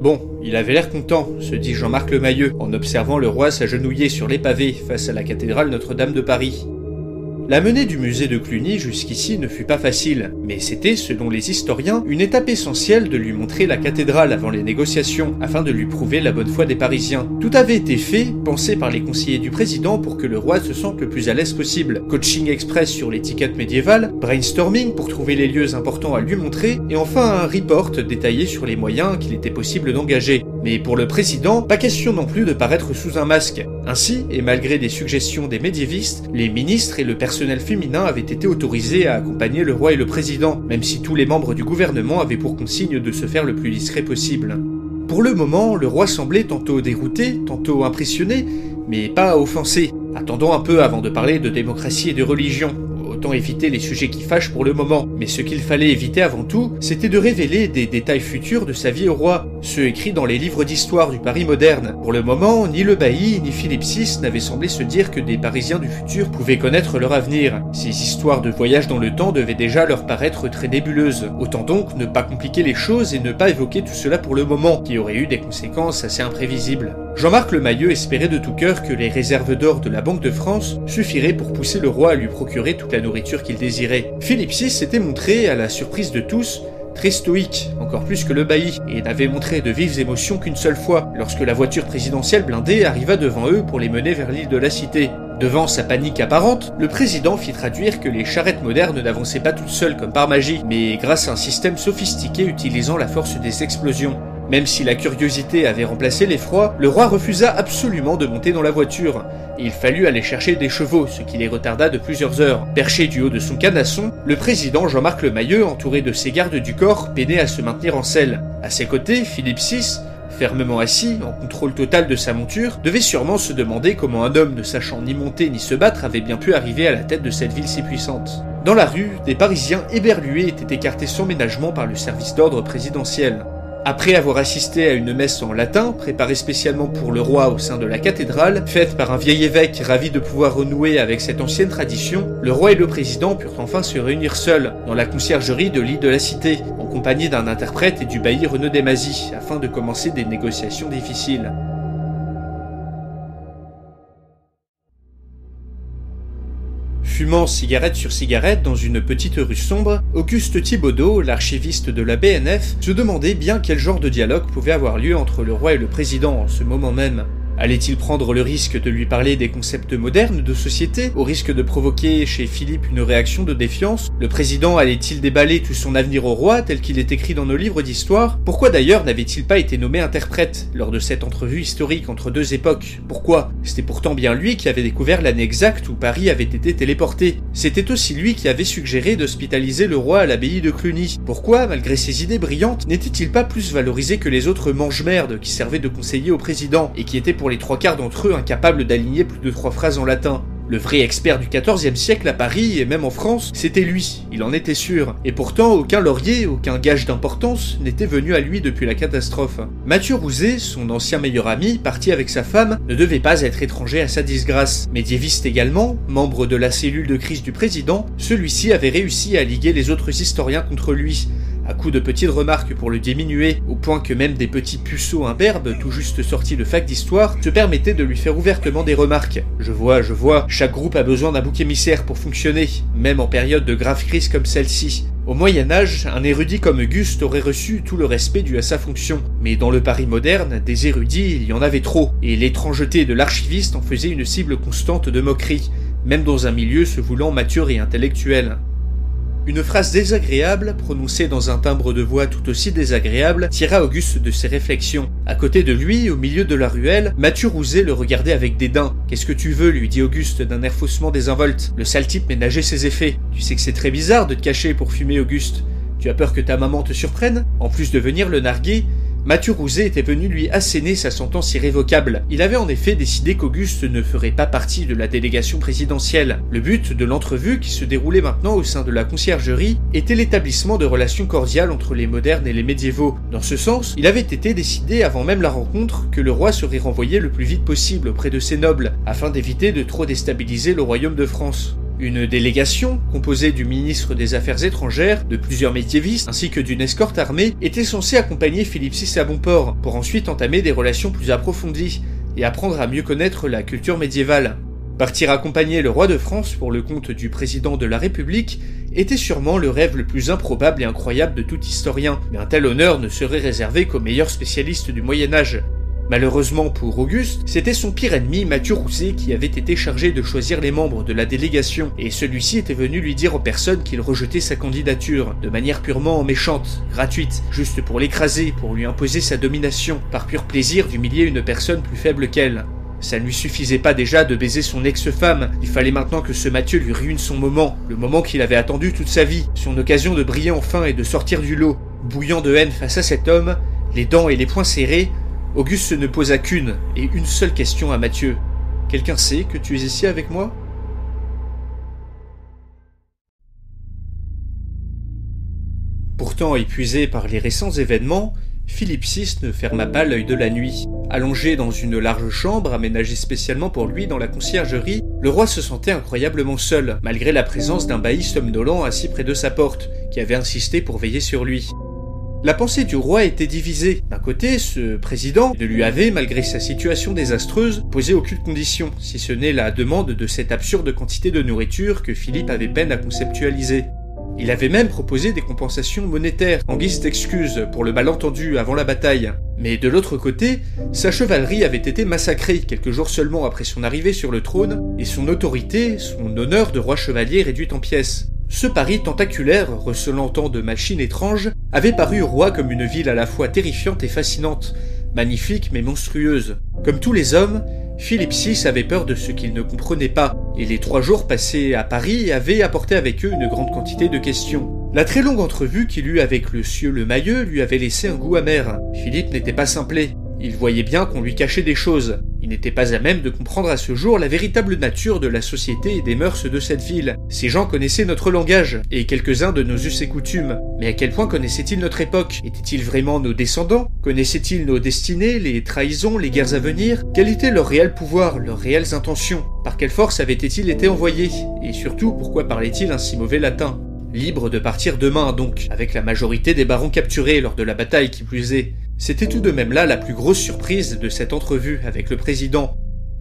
Bon, il avait l'air content, se dit Jean-Marc Lemayeux, en observant le roi s'agenouiller sur les pavés face à la cathédrale Notre-Dame de Paris. La menée du musée de Cluny jusqu'ici ne fut pas facile, mais c'était, selon les historiens, une étape essentielle de lui montrer la cathédrale avant les négociations, afin de lui prouver la bonne foi des Parisiens. Tout avait été fait, pensé par les conseillers du président pour que le roi se sente le plus à l'aise possible. Coaching express sur l'étiquette médiévale, brainstorming pour trouver les lieux importants à lui montrer, et enfin un report détaillé sur les moyens qu'il était possible d'engager. Mais pour le président, pas question non plus de paraître sous un masque. Ainsi, et malgré des suggestions des médiévistes, les ministres et le personnel féminin avaient été autorisés à accompagner le roi et le président, même si tous les membres du gouvernement avaient pour consigne de se faire le plus discret possible. Pour le moment, le roi semblait tantôt dérouté, tantôt impressionné, mais pas offensé. Attendons un peu avant de parler de démocratie et de religion. Éviter les sujets qui fâchent pour le moment, mais ce qu'il fallait éviter avant tout, c'était de révéler des détails futurs de sa vie au roi, ceux écrits dans les livres d'histoire du Paris moderne. Pour le moment, ni le bailli ni Philippe VI n'avaient semblé se dire que des Parisiens du futur pouvaient connaître leur avenir. Ces histoires de voyage dans le temps devaient déjà leur paraître très nébuleuses. Autant donc ne pas compliquer les choses et ne pas évoquer tout cela pour le moment, qui aurait eu des conséquences assez imprévisibles. Jean-Marc Lemayeux espérait de tout cœur que les réserves d'or de la Banque de France suffiraient pour pousser le roi à lui procurer toute la nourriture qu'il désirait. Philippe VI s'était montré, à la surprise de tous, très stoïque, encore plus que le bailli, et n'avait montré de vives émotions qu'une seule fois, lorsque la voiture présidentielle blindée arriva devant eux pour les mener vers l'île de la Cité. Devant sa panique apparente, le président fit traduire que les charrettes modernes n'avançaient pas toutes seules comme par magie, mais grâce à un système sophistiqué utilisant la force des explosions. Même si la curiosité avait remplacé l'effroi, le roi refusa absolument de monter dans la voiture. Il fallut aller chercher des chevaux, ce qui les retarda de plusieurs heures. Perché du haut de son canasson, le président Jean-Marc Lemayeux, entouré de ses gardes du corps, peinait à se maintenir en selle. À ses côtés, Philippe VI, fermement assis, en contrôle total de sa monture, devait sûrement se demander comment un homme ne sachant ni monter ni se battre avait bien pu arriver à la tête de cette ville si puissante. Dans la rue, des Parisiens éberlués étaient écartés sans ménagement par le service d'ordre présidentiel. Après avoir assisté à une messe en latin, préparée spécialement pour le roi au sein de la cathédrale, faite par un vieil évêque ravi de pouvoir renouer avec cette ancienne tradition, le roi et le président purent enfin se réunir seuls, dans la conciergerie de l'île de la Cité, en compagnie d'un interprète et du bailli Renaud Desmazis, afin de commencer des négociations difficiles. Fumant cigarette sur cigarette dans une petite rue sombre, Auguste Thibaudot, l'archiviste de la BNF, se demandait bien quel genre de dialogue pouvait avoir lieu entre le roi et le président en ce moment même. Allait-il prendre le risque de lui parler des concepts modernes de société, au risque de provoquer chez Philippe une réaction de défiance? Le président allait-il déballer tout son avenir au roi tel qu'il est écrit dans nos livres d'histoire? Pourquoi d'ailleurs n'avait-il pas été nommé interprète lors de cette entrevue historique entre deux époques? Pourquoi? C'était pourtant bien lui qui avait découvert l'année exacte où Paris avait été téléporté. C'était aussi lui qui avait suggéré d'hospitaliser le roi à l'abbaye de Cluny. Pourquoi, malgré ses idées brillantes, n'était-il pas plus valorisé que les autres mange-merdes qui servaient de conseiller au président et qui étaient pour les trois quarts d'entre eux incapables d'aligner plus de trois phrases en latin. Le vrai expert du XIVe siècle à Paris et même en France, c'était lui, il en était sûr. Et pourtant, aucun laurier, aucun gage d'importance n'était venu à lui depuis la catastrophe. Mathieu Rouzet, son ancien meilleur ami, parti avec sa femme, ne devait pas être étranger à sa disgrâce. Médiéviste également, membre de la cellule de crise du président, celui-ci avait réussi à liguer les autres historiens contre lui à coups de petites remarques pour le diminuer, au point que même des petits puceaux imberbes, tout juste sortis de fac d'histoire, se permettaient de lui faire ouvertement des remarques. Je vois, je vois, chaque groupe a besoin d'un bouc émissaire pour fonctionner, même en période de grave crise comme celle-ci. Au Moyen Âge, un érudit comme Auguste aurait reçu tout le respect dû à sa fonction. Mais dans le Paris moderne, des érudits, il y en avait trop, et l'étrangeté de l'archiviste en faisait une cible constante de moquerie, même dans un milieu se voulant mature et intellectuel. Une phrase désagréable, prononcée dans un timbre de voix tout aussi désagréable, tira Auguste de ses réflexions. À côté de lui, au milieu de la ruelle, Mathieu Rouzet le regardait avec dédain. Qu'est-ce que tu veux? lui dit Auguste d'un air faussement désinvolte. Le sale type ménageait ses effets. Tu sais que c'est très bizarre de te cacher pour fumer, Auguste. Tu as peur que ta maman te surprenne? En plus de venir le narguer, Mathieu Rouzet était venu lui asséner sa sentence irrévocable. Il avait en effet décidé qu'Auguste ne ferait pas partie de la délégation présidentielle. Le but de l'entrevue, qui se déroulait maintenant au sein de la conciergerie, était l'établissement de relations cordiales entre les modernes et les médiévaux. Dans ce sens, il avait été décidé avant même la rencontre que le roi serait renvoyé le plus vite possible auprès de ses nobles, afin d'éviter de trop déstabiliser le royaume de France. Une délégation, composée du ministre des Affaires étrangères, de plusieurs médiévistes ainsi que d'une escorte armée, était censée accompagner Philippe VI à bon port, pour ensuite entamer des relations plus approfondies et apprendre à mieux connaître la culture médiévale. Partir accompagner le roi de France pour le compte du président de la République était sûrement le rêve le plus improbable et incroyable de tout historien, mais un tel honneur ne serait réservé qu'aux meilleurs spécialistes du Moyen Âge. Malheureusement pour Auguste, c'était son pire ennemi, Mathieu Rousset, qui avait été chargé de choisir les membres de la délégation, et celui-ci était venu lui dire en personne qu'il rejetait sa candidature, de manière purement méchante, gratuite, juste pour l'écraser, pour lui imposer sa domination, par pur plaisir d'humilier une personne plus faible qu'elle. Ça ne lui suffisait pas déjà de baiser son ex-femme, il fallait maintenant que ce Mathieu lui ruine son moment, le moment qu'il avait attendu toute sa vie, son occasion de briller enfin et de sortir du lot. Bouillant de haine face à cet homme, les dents et les poings serrés, Auguste ne posa qu'une et une seule question à Mathieu. Quelqu'un sait que tu es ici avec moi? Pourtant épuisé par les récents événements, Philippe VI ne ferma pas l'œil de la nuit. Allongé dans une large chambre aménagée spécialement pour lui dans la conciergerie, le roi se sentait incroyablement seul, malgré la présence d'un bailli somnolent assis près de sa porte, qui avait insisté pour veiller sur lui. La pensée du roi était divisée. D'un côté, ce président ne lui avait, malgré sa situation désastreuse, posé aucune condition, si ce n'est la demande de cette absurde quantité de nourriture que Philippe avait peine à conceptualiser. Il avait même proposé des compensations monétaires en guise d'excuse pour le malentendu avant la bataille. Mais de l'autre côté, sa chevalerie avait été massacrée quelques jours seulement après son arrivée sur le trône, et son autorité, son honneur de roi chevalier réduit en pièces. Ce Paris tentaculaire, recelant tant de machines étranges, avait paru au roi comme une ville à la fois terrifiante et fascinante, magnifique mais monstrueuse. Comme tous les hommes, Philippe VI avait peur de ce qu'il ne comprenait pas, et les trois jours passés à Paris avaient apporté avec eux une grande quantité de questions. La très longue entrevue qu'il eut avec le sieur le Mailleux lui avait laissé un goût amer. Philippe n'était pas simplé. Il voyait bien qu'on lui cachait des choses. Il n'était pas à même de comprendre à ce jour la véritable nature de la société et des mœurs de cette ville. Ces gens connaissaient notre langage, et quelques-uns de nos us et coutumes. Mais à quel point connaissaient-ils notre époque? Étaient-ils vraiment nos descendants? Connaissaient-ils nos destinées, les trahisons, les guerres à venir? Quel était leur réel pouvoir, leurs réelles intentions? Par quelle force avaient-ils été envoyés? Et surtout, pourquoi parlaient-ils un si mauvais latin? Libre de partir demain donc, avec la majorité des barons capturés lors de la bataille qui plus est. C'était tout de même là la plus grosse surprise de cette entrevue avec le président.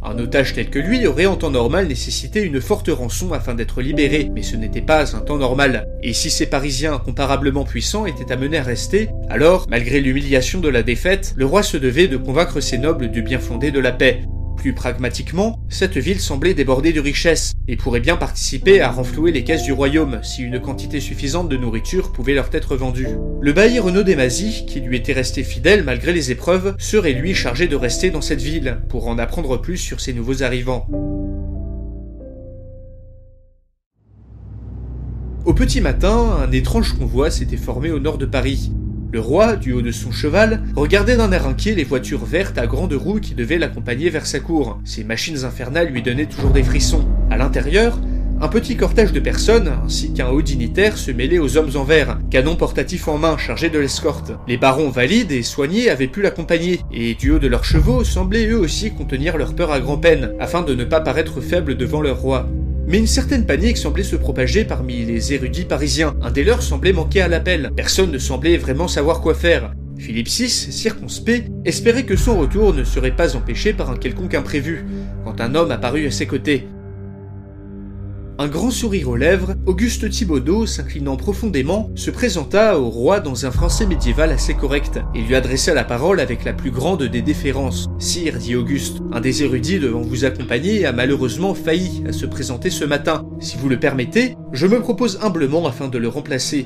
Un otage tel que lui aurait en temps normal nécessité une forte rançon afin d'être libéré, mais ce n'était pas un temps normal. Et si ces Parisiens comparablement puissants étaient amenés à rester, alors, malgré l'humiliation de la défaite, le roi se devait de convaincre ses nobles du bien fondé de la paix. Plus pragmatiquement, cette ville semblait déborder de richesses et pourrait bien participer à renflouer les caisses du royaume si une quantité suffisante de nourriture pouvait leur être vendue. Le bailli Renaud Desmazis, qui lui était resté fidèle malgré les épreuves, serait lui chargé de rester dans cette ville pour en apprendre plus sur ces nouveaux arrivants. Au petit matin, un étrange convoi s'était formé au nord de Paris. Le roi, du haut de son cheval, regardait d'un air inquiet les voitures vertes à grandes roues qui devaient l'accompagner vers sa cour. Ces machines infernales lui donnaient toujours des frissons. À l'intérieur, un petit cortège de personnes, ainsi qu'un haut dignitaire, se mêlait aux hommes en vert, canon portatif en main chargés de l'escorte. Les barons valides et soignés avaient pu l'accompagner, et du haut de leurs chevaux semblaient eux aussi contenir leur peur à grand-peine, afin de ne pas paraître faibles devant leur roi. Mais une certaine panique semblait se propager parmi les érudits parisiens. Un des leurs semblait manquer à l'appel. Personne ne semblait vraiment savoir quoi faire. Philippe VI, circonspect, espérait que son retour ne serait pas empêché par un quelconque imprévu, quand un homme apparut à ses côtés. Un grand sourire aux lèvres, Auguste Thibaudot, s'inclinant profondément, se présenta au roi dans un français médiéval assez correct et lui adressa la parole avec la plus grande des déférences. Sire, dit Auguste, un des érudits devant vous accompagner a malheureusement failli à se présenter ce matin. Si vous le permettez, je me propose humblement afin de le remplacer.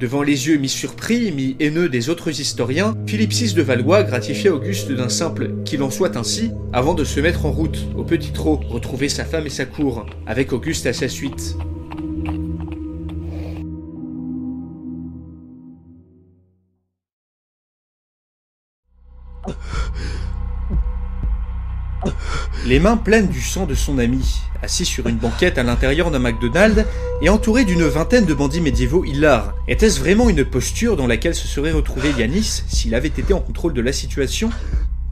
Devant les yeux mi-surpris, mi-haineux des autres historiens, Philippe VI de Valois gratifia Auguste d'un simple « qu'il en soit ainsi » avant de se mettre en route, au petit trot, retrouver sa femme et sa cour, avec Auguste à sa suite. Les mains pleines du sang de son ami, assis sur une banquette à l'intérieur d'un McDonald's et entouré d'une vingtaine de bandits médiévaux hilars. Était-ce vraiment une posture dans laquelle se serait retrouvé Yanis s'il avait été en contrôle de la situation?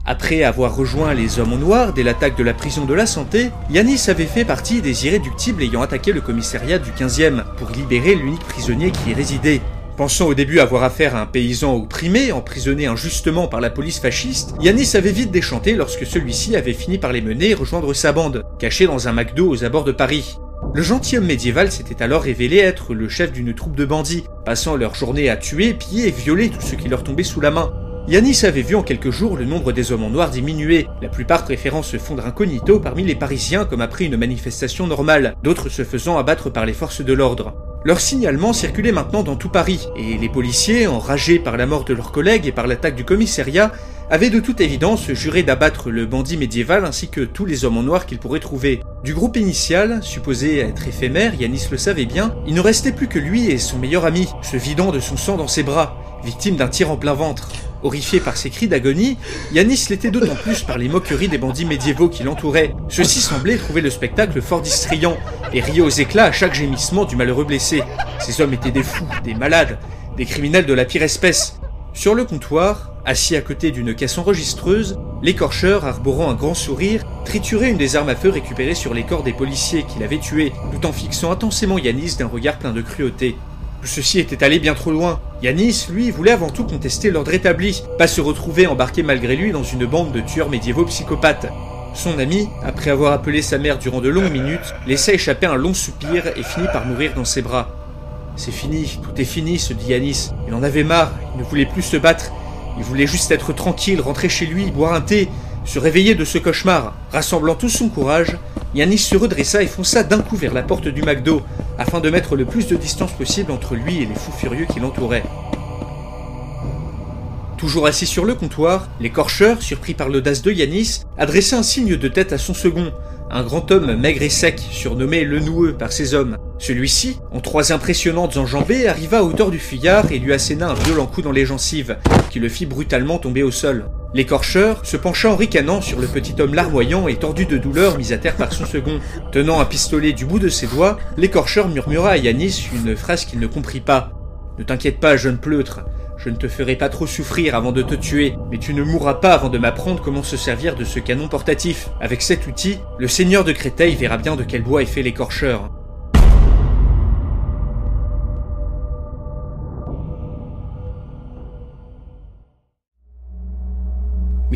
Après avoir rejoint les hommes en noir dès l'attaque de la prison de la santé, Yanis avait fait partie des irréductibles ayant attaqué le commissariat du 15e pour libérer l'unique prisonnier qui y résidait. Pensant au début avoir affaire à un paysan opprimé, emprisonné injustement par la police fasciste, Yanis avait vite déchanté lorsque celui-ci avait fini par les mener et rejoindre sa bande, cachée dans un McDo aux abords de Paris. Le gentilhomme médiéval s'était alors révélé être le chef d'une troupe de bandits, passant leur journée à tuer, piller et violer tout ce qui leur tombait sous la main. Yanis avait vu en quelques jours le nombre des hommes en noir diminuer, la plupart préférant se fondre incognito parmi les Parisiens comme après une manifestation normale, d'autres se faisant abattre par les forces de l'ordre. Leur signalement circulait maintenant dans tout Paris, et les policiers, enragés par la mort de leurs collègues et par l'attaque du commissariat, avaient de toute évidence juré d'abattre le bandit médiéval ainsi que tous les hommes en noir qu'ils pourraient trouver. Du groupe initial, supposé être éphémère, Yanis le savait bien, il ne restait plus que lui et son meilleur ami, se vidant de son sang dans ses bras, victime d'un tir en plein ventre. Horrifié par ses cris d'agonie, Yanis l'était d'autant plus par les moqueries des bandits médiévaux qui l'entouraient. Ceux-ci semblaient trouver le spectacle fort distrayant et riaient aux éclats à chaque gémissement du malheureux blessé. Ces hommes étaient des fous, des malades, des criminels de la pire espèce. Sur le comptoir, assis à côté d'une caisse enregistreuse, l'écorcheur, arborant un grand sourire, triturait une des armes à feu récupérées sur les corps des policiers qu'il avait tués, tout en fixant intensément Yanis d'un regard plein de cruauté. Ceci était allé bien trop loin. Yanis, lui, voulait avant tout contester l'ordre établi, pas se retrouver embarqué malgré lui dans une bande de tueurs médiévaux psychopathes. Son ami, après avoir appelé sa mère durant de longues minutes, laissa échapper un long soupir et finit par mourir dans ses bras. C'est fini, tout est fini, se dit Yanis. Il en avait marre, il ne voulait plus se battre. Il voulait juste être tranquille, rentrer chez lui, boire un thé, se réveiller de ce cauchemar. Rassemblant tout son courage, Yanis se redressa et fonça d'un coup vers la porte du McDo, afin de mettre le plus de distance possible entre lui et les fous furieux qui l'entouraient. Toujours assis sur le comptoir, l'écorcheur, surpris par l'audace de Yanis, adressa un signe de tête à son second, un grand homme maigre et sec, surnommé le noueux par ses hommes. Celui-ci, en trois impressionnantes enjambées, arriva à hauteur du fuyard et lui asséna un violent coup dans les gencives, qui le fit brutalement tomber au sol. L'écorcheur se pencha en ricanant sur le petit homme larmoyant et tordu de douleur mis à terre par son second. Tenant un pistolet du bout de ses doigts, l'écorcheur murmura à Yanis une phrase qu'il ne comprit pas. Ne t'inquiète pas, jeune pleutre, je ne te ferai pas trop souffrir avant de te tuer, mais tu ne mourras pas avant de m'apprendre comment se servir de ce canon portatif. Avec cet outil, le seigneur de Créteil verra bien de quel bois est fait l'écorcheur.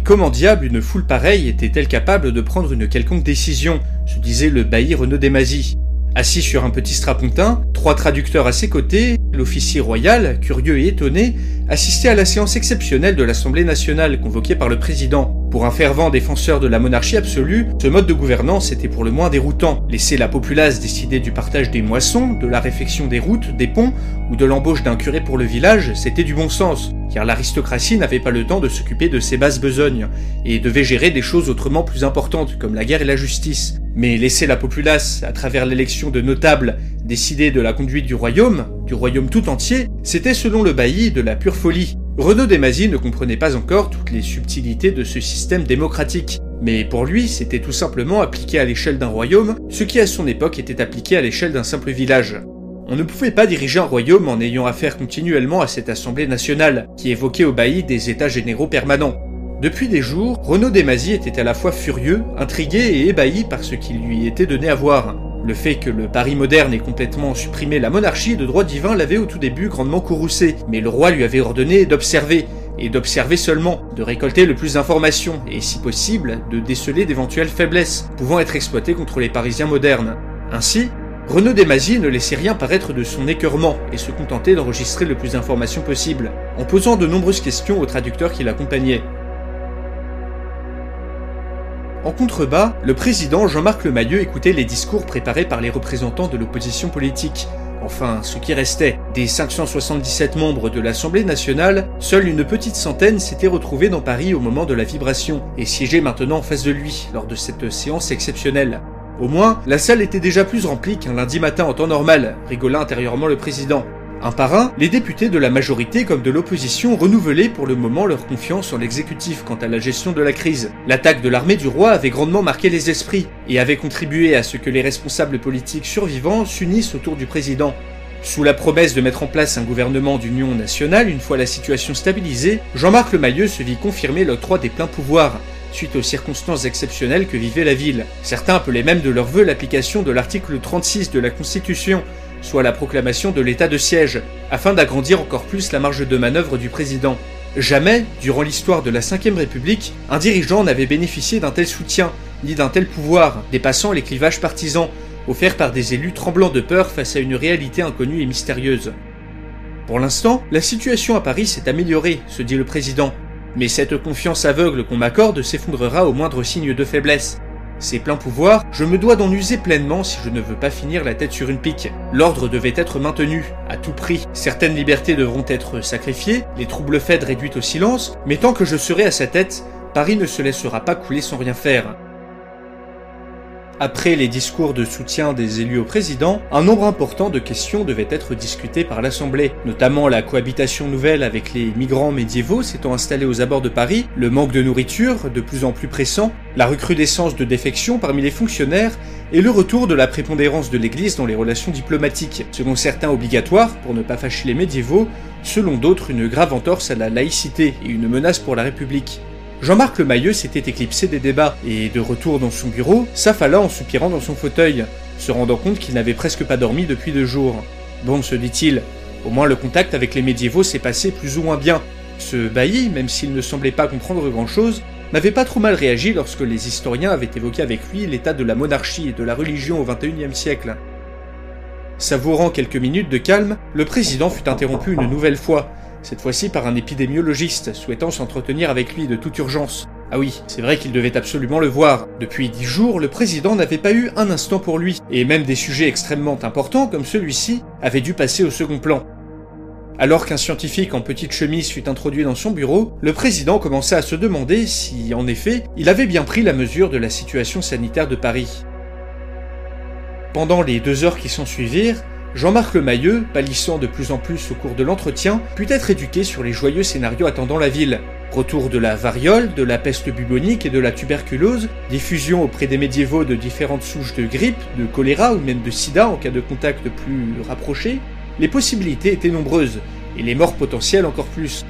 Comment diable une foule pareille était-elle capable de prendre une quelconque décision se disait le bailli Renaud Desmazis. Assis sur un petit strapontin, trois traducteurs à ses côtés, l'officier royal, curieux et étonné, assistait à la séance exceptionnelle de l'Assemblée nationale convoquée par le président. Pour un fervent défenseur de la monarchie absolue, ce mode de gouvernance était pour le moins déroutant. Laisser la populace décider du partage des moissons, de la réfection des routes, des ponts ou de l'embauche d'un curé pour le village, c'était du bon sens, car l'aristocratie n'avait pas le temps de s'occuper de ses basses besognes et devait gérer des choses autrement plus importantes comme la guerre et la justice. Mais laisser la populace, à travers l'élection de notables, décider de la conduite du royaume, du royaume tout entier, c'était selon le bailli de la pure folie. Renaud Desmazis ne comprenait pas encore toutes les subtilités de ce système démocratique, mais pour lui c'était tout simplement appliqué à l'échelle d'un royaume, ce qui à son époque était appliqué à l'échelle d'un simple village. On ne pouvait pas diriger un royaume en ayant affaire continuellement à cette assemblée nationale, qui évoquait au bailli des états généraux permanents. Depuis des jours, Renaud Desmazis était à la fois furieux, intrigué et ébahi par ce qui lui était donné à voir. Le fait que le Paris moderne ait complètement supprimé la monarchie de droit divin l'avait au tout début grandement courroucé, mais le roi lui avait ordonné d'observer, et d'observer seulement, de récolter le plus d'informations, et si possible, de déceler d'éventuelles faiblesses, pouvant être exploitées contre les Parisiens modernes. Ainsi, Renaud Desmaziers ne laissait rien paraître de son écœurement et se contentait d'enregistrer le plus d'informations possible, en posant de nombreuses questions au traducteur qui l'accompagnait. En contrebas, le président Jean-Marc Lemayeux écoutait les discours préparés par les représentants de l'opposition politique. Enfin, ce qui restait. Des 577 membres de l'Assemblée nationale, seule une petite centaine s'était retrouvée dans Paris au moment de la vibration, et siégeait maintenant en face de lui, lors de cette séance exceptionnelle. Au moins, la salle était déjà plus remplie qu'un lundi matin en temps normal, rigola intérieurement le président. Un par un, les députés de la majorité comme de l'opposition renouvelaient pour le moment leur confiance en l'exécutif quant à la gestion de la crise. L'attaque de l'armée du roi avait grandement marqué les esprits et avait contribué à ce que les responsables politiques survivants s'unissent autour du président. Sous la promesse de mettre en place un gouvernement d'union nationale une fois la situation stabilisée, Jean-Marc Lemayeux se vit confirmer l'octroi des pleins pouvoirs, suite aux circonstances exceptionnelles que vivait la ville. Certains appelaient même de leur vœu l'application de l'article 36 de la Constitution, soit la proclamation de l'état de siège, afin d'agrandir encore plus la marge de manœuvre du président. Jamais, durant l'histoire de la Ve République, un dirigeant n'avait bénéficié d'un tel soutien, ni d'un tel pouvoir, dépassant les clivages partisans, offerts par des élus tremblants de peur face à une réalité inconnue et mystérieuse. Pour l'instant, la situation à Paris s'est améliorée, se dit le président, mais cette confiance aveugle qu'on m'accorde s'effondrera au moindre signe de faiblesse. Ces pleins pouvoirs, je me dois d'en user pleinement si je ne veux pas finir la tête sur une pique. L'ordre devait être maintenu, à tout prix. Certaines libertés devront être sacrifiées, les troubles faits réduits au silence, mais tant que je serai à sa tête, Paris ne se laissera pas couler sans rien faire. Après les discours de soutien des élus au président, un nombre important de questions devaient être discutées par l'Assemblée, notamment la cohabitation nouvelle avec les migrants médiévaux s'étant installés aux abords de Paris, le manque de nourriture de plus en plus pressant, la recrudescence de défections parmi les fonctionnaires et le retour de la prépondérance de l'Église dans les relations diplomatiques, selon certains obligatoires pour ne pas fâcher les médiévaux, selon d'autres une grave entorse à la laïcité et une menace pour la République. Jean-Marc Lemayeux s'était éclipsé des débats, et de retour dans son bureau, s'affala en soupirant dans son fauteuil, se rendant compte qu'il n'avait presque pas dormi depuis deux jours. Bon, se dit-il, au moins le contact avec les médiévaux s'est passé plus ou moins bien. Ce bailli, même s'il ne semblait pas comprendre grand-chose, n'avait pas trop mal réagi lorsque les historiens avaient évoqué avec lui l'état de la monarchie et de la religion au XXIe siècle. Savourant quelques minutes de calme, le président fut interrompu une nouvelle fois, cette fois-ci par un épidémiologiste souhaitant s'entretenir avec lui de toute urgence. Ah oui, c'est vrai qu'il devait absolument le voir. Depuis dix jours, le président n'avait pas eu un instant pour lui, et même des sujets extrêmement importants comme celui-ci avaient dû passer au second plan. Alors qu'un scientifique en petite chemise fut introduit dans son bureau, le président commença à se demander si, en effet, il avait bien pris la mesure de la situation sanitaire de Paris. Pendant les deux heures qui s'ensuivirent, Jean-Marc Lemayeux, pâlissant de plus en plus au cours de l'entretien, put être éduqué sur les joyeux scénarios attendant la ville. Retour de la variole, de la peste bubonique et de la tuberculose, diffusion auprès des médiévaux de différentes souches de grippe, de choléra ou même de sida en cas de contact plus rapproché, les possibilités étaient nombreuses, et les morts potentielles encore plus.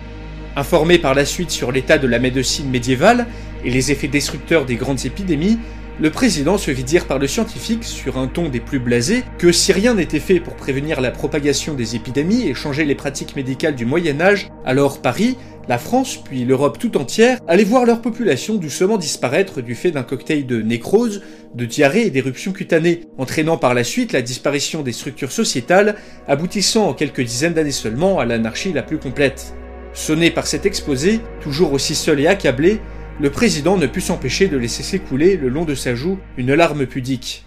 Informé par la suite sur l'état de la médecine médiévale et les effets destructeurs des grandes épidémies, le président se vit dire par le scientifique, sur un ton des plus blasés, que si rien n'était fait pour prévenir la propagation des épidémies et changer les pratiques médicales du Moyen Âge, alors Paris, la France puis l'Europe tout entière allaient voir leur population doucement disparaître du fait d'un cocktail de nécrose, de diarrhée et d'éruptions cutanées, entraînant par la suite la disparition des structures sociétales, aboutissant en quelques dizaines d'années seulement à l'anarchie la plus complète. Sonné par cet exposé, toujours aussi seul et accablé, le président ne put s'empêcher de laisser s'écouler le long de sa joue une larme pudique.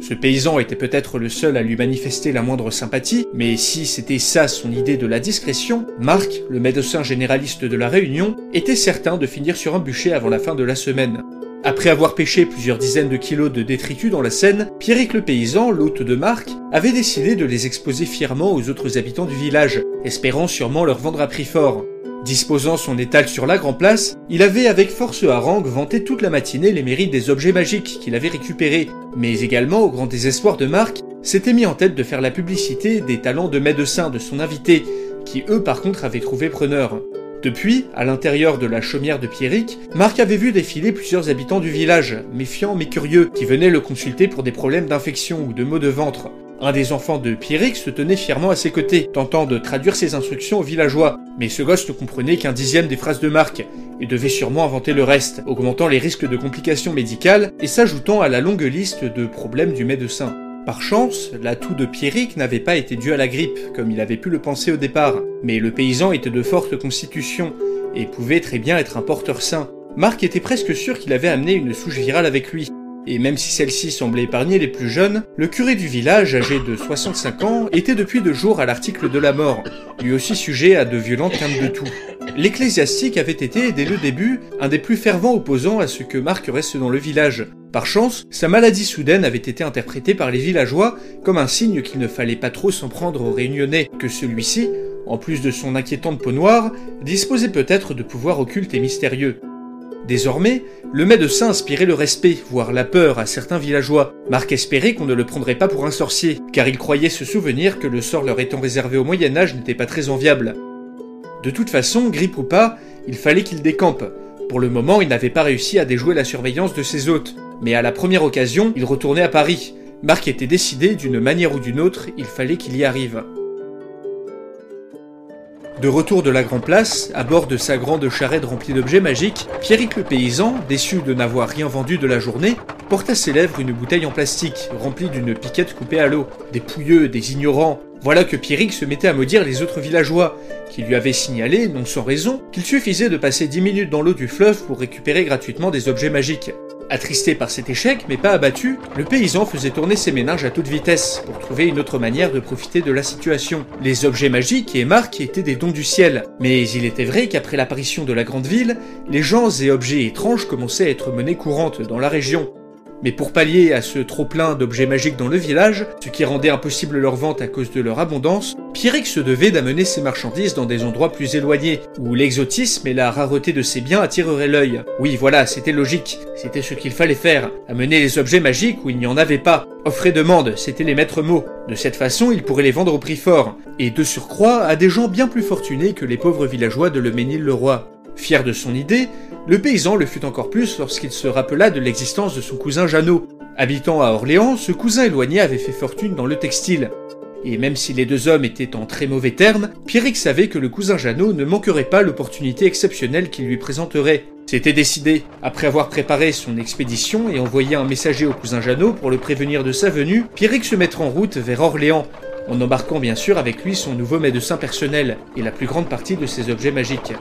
Ce paysan était peut-être le seul à lui manifester la moindre sympathie, mais si c'était ça son idée de la discrétion, Marc, le médecin généraliste de la Réunion, était certain de finir sur un bûcher avant la fin de la semaine. Après avoir pêché plusieurs dizaines de kilos de détritus dans la Seine, Pierrick le paysan, l'hôte de Marc, avait décidé de les exposer fièrement aux autres habitants du village, espérant sûrement leur vendre à prix fort. Disposant son étal sur la Grand Place, il avait avec force harangue vanté toute la matinée les mérites des objets magiques qu'il avait récupérés, mais également, au grand désespoir de Marc, s'était mis en tête de faire la publicité des talents de médecin de son invité, qui eux par contre avaient trouvé preneur. Depuis, à l'intérieur de la chaumière de Pierrick, Marc avait vu défiler plusieurs habitants du village, méfiants mais curieux, qui venaient le consulter pour des problèmes d'infection ou de maux de ventre. Un des enfants de Pierrick se tenait fièrement à ses côtés, tentant de traduire ses instructions aux villageois. Mais ce gosse ne comprenait qu'un dixième des phrases de Marc, et devait sûrement inventer le reste, augmentant les risques de complications médicales et s'ajoutant à la longue liste de problèmes du médecin. Par chance, l'atout de Pierrick n'avait pas été dû à la grippe, comme il avait pu le penser au départ, mais le paysan était de forte constitution, et pouvait très bien être un porteur sain. Marc était presque sûr qu'il avait amené une souche virale avec lui, et même si celle-ci semblait épargner les plus jeunes, le curé du village, âgé de 65 ans, était depuis deux jours à l'article de la mort, lui aussi sujet à de violentes quintes de tout. L'ecclésiastique avait été, dès le début, un des plus fervents opposants à ce que Marc reste dans le village. Par chance, sa maladie soudaine avait été interprétée par les villageois comme un signe qu'il ne fallait pas trop s'en prendre aux réunionnais, que celui-ci, en plus de son inquiétante peau noire, disposait peut-être de pouvoirs occultes et mystérieux. Désormais, le médecin inspirait le respect, voire la peur à certains villageois. Marc espérait qu'on ne le prendrait pas pour un sorcier, car il croyait se souvenir que le sort leur étant réservé au Moyen Âge n'était pas très enviable. De toute façon, grippe ou pas, il fallait qu'il décampe. Pour le moment, il n'avait pas réussi à déjouer la surveillance de ses hôtes, mais à la première occasion, il retournait à Paris. Marc était décidé, d'une manière ou d'une autre, il fallait qu'il y arrive. De retour de la Grand Place, à bord de sa grande charrette remplie d'objets magiques, Pierrick le paysan, déçu de n'avoir rien vendu de la journée, porte à ses lèvres une bouteille en plastique, remplie d'une piquette coupée à l'eau. Des pouilleux, des ignorants. Voilà que Pierrick se mettait à maudire les autres villageois, qui lui avaient signalé, non sans raison, qu'il suffisait de passer 10 minutes dans l'eau du fleuve pour récupérer gratuitement des objets magiques. Attristé par cet échec, mais pas abattu, le paysan faisait tourner ses ménages à toute vitesse pour trouver une autre manière de profiter de la situation. Les objets magiques et marques étaient des dons du ciel, mais il était vrai qu'après l'apparition de la grande ville, les gens et objets étranges commençaient à être menés courantes dans la région, mais pour pallier à ce trop-plein d'objets magiques dans le village, ce qui rendait impossible leur vente à cause de leur abondance, Pierrick se devait d'amener ses marchandises dans des endroits plus éloignés, où l'exotisme et la rareté de ses biens attireraient l'œil. Oui, voilà, c'était logique, c'était ce qu'il fallait faire, amener les objets magiques où il n'y en avait pas. Offre et demande, c'était les maîtres mots. De cette façon, il pourrait les vendre au prix fort, et de surcroît à des gens bien plus fortunés que les pauvres villageois de Le Ménil-le-Roi. Fier de son idée, le paysan le fut encore plus lorsqu'il se rappela de l'existence de son cousin Jeannot. Habitant à Orléans, ce cousin éloigné avait fait fortune dans le textile. Et même si les deux hommes étaient en très mauvais termes, Pierrick savait que le cousin Jeannot ne manquerait pas l'opportunité exceptionnelle qu'il lui présenterait. C'était décidé. Après avoir préparé son expédition et envoyé un messager au cousin Jeannot pour le prévenir de sa venue, Pierrick se mettra en route vers Orléans, en embarquant bien sûr avec lui son nouveau médecin personnel et la plus grande partie de ses objets magiques.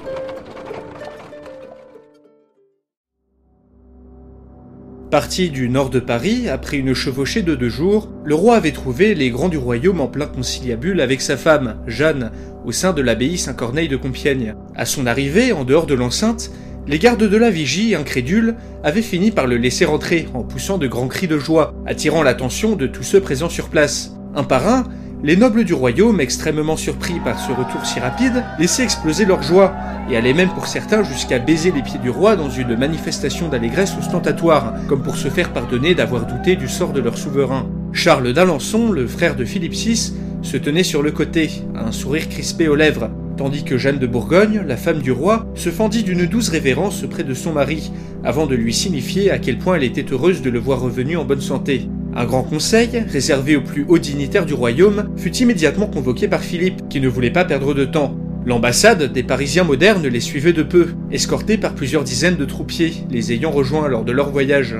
Parti du nord de Paris, après une chevauchée de deux jours, le roi avait trouvé les grands du royaume en plein conciliabule avec sa femme, Jeanne, au sein de l'abbaye Saint-Corneille de Compiègne. À son arrivée, en dehors de l'enceinte, les gardes de la vigie, incrédules, avaient fini par le laisser rentrer en poussant de grands cris de joie, attirant l'attention de tous ceux présents sur place. Un par un, les nobles du royaume, extrêmement surpris par ce retour si rapide, laissaient exploser leur joie, et allaient même pour certains jusqu'à baiser les pieds du roi dans une manifestation d'allégresse ostentatoire, comme pour se faire pardonner d'avoir douté du sort de leur souverain. Charles d'Alençon, le frère de Philippe VI, se tenait sur le côté, un sourire crispé aux lèvres, tandis que Jeanne de Bourgogne, la femme du roi, se fendit d'une douce révérence auprès de son mari, avant de lui signifier à quel point elle était heureuse de le voir revenu en bonne santé. Un grand conseil, réservé aux plus hauts dignitaires du royaume, fut immédiatement convoqué par Philippe, qui ne voulait pas perdre de temps. L'ambassade des Parisiens modernes les suivait de peu, escortés par plusieurs dizaines de troupiers, les ayant rejoints lors de leur voyage.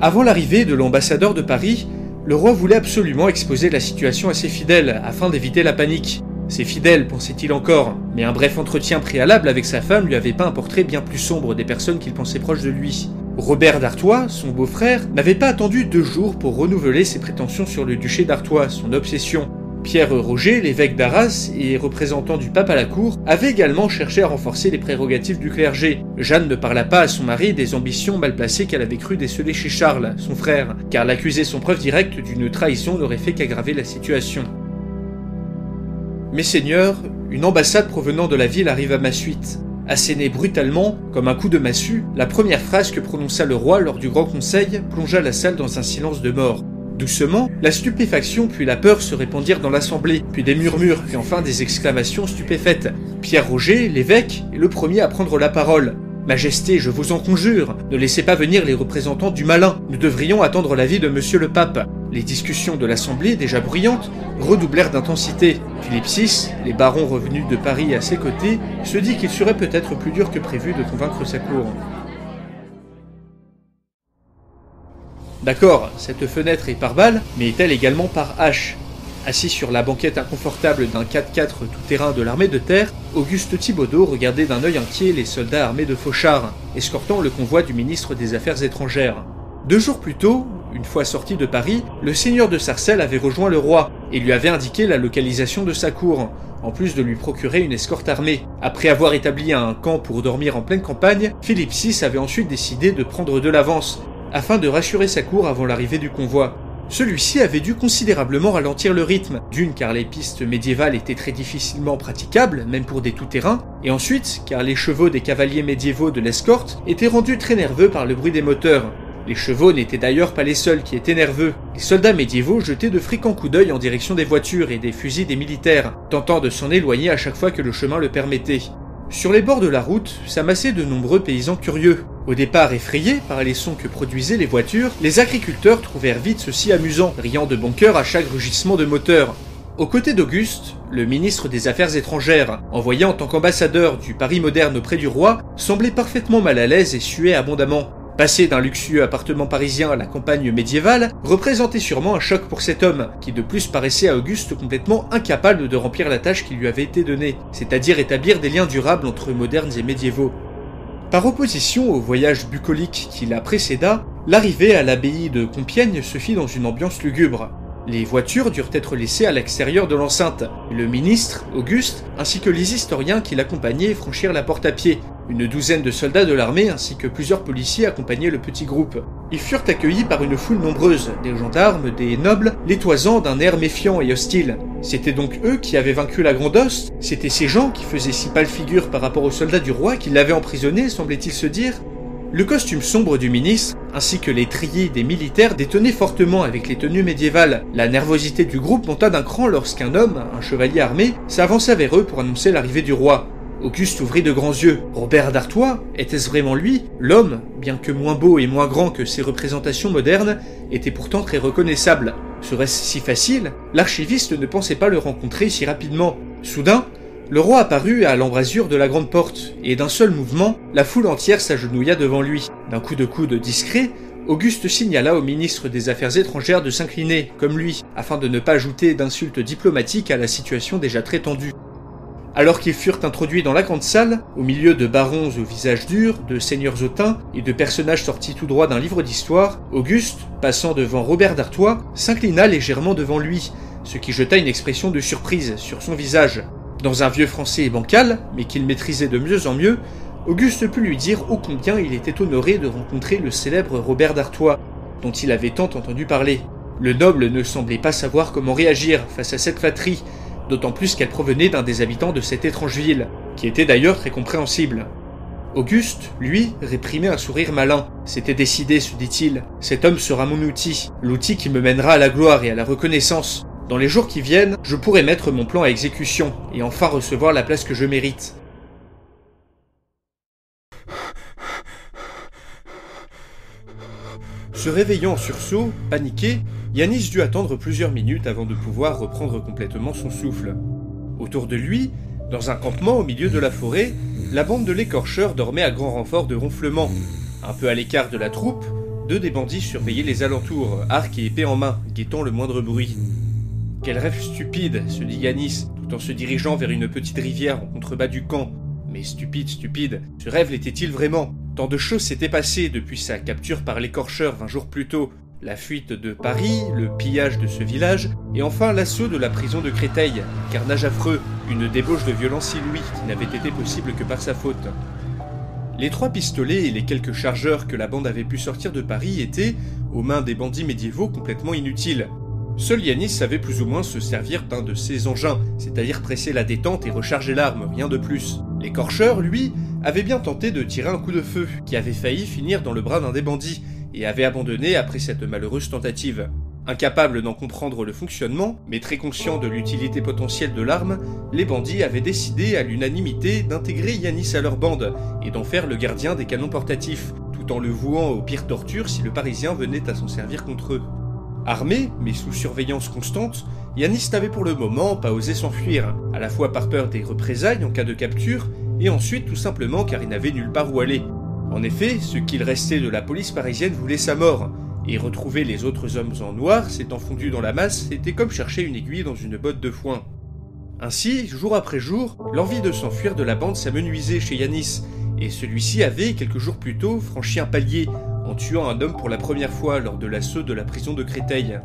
Avant l'arrivée de l'ambassadeur de Paris, le roi voulait absolument exposer la situation à ses fidèles, afin d'éviter la panique. Ses fidèles, pensait-il encore, mais un bref entretien préalable avec sa femme lui avait pas un portrait bien plus sombre des personnes qu'il pensait proches de lui. Robert d'Artois, son beau-frère, n'avait pas attendu deux jours pour renouveler ses prétentions sur le duché d'Artois, son obsession. Pierre Roger, l'évêque d'Arras et représentant du pape à la cour, avait également cherché à renforcer les prérogatives du clergé. Jeanne ne parla pas à son mari des ambitions mal placées qu'elle avait cru déceler chez Charles, son frère, car l'accuser sans preuve directe d'une trahison n'aurait fait qu'aggraver la situation. Messeigneurs, une ambassade provenant de la ville arrive à ma suite. Assénée brutalement, comme un coup de massue, la première phrase que prononça le roi lors du grand conseil plongea la salle dans un silence de mort. Doucement, la stupéfaction puis la peur se répandirent dans l'assemblée, puis des murmures et enfin des exclamations stupéfaites. Pierre Roger, l'évêque, est le premier à prendre la parole. Majesté, je vous en conjure, ne laissez pas venir les représentants du malin. Nous devrions attendre l'avis de monsieur le pape. Les discussions de l'Assemblée, déjà bruyantes, redoublèrent d'intensité. Philippe VI, les barons revenus de Paris à ses côtés, se dit qu'il serait peut-être plus dur que prévu de convaincre sa cour. D'accord, cette fenêtre est par balle, mais est-elle également par hache Assis sur la banquette inconfortable d'un 4x4 tout-terrain de l'armée de terre, Auguste Thibaudot regardait d'un œil inquiet les soldats armés de fauchards, escortant le convoi du ministre des Affaires étrangères. Deux jours plus tôt, une fois sorti de Paris, le seigneur de Sarcelles avait rejoint le roi et lui avait indiqué la localisation de sa cour, en plus de lui procurer une escorte armée. Après avoir établi un camp pour dormir en pleine campagne, Philippe VI avait ensuite décidé de prendre de l'avance, afin de rassurer sa cour avant l'arrivée du convoi. Celui-ci avait dû considérablement ralentir le rythme, d'une car les pistes médiévales étaient très difficilement praticables, même pour des tout-terrains, et ensuite car les chevaux des cavaliers médiévaux de l'escorte étaient rendus très nerveux par le bruit des moteurs. Les chevaux n'étaient d'ailleurs pas les seuls qui étaient nerveux. Les soldats médiévaux jetaient de fréquents coups d'œil en direction des voitures et des fusils des militaires, tentant de s'en éloigner à chaque fois que le chemin le permettait. Sur les bords de la route s'amassaient de nombreux paysans curieux. Au départ effrayés par les sons que produisaient les voitures, les agriculteurs trouvèrent vite ceci amusant, riant de bon cœur à chaque rugissement de moteur. Aux côtés d'Auguste, le ministre des Affaires étrangères, envoyé en tant qu'ambassadeur du Paris moderne auprès du roi, semblait parfaitement mal à l'aise et suait abondamment. Passer d'un luxueux appartement parisien à la campagne médiévale représentait sûrement un choc pour cet homme, qui de plus paraissait à Auguste complètement incapable de remplir la tâche qui lui avait été donnée, c'est-à-dire établir des liens durables entre modernes et médiévaux. Par opposition au voyage bucolique qui la précéda, l'arrivée à l'abbaye de Compiègne se fit dans une ambiance lugubre. Les voitures durent être laissées à l'extérieur de l'enceinte. Le ministre, Auguste, ainsi que les historiens qui l'accompagnaient franchirent la porte à pied, une douzaine de soldats de l'armée ainsi que plusieurs policiers accompagnaient le petit groupe. Ils furent accueillis par une foule nombreuse, des gendarmes, des nobles, les toisant d'un air méfiant et hostile. C'était donc eux qui avaient vaincu la Grande Oste C'étaient ces gens qui faisaient si pâle figure par rapport aux soldats du roi qui l'avaient emprisonné, semblait-il se dire le costume sombre du ministre, ainsi que les triers des militaires détenaient fortement avec les tenues médiévales. La nervosité du groupe monta d'un cran lorsqu'un homme, un chevalier armé, s'avança vers eux pour annoncer l'arrivée du roi. Auguste ouvrit de grands yeux. Robert d'Artois Était-ce vraiment lui? L'homme, bien que moins beau et moins grand que ses représentations modernes, était pourtant très reconnaissable. Serait-ce si facile? L'archiviste ne pensait pas le rencontrer si rapidement. Soudain, le roi apparut à l'embrasure de la grande porte, et d'un seul mouvement, la foule entière s'agenouilla devant lui. D'un coup de coude discret, Auguste signala au ministre des Affaires étrangères de s'incliner, comme lui, afin de ne pas ajouter d'insultes diplomatiques à la situation déjà très tendue. Alors qu'ils furent introduits dans la grande salle, au milieu de barons au visage dur, de seigneurs hautains et de personnages sortis tout droit d'un livre d'histoire, Auguste, passant devant Robert d'Artois, s'inclina légèrement devant lui, ce qui jeta une expression de surprise sur son visage. Dans un vieux français bancal, mais qu'il maîtrisait de mieux en mieux, Auguste put lui dire ô combien il était honoré de rencontrer le célèbre Robert d'Artois, dont il avait tant entendu parler. Le noble ne semblait pas savoir comment réagir face à cette flatterie, d'autant plus qu'elle provenait d'un des habitants de cette étrange ville, qui était d'ailleurs très compréhensible. Auguste, lui, réprimait un sourire malin. C'était décidé, se dit-il. Cet homme sera mon outil, l'outil qui me mènera à la gloire et à la reconnaissance. Dans les jours qui viennent, je pourrai mettre mon plan à exécution, et enfin recevoir la place que je mérite. Se réveillant en sursaut, paniqué, Yanis dut attendre plusieurs minutes avant de pouvoir reprendre complètement son souffle. Autour de lui, dans un campement au milieu de la forêt, la bande de l'écorcheur dormait à grand renfort de ronflements. Un peu à l'écart de la troupe, deux des bandits surveillaient les alentours, arc et épée en main, guettant le moindre bruit. Quel rêve stupide, se dit Yanis, tout en se dirigeant vers une petite rivière en contrebas du camp. Mais stupide, stupide, ce rêve l'était-il vraiment? Tant de choses s'étaient passées depuis sa capture par l'écorcheur vingt jours plus tôt, la fuite de Paris, le pillage de ce village, et enfin l'assaut de la prison de Créteil, carnage affreux, une débauche de violence inouïe qui n'avait été possible que par sa faute. Les trois pistolets et les quelques chargeurs que la bande avait pu sortir de Paris étaient, aux mains des bandits médiévaux, complètement inutiles. Seul Yanis savait plus ou moins se servir d'un de ces engins, c'est-à-dire presser la détente et recharger l'arme, rien de plus. L'écorcheur, lui, avait bien tenté de tirer un coup de feu, qui avait failli finir dans le bras d'un des bandits, et avait abandonné après cette malheureuse tentative. Incapables d'en comprendre le fonctionnement, mais très conscients de l'utilité potentielle de l'arme, les bandits avaient décidé à l'unanimité d'intégrer Yanis à leur bande et d'en faire le gardien des canons portatifs, tout en le vouant aux pires tortures si le Parisien venait à s'en servir contre eux. Armé, mais sous surveillance constante, Yanis n'avait pour le moment pas osé s'enfuir, à la fois par peur des représailles en cas de capture, et ensuite tout simplement car il n'avait nulle part où aller. En effet, ce qu'il restait de la police parisienne voulait sa mort, et retrouver les autres hommes en noir, s'étant fondus dans la masse, c'était comme chercher une aiguille dans une botte de foin. Ainsi, jour après jour, l'envie de s'enfuir de la bande s'amenuisait chez Yanis, et celui-ci avait, quelques jours plus tôt, franchi un palier, en tuant un homme pour la première fois lors de l'assaut de la prison de Créteil.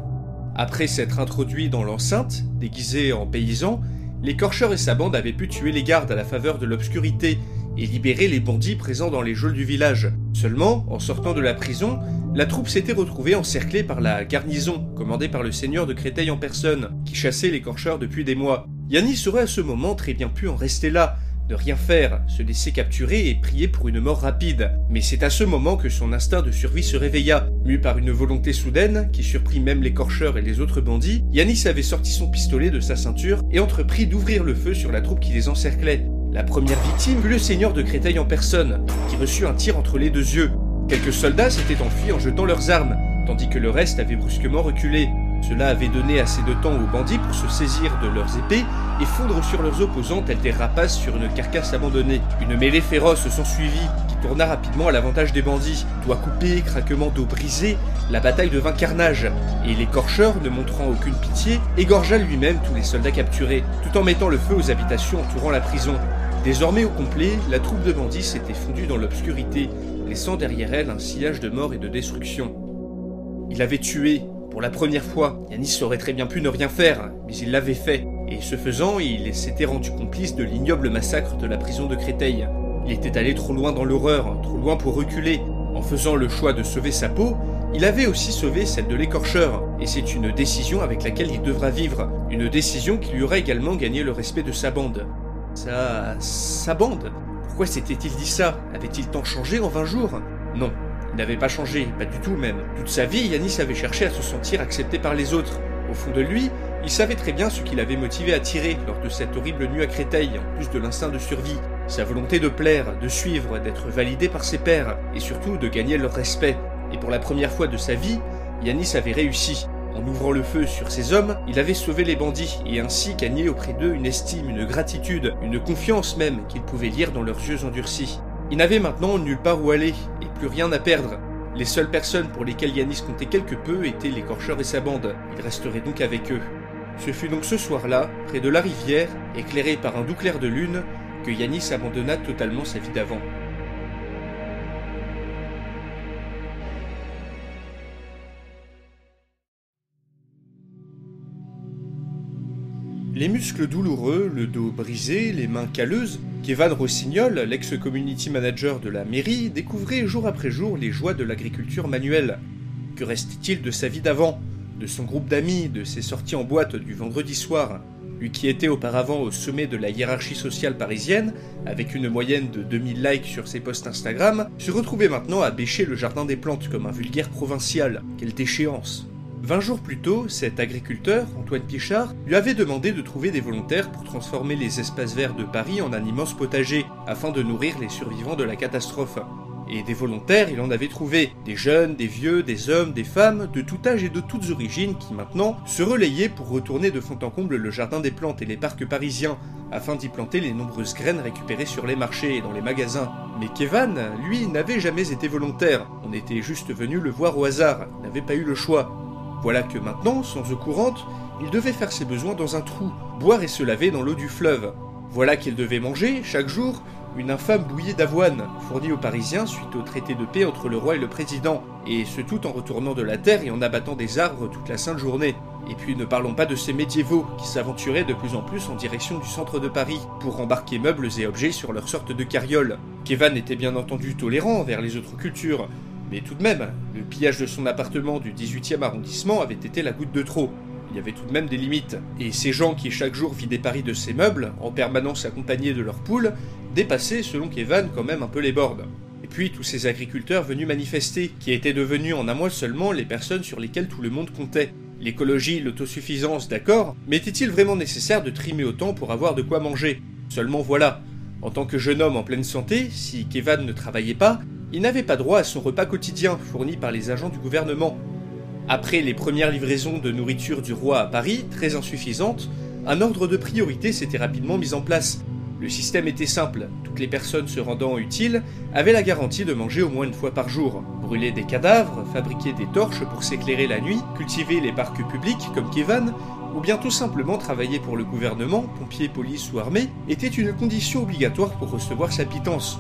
Après s'être introduit dans l'enceinte, déguisé en paysan, l'écorcheur et sa bande avaient pu tuer les gardes à la faveur de l'obscurité et libérer les bandits présents dans les geôles du village. Seulement, en sortant de la prison, la troupe s'était retrouvée encerclée par la garnison, commandée par le seigneur de Créteil en personne, qui chassait l'écorcheur depuis des mois. Yannis aurait à ce moment très bien pu en rester là, de rien faire, se laisser capturer et prier pour une mort rapide. Mais c'est à ce moment que son instinct de survie se réveilla. Mu par une volonté soudaine, qui surprit même l'écorcheur et les autres bandits, Yanis avait sorti son pistolet de sa ceinture et entrepris d'ouvrir le feu sur la troupe qui les encerclait. La première victime fut le seigneur de Créteil en personne, qui reçut un tir entre les deux yeux. Quelques soldats s'étaient enfuis en jetant leurs armes, tandis que le reste avait brusquement reculé. Cela avait donné assez de temps aux bandits pour se saisir de leurs épées et fondre sur leurs opposants tels des rapaces sur une carcasse abandonnée. Une mêlée féroce s'ensuivit, qui tourna rapidement à l'avantage des bandits. Toits coupés, craquements d'eau brisés, la bataille devint carnage, et l'écorcheur, ne montrant aucune pitié, égorgea lui-même tous les soldats capturés, tout en mettant le feu aux habitations entourant la prison. Désormais au complet, la troupe de bandits s'était fondue dans l'obscurité, laissant derrière elle un sillage de mort et de destruction. Il avait tué, pour la première fois. Yanis aurait très bien pu ne rien faire, mais il l'avait fait. Et ce faisant, il s'était rendu complice de l'ignoble massacre de la prison de Créteil. Il était allé trop loin dans l'horreur, trop loin pour reculer. En faisant le choix de sauver sa peau, il avait aussi sauvé celle de l'écorcheur, et c'est une décision avec laquelle il devra vivre, une décision qui lui aura également gagné le respect de sa bande. Sa... sa bande? Pourquoi s'était-il dit ça? Avait-il tant changé en 20 jours? Non, n'avait pas changé, pas du tout même. Toute sa vie, Yanis avait cherché à se sentir accepté par les autres. Au fond de lui, il savait très bien ce qui l'avait motivé à tirer lors de cette horrible nuit à Créteil, en plus de l'instinct de survie. Sa volonté de plaire, de suivre, d'être validé par ses pairs, et surtout de gagner leur respect. Et pour la première fois de sa vie, Yanis avait réussi. En ouvrant le feu sur ces hommes, il avait sauvé les bandits et ainsi gagné auprès d'eux une estime, une gratitude, une confiance même qu'ils pouvaient lire dans leurs yeux endurcis. Il n'avait maintenant nulle part où aller et plus rien à perdre. Les seules personnes pour lesquelles Yanis comptait quelque peu étaient l'écorcheur et sa bande. Il resterait donc avec eux. Ce fut donc ce soir-là, près de la rivière, éclairé par un doux clair de lune, que Yanis abandonna totalement sa vie d'avant. Les muscles douloureux, le dos brisé, les mains calleuses, Kevin Rossignol, l'ex-community manager de la mairie, découvrait jour après jour les joies de l'agriculture manuelle. Que restait-il de sa vie d'avant, de son groupe d'amis, de ses sorties en boîte du vendredi soir? Lui qui était auparavant au sommet de la hiérarchie sociale parisienne, avec une moyenne de 2000 likes sur ses posts Instagram, se retrouvait maintenant à bêcher le jardin des plantes comme un vulgaire provincial. Quelle déchéance Vingt jours plus tôt, cet agriculteur, Antoine Pichard, lui avait demandé de trouver des volontaires pour transformer les espaces verts de Paris en un immense potager, afin de nourrir les survivants de la catastrophe. Et des volontaires, il en avait trouvé, des jeunes, des vieux, des hommes, des femmes, de tout âge et de toutes origines qui maintenant se relayaient pour retourner de fond en comble le jardin des plantes et les parcs parisiens, afin d'y planter les nombreuses graines récupérées sur les marchés et dans les magasins. Mais Kevin, lui, n'avait jamais été volontaire, on était juste venu le voir au hasard, n'avait pas eu le choix. Voilà que maintenant, sans eau courante, il devait faire ses besoins dans un trou, boire et se laver dans l'eau du fleuve. Voilà qu'il devait manger, chaque jour, une infâme bouillie d'avoine, fournie aux Parisiens suite au traité de paix entre le roi et le président, et ce tout en retournant de la terre et en abattant des arbres toute la sainte journée. Et puis ne parlons pas de ces médiévaux qui s'aventuraient de plus en plus en direction du centre de Paris pour embarquer meubles et objets sur leur sorte de carriole. Kevin était bien entendu tolérant envers les autres cultures, mais tout de même, le pillage de son appartement du 18e arrondissement avait été la goutte de trop. Il y avait tout de même des limites. Et ces gens qui chaque jour vidaient Paris de ses meubles, en permanence accompagnés de leurs poules, dépassaient, selon Kevin, quand même un peu les bornes. Et puis tous ces agriculteurs venus manifester, qui étaient devenus en un mois seulement les personnes sur lesquelles tout le monde comptait. L'écologie, l'autosuffisance, d'accord, mais était-il vraiment nécessaire de trimer autant pour avoir de quoi manger? Seulement voilà, en tant que jeune homme en pleine santé, si Kevan ne travaillait pas, il n'avait pas droit à son repas quotidien fourni par les agents du gouvernement. Après les premières livraisons de nourriture du roi à Paris, très insuffisantes, un ordre de priorité s'était rapidement mis en place. Le système était simple, toutes les personnes se rendant utiles avaient la garantie de manger au moins une fois par jour. Brûler des cadavres, fabriquer des torches pour s'éclairer la nuit, cultiver les parcs publics comme Kevan, ou bien tout simplement travailler pour le gouvernement, pompiers, police ou armée, était une condition obligatoire pour recevoir sa pitance.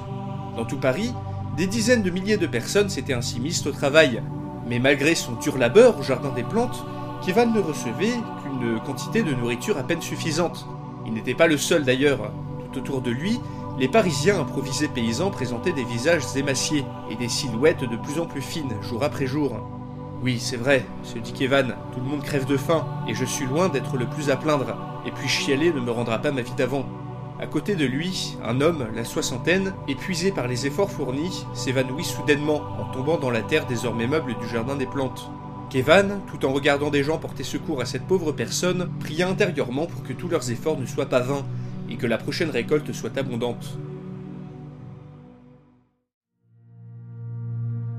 Dans tout Paris, des dizaines de milliers de personnes s'étaient ainsi mises au travail. Mais malgré son dur labeur au jardin des plantes, Kevan ne recevait qu'une quantité de nourriture à peine suffisante. Il n'était pas le seul d'ailleurs. Tout autour de lui, les Parisiens improvisés paysans présentaient des visages émaciés et des silhouettes de plus en plus fines jour après jour. Oui, c'est vrai, se dit Kevan, tout le monde crève de faim, et je suis loin d'être le plus à plaindre, et puis chialer ne me rendra pas ma vie d'avant. À côté de lui, un homme, la soixantaine, épuisé par les efforts fournis, s'évanouit soudainement en tombant dans la terre désormais meuble du jardin des plantes. Kevan, tout en regardant des gens porter secours à cette pauvre personne, pria intérieurement pour que tous leurs efforts ne soient pas vains et que la prochaine récolte soit abondante.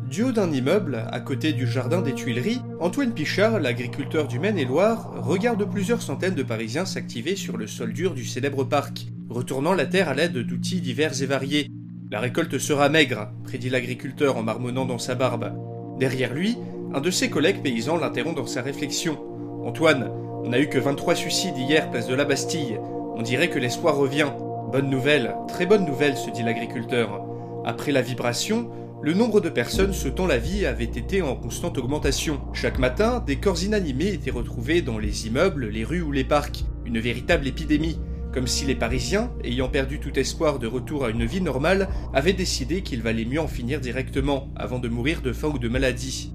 Du haut d'un immeuble, à côté du jardin des Tuileries, Antoine Pichard, l'agriculteur du Maine-et-Loire, regarde plusieurs centaines de Parisiens s'activer sur le sol dur du célèbre parc, retournant la terre à l'aide d'outils divers et variés. La récolte sera maigre, prédit l'agriculteur en marmonnant dans sa barbe. Derrière lui, un de ses collègues paysans l'interrompt dans sa réflexion. Antoine, on n'a eu que 23 suicides hier, place de la Bastille. On dirait que l'espoir revient. Bonne nouvelle, très bonne nouvelle, se dit l'agriculteur. Après la vibration, le nombre de personnes sautant la vie avait été en constante augmentation. Chaque matin, des corps inanimés étaient retrouvés dans les immeubles, les rues ou les parcs. Une véritable épidémie. Comme si les Parisiens, ayant perdu tout espoir de retour à une vie normale, avaient décidé qu'il valait mieux en finir directement, avant de mourir de faim ou de maladie.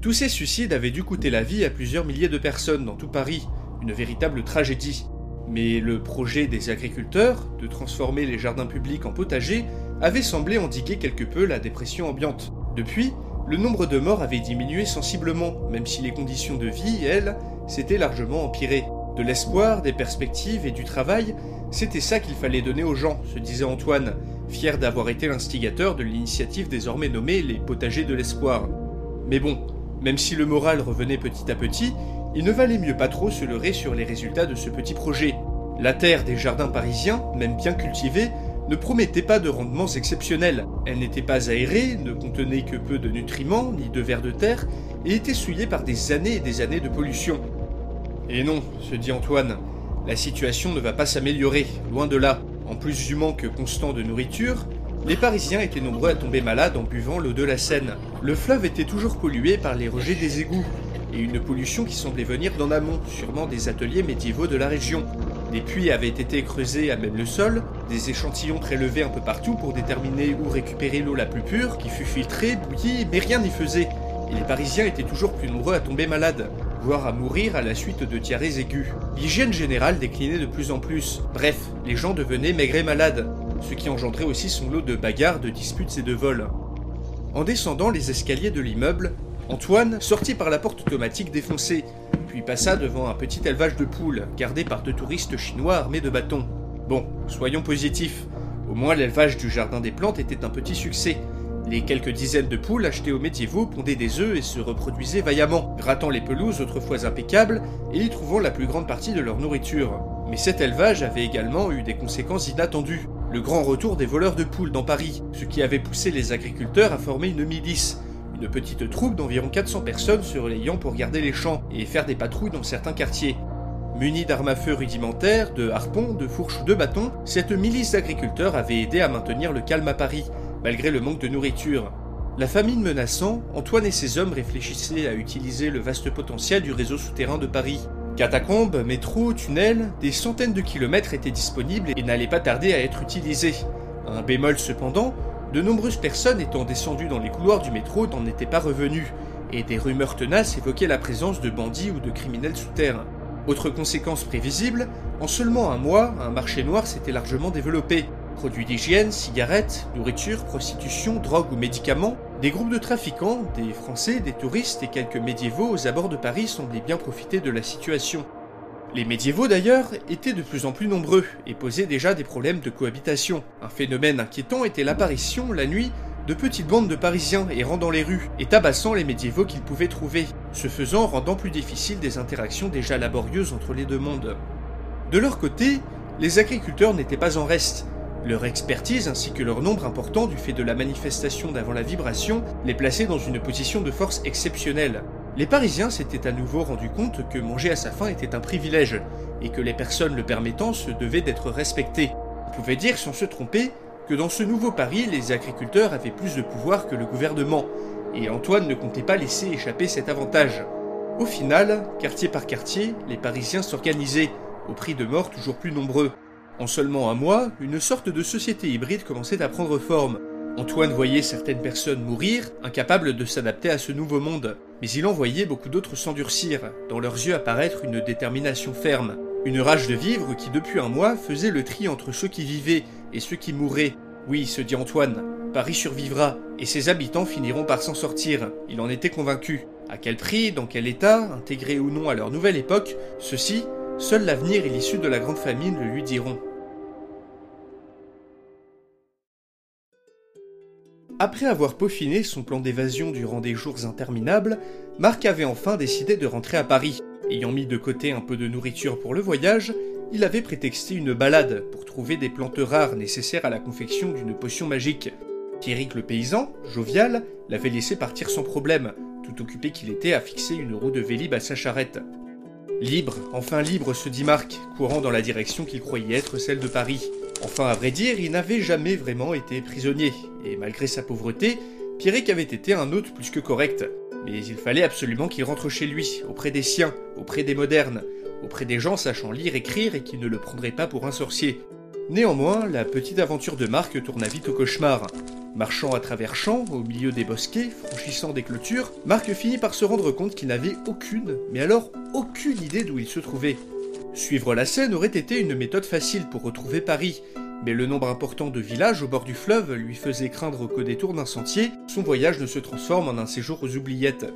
Tous ces suicides avaient dû coûter la vie à plusieurs milliers de personnes dans tout Paris, une véritable tragédie. Mais le projet des agriculteurs, de transformer les jardins publics en potagers, avait semblé endiguer quelque peu la dépression ambiante. Depuis, le nombre de morts avait diminué sensiblement, même si les conditions de vie, elles, s'étaient largement empirées. De l'espoir, des perspectives et du travail, c'était ça qu'il fallait donner aux gens, se disait Antoine, fier d'avoir été l'instigateur de l'initiative désormais nommée les potagers de l'espoir. Mais bon, même si le moral revenait petit à petit, il ne valait mieux pas trop se leurrer sur les résultats de ce petit projet. La terre des jardins parisiens, même bien cultivée, ne promettait pas de rendements exceptionnels. Elle n'était pas aérée, ne contenait que peu de nutriments, ni de vers de terre, et était souillée par des années et des années de pollution. Et non, se dit Antoine, la situation ne va pas s'améliorer, loin de là. En plus du manque constant de nourriture, les Parisiens étaient nombreux à tomber malades en buvant l'eau de la Seine. Le fleuve était toujours pollué par les rejets des égouts, et une pollution qui semblait venir d'en amont, sûrement des ateliers médiévaux de la région. Des puits avaient été creusés à même le sol, des échantillons prélevés un peu partout pour déterminer où récupérer l'eau la plus pure, qui fut filtrée, bouillie, mais rien n'y faisait. Et les Parisiens étaient toujours plus nombreux à tomber malades, voire à mourir à la suite de diarrhées aiguës. L'hygiène générale déclinait de plus en plus. Bref, les gens devenaient maigres et malades, ce qui engendrait aussi son lot de bagarres, de disputes et de vols. En descendant les escaliers de l'immeuble, Antoine sortit par la porte automatique défoncée, puis passa devant un petit élevage de poules, gardé par deux touristes chinois armés de bâtons. Bon, soyons positifs. Au moins l'élevage du jardin des plantes était un petit succès. Les quelques dizaines de poules achetées au médiévaux pondaient des œufs et se reproduisaient vaillamment, grattant les pelouses autrefois impeccables et y trouvant la plus grande partie de leur nourriture. Mais cet élevage avait également eu des conséquences inattendues. Le grand retour des voleurs de poules dans Paris, ce qui avait poussé les agriculteurs à former une milice, une petite troupe d'environ 400 personnes se relayant pour garder les champs et faire des patrouilles dans certains quartiers. Munis d'armes à feu rudimentaires, de harpons, de fourches ou de bâtons, cette milice d'agriculteurs avait aidé à maintenir le calme à Paris, malgré le manque de nourriture. La famine menaçant, Antoine et ses hommes réfléchissaient à utiliser le vaste potentiel du réseau souterrain de Paris. Catacombes, métro, tunnels, des centaines de kilomètres étaient disponibles et n'allaient pas tarder à être utilisés. Un bémol cependant, de nombreuses personnes étant descendues dans les couloirs du métro n'en étaient pas revenues, et des rumeurs tenaces évoquaient la présence de bandits ou de criminels sous terre. Autre conséquence prévisible, en seulement un mois, un marché noir s'était largement développé. Produits d'hygiène, cigarettes, nourriture, prostitution, drogue ou médicaments, Des groupes de trafiquants, des Français, des touristes et quelques médiévaux aux abords de Paris semblaient bien profiter de la situation. Les médiévaux d'ailleurs étaient de plus en plus nombreux et posaient déjà des problèmes de cohabitation. Un phénomène inquiétant était l'apparition, la nuit, de petites bandes de Parisiens errant dans les rues et tabassant les médiévaux qu'ils pouvaient trouver, ce faisant rendant plus difficile des interactions déjà laborieuses entre les deux mondes. De leur côté, les agriculteurs n'étaient pas en reste. Leur expertise ainsi que leur nombre important du fait de la manifestation d'avant la vibration les plaçait dans une position de force exceptionnelle. Les Parisiens s'étaient à nouveau rendus compte que manger à sa faim était un privilège et que les personnes le permettant se devaient d'être respectées. On pouvait dire sans se tromper que dans ce nouveau Paris, les agriculteurs avaient plus de pouvoir que le gouvernement, et Antoine ne comptait pas laisser échapper cet avantage. Au final, quartier par quartier, les Parisiens s'organisaient, au prix de morts toujours plus nombreux. En seulement un mois, une sorte de société hybride commençait à prendre forme. Antoine voyait certaines personnes mourir, incapables de s'adapter à ce nouveau monde, mais il en voyait beaucoup d'autres s'endurcir, dans leurs yeux apparaître une détermination ferme, une rage de vivre qui depuis un mois faisait le tri entre ceux qui vivaient et ceux qui mourraient. Oui, se dit Antoine, Paris survivra, et ses habitants finiront par s'en sortir, il en était convaincu. À quel prix, dans quel état, intégrés ou non à leur nouvelle époque, ceci, seul l'avenir et l'issue de la grande famine le lui diront. Après avoir peaufiné son plan d'évasion durant des jours interminables, Marc avait enfin décidé de rentrer à Paris. Ayant mis de côté un peu de nourriture pour le voyage, il avait prétexté une balade pour trouver des plantes rares nécessaires à la confection d'une potion magique. Pierrick le paysan, jovial, l'avait laissé partir sans problème, tout occupé qu'il était à fixer une roue de Vélib à sa charrette. Libre, enfin libre, se dit Marc, courant dans la direction qu'il croyait être celle de Paris. Enfin, à vrai dire, il n'avait jamais vraiment été prisonnier, et malgré sa pauvreté, Pierrick avait été un hôte plus que correct. Mais il fallait absolument qu'il rentre chez lui, auprès des siens, auprès des modernes, auprès des gens sachant lire, écrire et qui ne le prendraient pas pour un sorcier. Néanmoins, la petite aventure de Marc tourna vite au cauchemar. Marchant à travers champs, au milieu des bosquets, franchissant des clôtures, Marc finit par se rendre compte qu'il n'avait aucune, mais alors aucune idée d'où il se trouvait. Suivre la Seine aurait été une méthode facile pour retrouver Paris, mais le nombre important de villages au bord du fleuve lui faisait craindre qu'au détour d'un sentier, son voyage ne se transforme en un séjour aux oubliettes.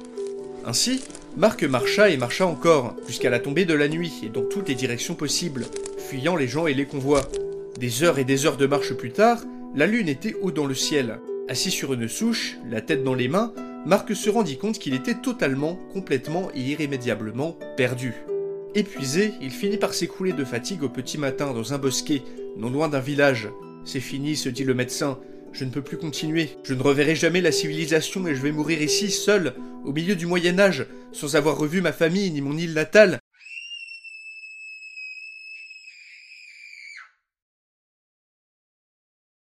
Ainsi, Marc marcha et marcha encore, jusqu'à la tombée de la nuit et dans toutes les directions possibles, fuyant les gens et les convois. Des heures et des heures de marche plus tard, la lune était haut dans le ciel. Assis sur une souche, la tête dans les mains, Marc se rendit compte qu'il était totalement, complètement et irrémédiablement perdu. Épuisé, il finit par s'écrouler de fatigue au petit matin dans un bosquet, non loin d'un village. C'est fini, se dit le médecin. Je ne peux plus continuer. Je ne reverrai jamais la civilisation et je vais mourir ici, seul, au milieu du Moyen Âge, sans avoir revu ma famille ni mon île natale.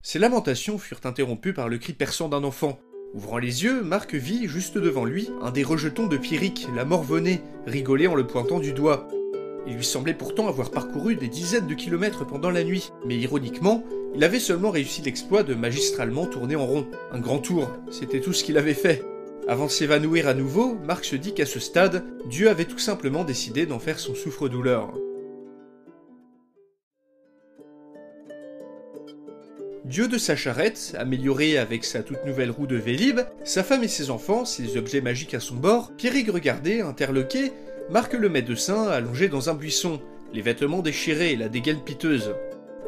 Ses lamentations furent interrompues par le cri perçant d'un enfant. Ouvrant les yeux, Marc vit, juste devant lui, un des rejetons de Pierrick, la morvonnée, rigoler en le pointant du doigt. Il lui semblait pourtant avoir parcouru des dizaines de kilomètres pendant la nuit, mais ironiquement, il avait seulement réussi l'exploit de magistralement tourner en rond. Un grand tour, c'était tout ce qu'il avait fait. Avant de s'évanouir à nouveau, Marc se dit qu'à ce stade, Dieu avait tout simplement décidé d'en faire son souffre-douleur. Dieu de sa charrette, amélioré avec sa toute nouvelle roue de Vélib, sa femme et ses enfants, ses objets magiques à son bord, Pierrick regardait, interloqué, Marc le médecin allongé dans un buisson, les vêtements déchirés et la dégaine piteuse.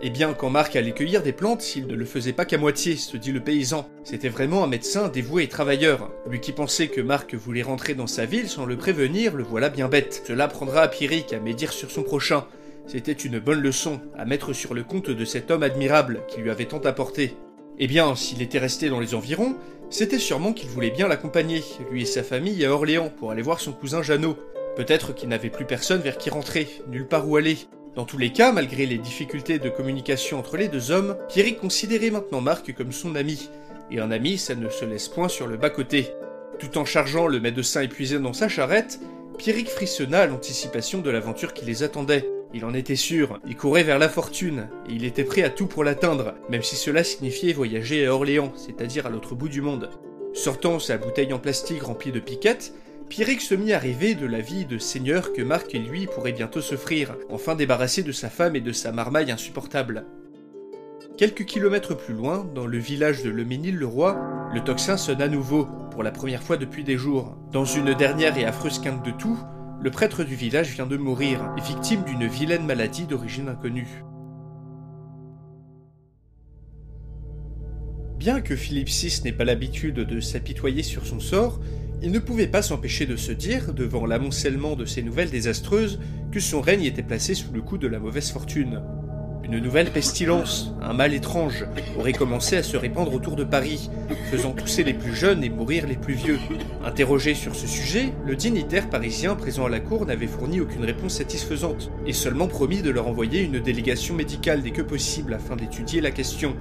Eh bien, quand Marc allait cueillir des plantes, il ne le faisait pas qu'à moitié, se dit le paysan. C'était vraiment un médecin dévoué et travailleur. Lui qui pensait que Marc voulait rentrer dans sa ville sans le prévenir, le voilà bien bête. Cela prendra à Pierrick à médire sur son prochain. C'était une bonne leçon à mettre sur le compte de cet homme admirable qui lui avait tant apporté. Eh bien, s'il était resté dans les environs, c'était sûrement qu'il voulait bien l'accompagner, lui et sa famille, à Orléans pour aller voir son cousin Jeannot. Peut-être qu'il n'avait plus personne vers qui rentrer, nulle part où aller. Dans tous les cas, malgré les difficultés de communication entre les deux hommes, Pierrick considérait maintenant Marc comme son ami. Et un ami, ça ne se laisse point sur le bas-côté. Tout en chargeant le médecin épuisé dans sa charrette, Pierrick frissonna à l'anticipation de l'aventure qui les attendait. Il en était sûr, il courait vers la fortune, et il était prêt à tout pour l'atteindre, même si cela signifiait voyager à Orléans, c'est-à-dire à, l'autre bout du monde. Sortant sa bouteille en plastique remplie de piquettes, Pierrick se mit à rêver de la vie de seigneur que Marc et lui pourraient bientôt s'offrir, enfin débarrassé de sa femme et de sa marmaille insupportable. Quelques kilomètres plus loin, dans le village de Leménil-le-Roi, Le tocsin sonne à nouveau, pour la première fois depuis des jours. Dans une dernière et affreuse quinte de tout, le prêtre du village vient de mourir, victime d'une vilaine maladie d'origine inconnue. Bien que Philippe VI n'ait pas l'habitude de s'apitoyer sur son sort, il ne pouvait pas s'empêcher de se dire, devant l'amoncellement de ces nouvelles désastreuses, que son règne était placé sous le coup de la mauvaise fortune. Une nouvelle pestilence, un mal étrange, aurait commencé à se répandre autour de Paris, faisant tousser les plus jeunes et mourir les plus vieux. Interrogé sur ce sujet, le dignitaire parisien présent à la cour n'avait fourni aucune réponse satisfaisante, et seulement promis de leur envoyer une délégation médicale dès que possible afin d'étudier la question.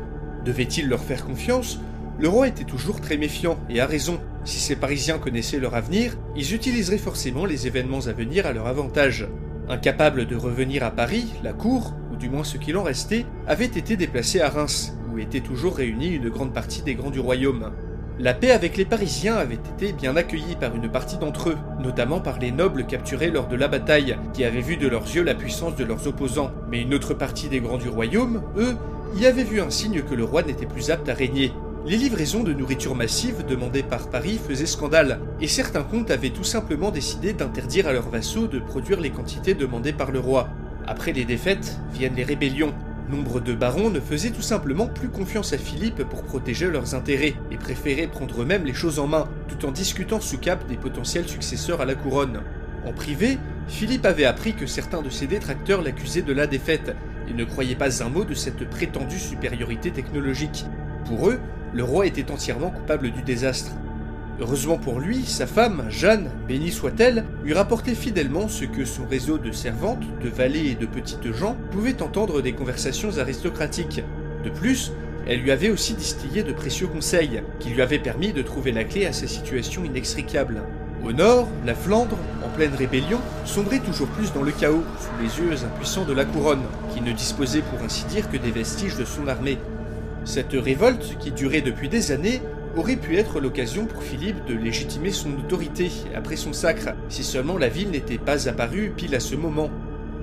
Devait-il leur faire confiance? Le roi était toujours très méfiant, et a raison. Si ces Parisiens connaissaient leur avenir, ils utiliseraient forcément les événements à venir à leur avantage. Incapable de revenir à Paris, la cour, du moins ce qu'il en restait, avait été déplacé à Reims, où était toujours réunie une grande partie des grands du royaume. La paix avec les Parisiens avait été bien accueillie par une partie d'entre eux, notamment par les nobles capturés lors de la bataille, qui avaient vu de leurs yeux la puissance de leurs opposants. Mais une autre partie des grands du royaume, eux, y avaient vu un signe que le roi n'était plus apte à régner. Les livraisons de nourriture massive demandées par Paris faisaient scandale, et certains comtes avaient tout simplement décidé d'interdire à leurs vassaux de produire les quantités demandées par le roi. Après les défaites, viennent les rébellions. Nombre de barons ne faisaient tout simplement plus confiance à Philippe pour protéger leurs intérêts et préféraient prendre eux-mêmes les choses en main, tout en discutant sous cap des potentiels successeurs à la couronne. En privé, Philippe avait appris que certains de ses détracteurs l'accusaient de la défaite et ne croyaient pas un mot de cette prétendue supériorité technologique. Pour eux, le roi était entièrement coupable du désastre. Heureusement pour lui, sa femme, Jeanne, bénie soit-elle, lui rapportait fidèlement ce que son réseau de servantes, de valets et de petites gens pouvait entendre des conversations aristocratiques. De plus, elle lui avait aussi distillé de précieux conseils, qui lui avaient permis de trouver la clé à sa situation inextricable. Au nord, la Flandre, en pleine rébellion, sombrait toujours plus dans le chaos, sous les yeux impuissants de la couronne, qui ne disposait pour ainsi dire que des vestiges de son armée. Cette révolte, qui durait depuis des années, aurait pu être l'occasion pour Philippe de légitimer son autorité après son sacre, si seulement la ville n'était pas apparue pile à ce moment.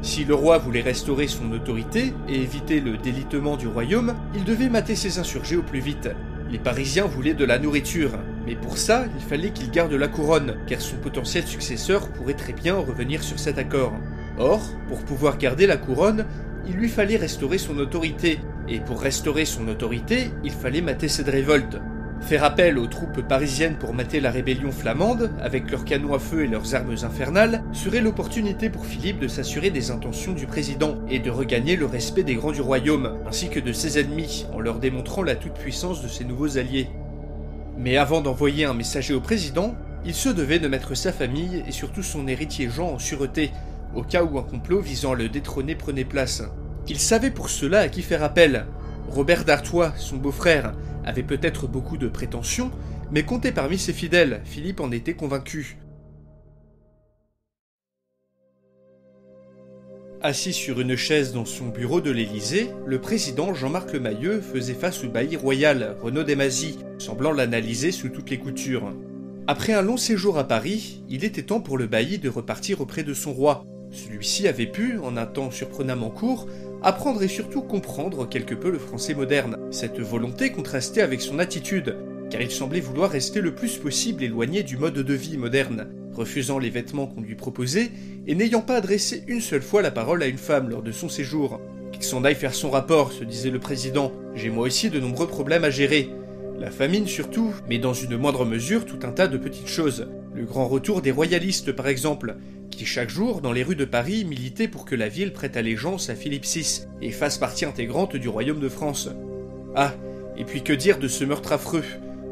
Si le roi voulait restaurer son autorité et éviter le délitement du royaume, il devait mater ses insurgés au plus vite. Les Parisiens voulaient de la nourriture, mais pour ça, il fallait qu'il garde la couronne, car son potentiel successeur pourrait très bien revenir sur cet accord. Or, pour pouvoir garder la couronne, il lui fallait restaurer son autorité, et pour restaurer son autorité, il fallait mater cette révolte. Faire appel aux troupes parisiennes pour mater la rébellion flamande, avec leurs canons à feu et leurs armes infernales, serait l'opportunité pour Philippe de s'assurer des intentions du président et de regagner le respect des grands du royaume, ainsi que de ses ennemis, en leur démontrant la toute-puissance de ses nouveaux alliés. Mais avant d'envoyer un messager au président, il se devait de mettre sa famille et surtout son héritier Jean en sûreté, au cas où un complot visant à le détrôner prenait place. Il savait pour cela à qui faire appel. Robert d'Artois, son beau-frère, avait peut-être beaucoup de prétentions, mais comptait parmi ses fidèles, Philippe en était convaincu. Assis sur une chaise dans son bureau de l'Élysée, le président Jean-Marc Lemayeux faisait face au bailli royal, Renaud Desmazis, semblant l'analyser sous toutes les coutures. Après un long séjour à Paris, il était temps pour le bailli de repartir auprès de son roi. Celui-ci avait pu, en un temps surprenamment court, apprendre et surtout comprendre quelque peu le français moderne. Cette volonté contrastait avec son attitude, car il semblait vouloir rester le plus possible éloigné du mode de vie moderne, refusant les vêtements qu'on lui proposait et n'ayant pas adressé une seule fois la parole à une femme lors de son séjour. Qu'il s'en aille faire son rapport, se disait le président. J'ai moi aussi de nombreux problèmes à gérer. La famine surtout, mais dans une moindre mesure tout un tas de petites choses. Le grand retour des royalistes par exemple, qui chaque jour, dans les rues de Paris, militait pour que la ville prête allégeance à Philippe VI et fasse partie intégrante du royaume de France. Ah, et puis que dire de ce meurtre affreux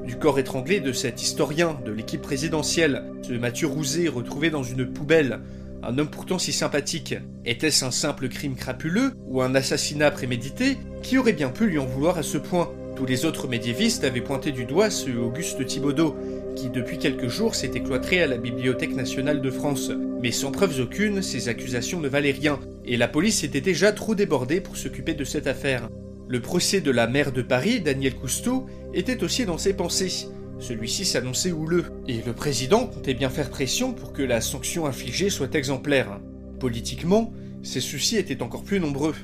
du corps étranglé de cet historien de l'équipe présidentielle, ce Mathieu Rouzet retrouvé dans une poubelle, un homme pourtant si sympathique. Était-ce un simple crime crapuleux ou un assassinat prémédité Qui aurait bien pu lui en vouloir à ce point? Tous les autres médiévistes avaient pointé du doigt ce Auguste Thibaudot, qui depuis quelques jours s'était cloîtré à la Bibliothèque nationale de France. Mais sans preuves aucune, ces accusations ne valaient rien, et la police était déjà trop débordée pour s'occuper de cette affaire. Le procès de la maire de Paris, Daniel Cousteau, était aussi dans ses pensées. Celui-ci s'annonçait houleux, et le président comptait bien faire pression pour que la sanction infligée soit exemplaire. Politiquement, ses soucis étaient encore plus nombreux.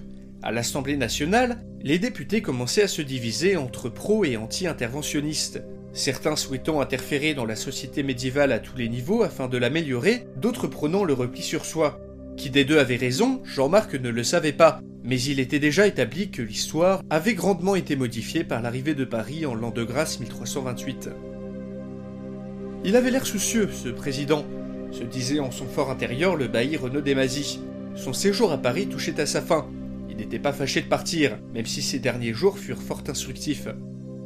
À l'Assemblée nationale, les députés commençaient à se diviser entre pro et anti-interventionnistes. Certains souhaitant interférer dans la société médiévale à tous les niveaux afin de l'améliorer, d'autres prenant le repli sur soi. Qui des deux avait raison, Jean-Marc ne le savait pas, mais il était déjà établi que l'histoire avait grandement été modifiée par l'arrivée de Paris en l'an de grâce 1328. Il avait l'air soucieux, ce président, se disait en son fort intérieur le bailli Renaud Desmazis. Son séjour à Paris touchait à sa fin. Il n'était pas fâché de partir, même si ces derniers jours furent fort instructifs.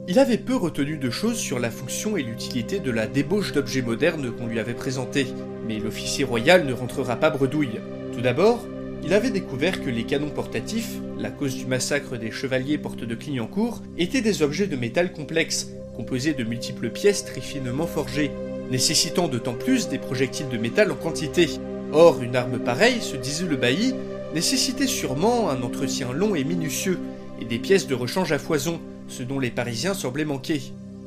Il avait peu retenu de choses sur la fonction et l'utilité de la débauche d'objets modernes qu'on lui avait présentée, mais l'officier royal ne rentrera pas bredouille. Tout d'abord, il avait découvert que les canons portatifs, la cause du massacre des chevaliers porte de Clignancourt, étaient des objets de métal complexes, composés de multiples pièces très finement forgées, nécessitant d'autant plus des projectiles de métal en quantité. Or, une arme pareille, se disait le bailli, nécessitait sûrement un entretien long et minutieux, et des pièces de rechange à foison, ce dont les Parisiens semblaient manquer.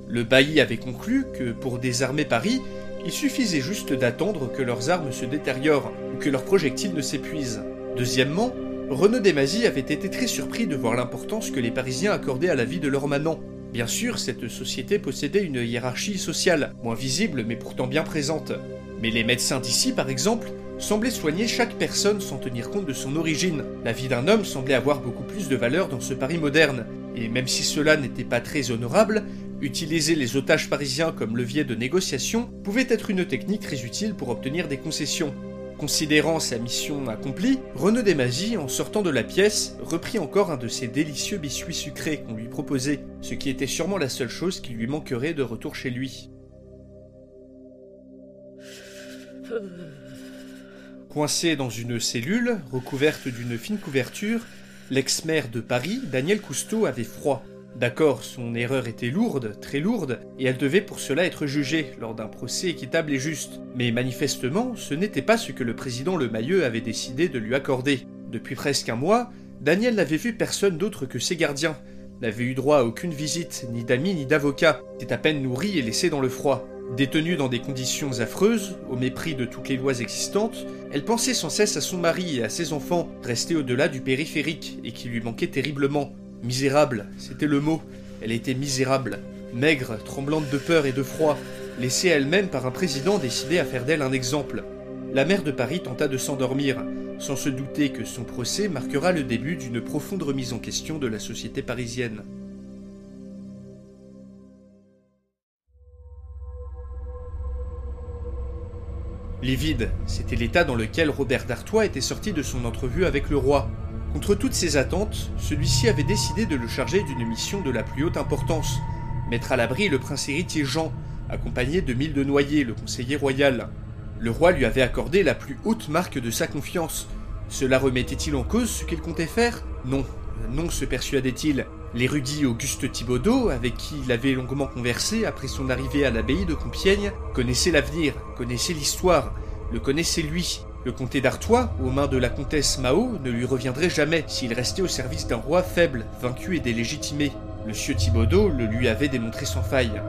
Le bailli avait conclu que pour désarmer Paris, il suffisait juste d'attendre que leurs armes se détériorent ou que leurs projectiles ne s'épuisent. Deuxièmement, Renaud Desmazis avait été très surpris de voir l'importance que les Parisiens accordaient à la vie de leurs manants. Bien sûr, cette société possédait une hiérarchie sociale, moins visible mais pourtant bien présente. Mais les médecins d'ici, par exemple, semblaient soigner chaque personne sans tenir compte de son origine. La vie d'un homme semblait avoir beaucoup plus de valeur dans ce Paris moderne. Et même si cela n'était pas très honorable, utiliser les otages parisiens comme levier de négociation pouvait être une technique très utile pour obtenir des concessions. Considérant sa mission accomplie, Renaud Desmazis, en sortant de la pièce, reprit encore un de ces délicieux biscuits sucrés qu'on lui proposait, ce qui était sûrement la seule chose qui lui manquerait de retour chez lui. Coincé dans une cellule, recouverte d'une fine couverture, l'ex-maire de Paris, Daniel Cousteau, avait froid. D'accord, son erreur était lourde, très lourde, et elle devait pour cela être jugée lors d'un procès équitable et juste. Mais manifestement, ce n'était pas ce que le président Le Mayeux avait décidé de lui accorder. Depuis presque un mois, Daniel n'avait vu personne d'autre que ses gardiens, n'avait eu droit à aucune visite, ni d'amis ni d'avocats, était à peine nourri et laissé dans le froid. Détenue dans des conditions affreuses, au mépris de toutes les lois existantes, elle pensait sans cesse à son mari et à ses enfants, restés au-delà du périphérique et qui lui manquaient terriblement. Misérable, c'était le mot. Elle était misérable, maigre, tremblante de peur et de froid, laissée elle-même par un président décidé à faire d'elle un exemple. La mère de Paris tenta de s'endormir, sans se douter que son procès marquera le début d'une profonde remise en question de la société parisienne. Livide, c'était l'état dans lequel Robert d'Artois était sorti de son entrevue avec le roi. Contre toutes ses attentes, celui-ci avait décidé de le charger d'une mission de la plus haute importance, mettre à l'abri le prince héritier Jean, accompagné de Mille de Noyer, le conseiller royal. Le roi lui avait accordé la plus haute marque de sa confiance. Cela remettait-il en cause ce qu'il comptait faire? Non, non, se persuadait-il. L'érudit Auguste Thibaudot, avec qui il avait longuement conversé après son arrivée à l'abbaye de Compiègne, connaissait l'avenir, connaissait l'histoire, le connaissait lui, le comté d'Artois, aux mains de la comtesse Mao, ne lui reviendrait jamais s'il restait au service d'un roi faible, vaincu et délégitimé. Le sieur Thibaudot le lui avait démontré sans faille.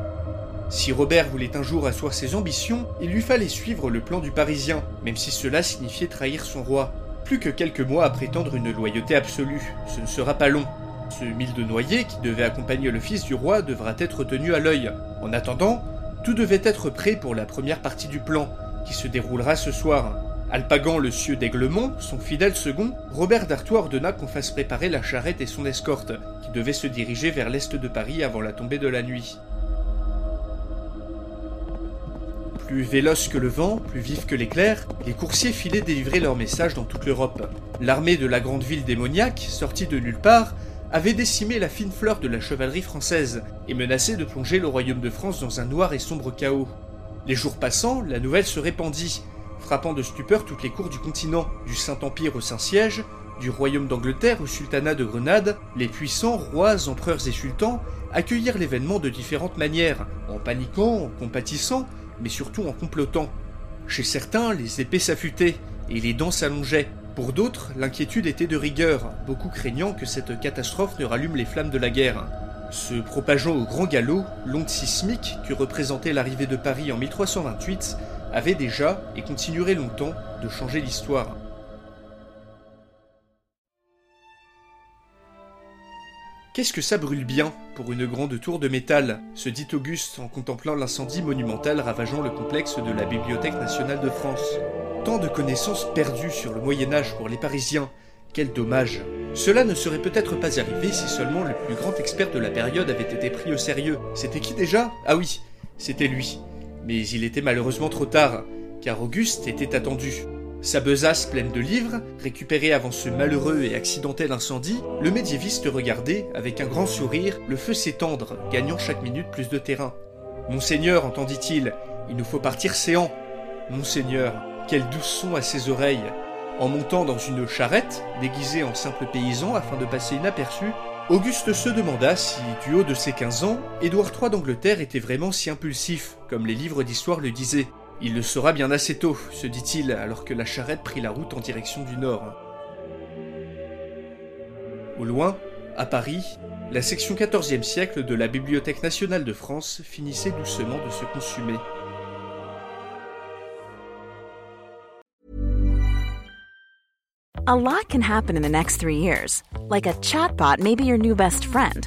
Si Robert voulait un jour asseoir ses ambitions, il lui fallait suivre le plan du Parisien, même si cela signifiait trahir son roi. Plus que quelques mois à prétendre une loyauté absolue, ce ne sera pas long. Ce mille de noyer qui devait accompagner le fils du roi devra être tenu à l'œil. En attendant, tout devait être prêt pour la première partie du plan, qui se déroulera ce soir. Alpagan le sieur d'Aiglemont, son fidèle second, Robert d'Artois ordonna qu'on fasse préparer la charrette et son escorte, qui devait se diriger vers l'est de Paris avant la tombée de la nuit. Plus véloces que le vent, plus vifs que l'éclair, les coursiers filaient délivrer leur message dans toute l'Europe. L'armée de la grande ville démoniaque, sortie de nulle part, avait décimé la fine fleur de la chevalerie française et menacé de plonger le royaume de France dans un noir et sombre chaos. Les jours passant, la nouvelle se répandit, frappant de stupeur toutes les cours du continent, du Saint-Empire au Saint-Siège, du royaume d'Angleterre au sultanat de Grenade, les puissants rois, empereurs et sultans accueillirent l'événement de différentes manières, en paniquant, en compatissant, mais surtout en complotant. Chez certains, les épées s'affûtaient et les dents s'allongeaient. Pour d'autres, l'inquiétude était de rigueur, beaucoup craignant que cette catastrophe ne rallume les flammes de la guerre. Se propageant au grand galop, l'onde sismique que représentait l'arrivée de Paris en 1328 avait déjà, et continuerait longtemps, de changer l'histoire. Qu'est-ce que ça brûle bien pour une grande tour de métal se dit Auguste en contemplant l'incendie monumental ravageant le complexe de la Bibliothèque nationale de France. Tant de connaissances perdues sur le Moyen Âge pour les Parisiens, quel dommage. Cela ne serait peut-être pas arrivé si seulement le plus grand expert de la période avait été pris au sérieux. C'était qui déjà? Ah oui, c'était lui. Mais il était malheureusement trop tard, car Auguste était attendu. Sa besace pleine de livres, récupérée avant ce malheureux et accidentel incendie, le médiéviste regardait, avec un grand sourire, le feu s'étendre, gagnant chaque minute plus de terrain. Monseigneur, entendit-il, il nous faut partir séant. Monseigneur, quel doux son à ses oreilles. En montant dans une charrette, déguisé en simple paysan afin de passer inaperçu, Auguste se demanda si, du haut de ses 15 ans, Édouard III d'Angleterre était vraiment si impulsif, comme les livres d'histoire le disaient. Il le saura bien assez tôt, se dit-il, alors que la charrette prit la route en direction du nord. Au loin, à Paris, la section 14e siècle de la Bibliothèque nationale de France finissait doucement de se consumer. A lot can happen in the next three years. Like a chatbot your new best friend.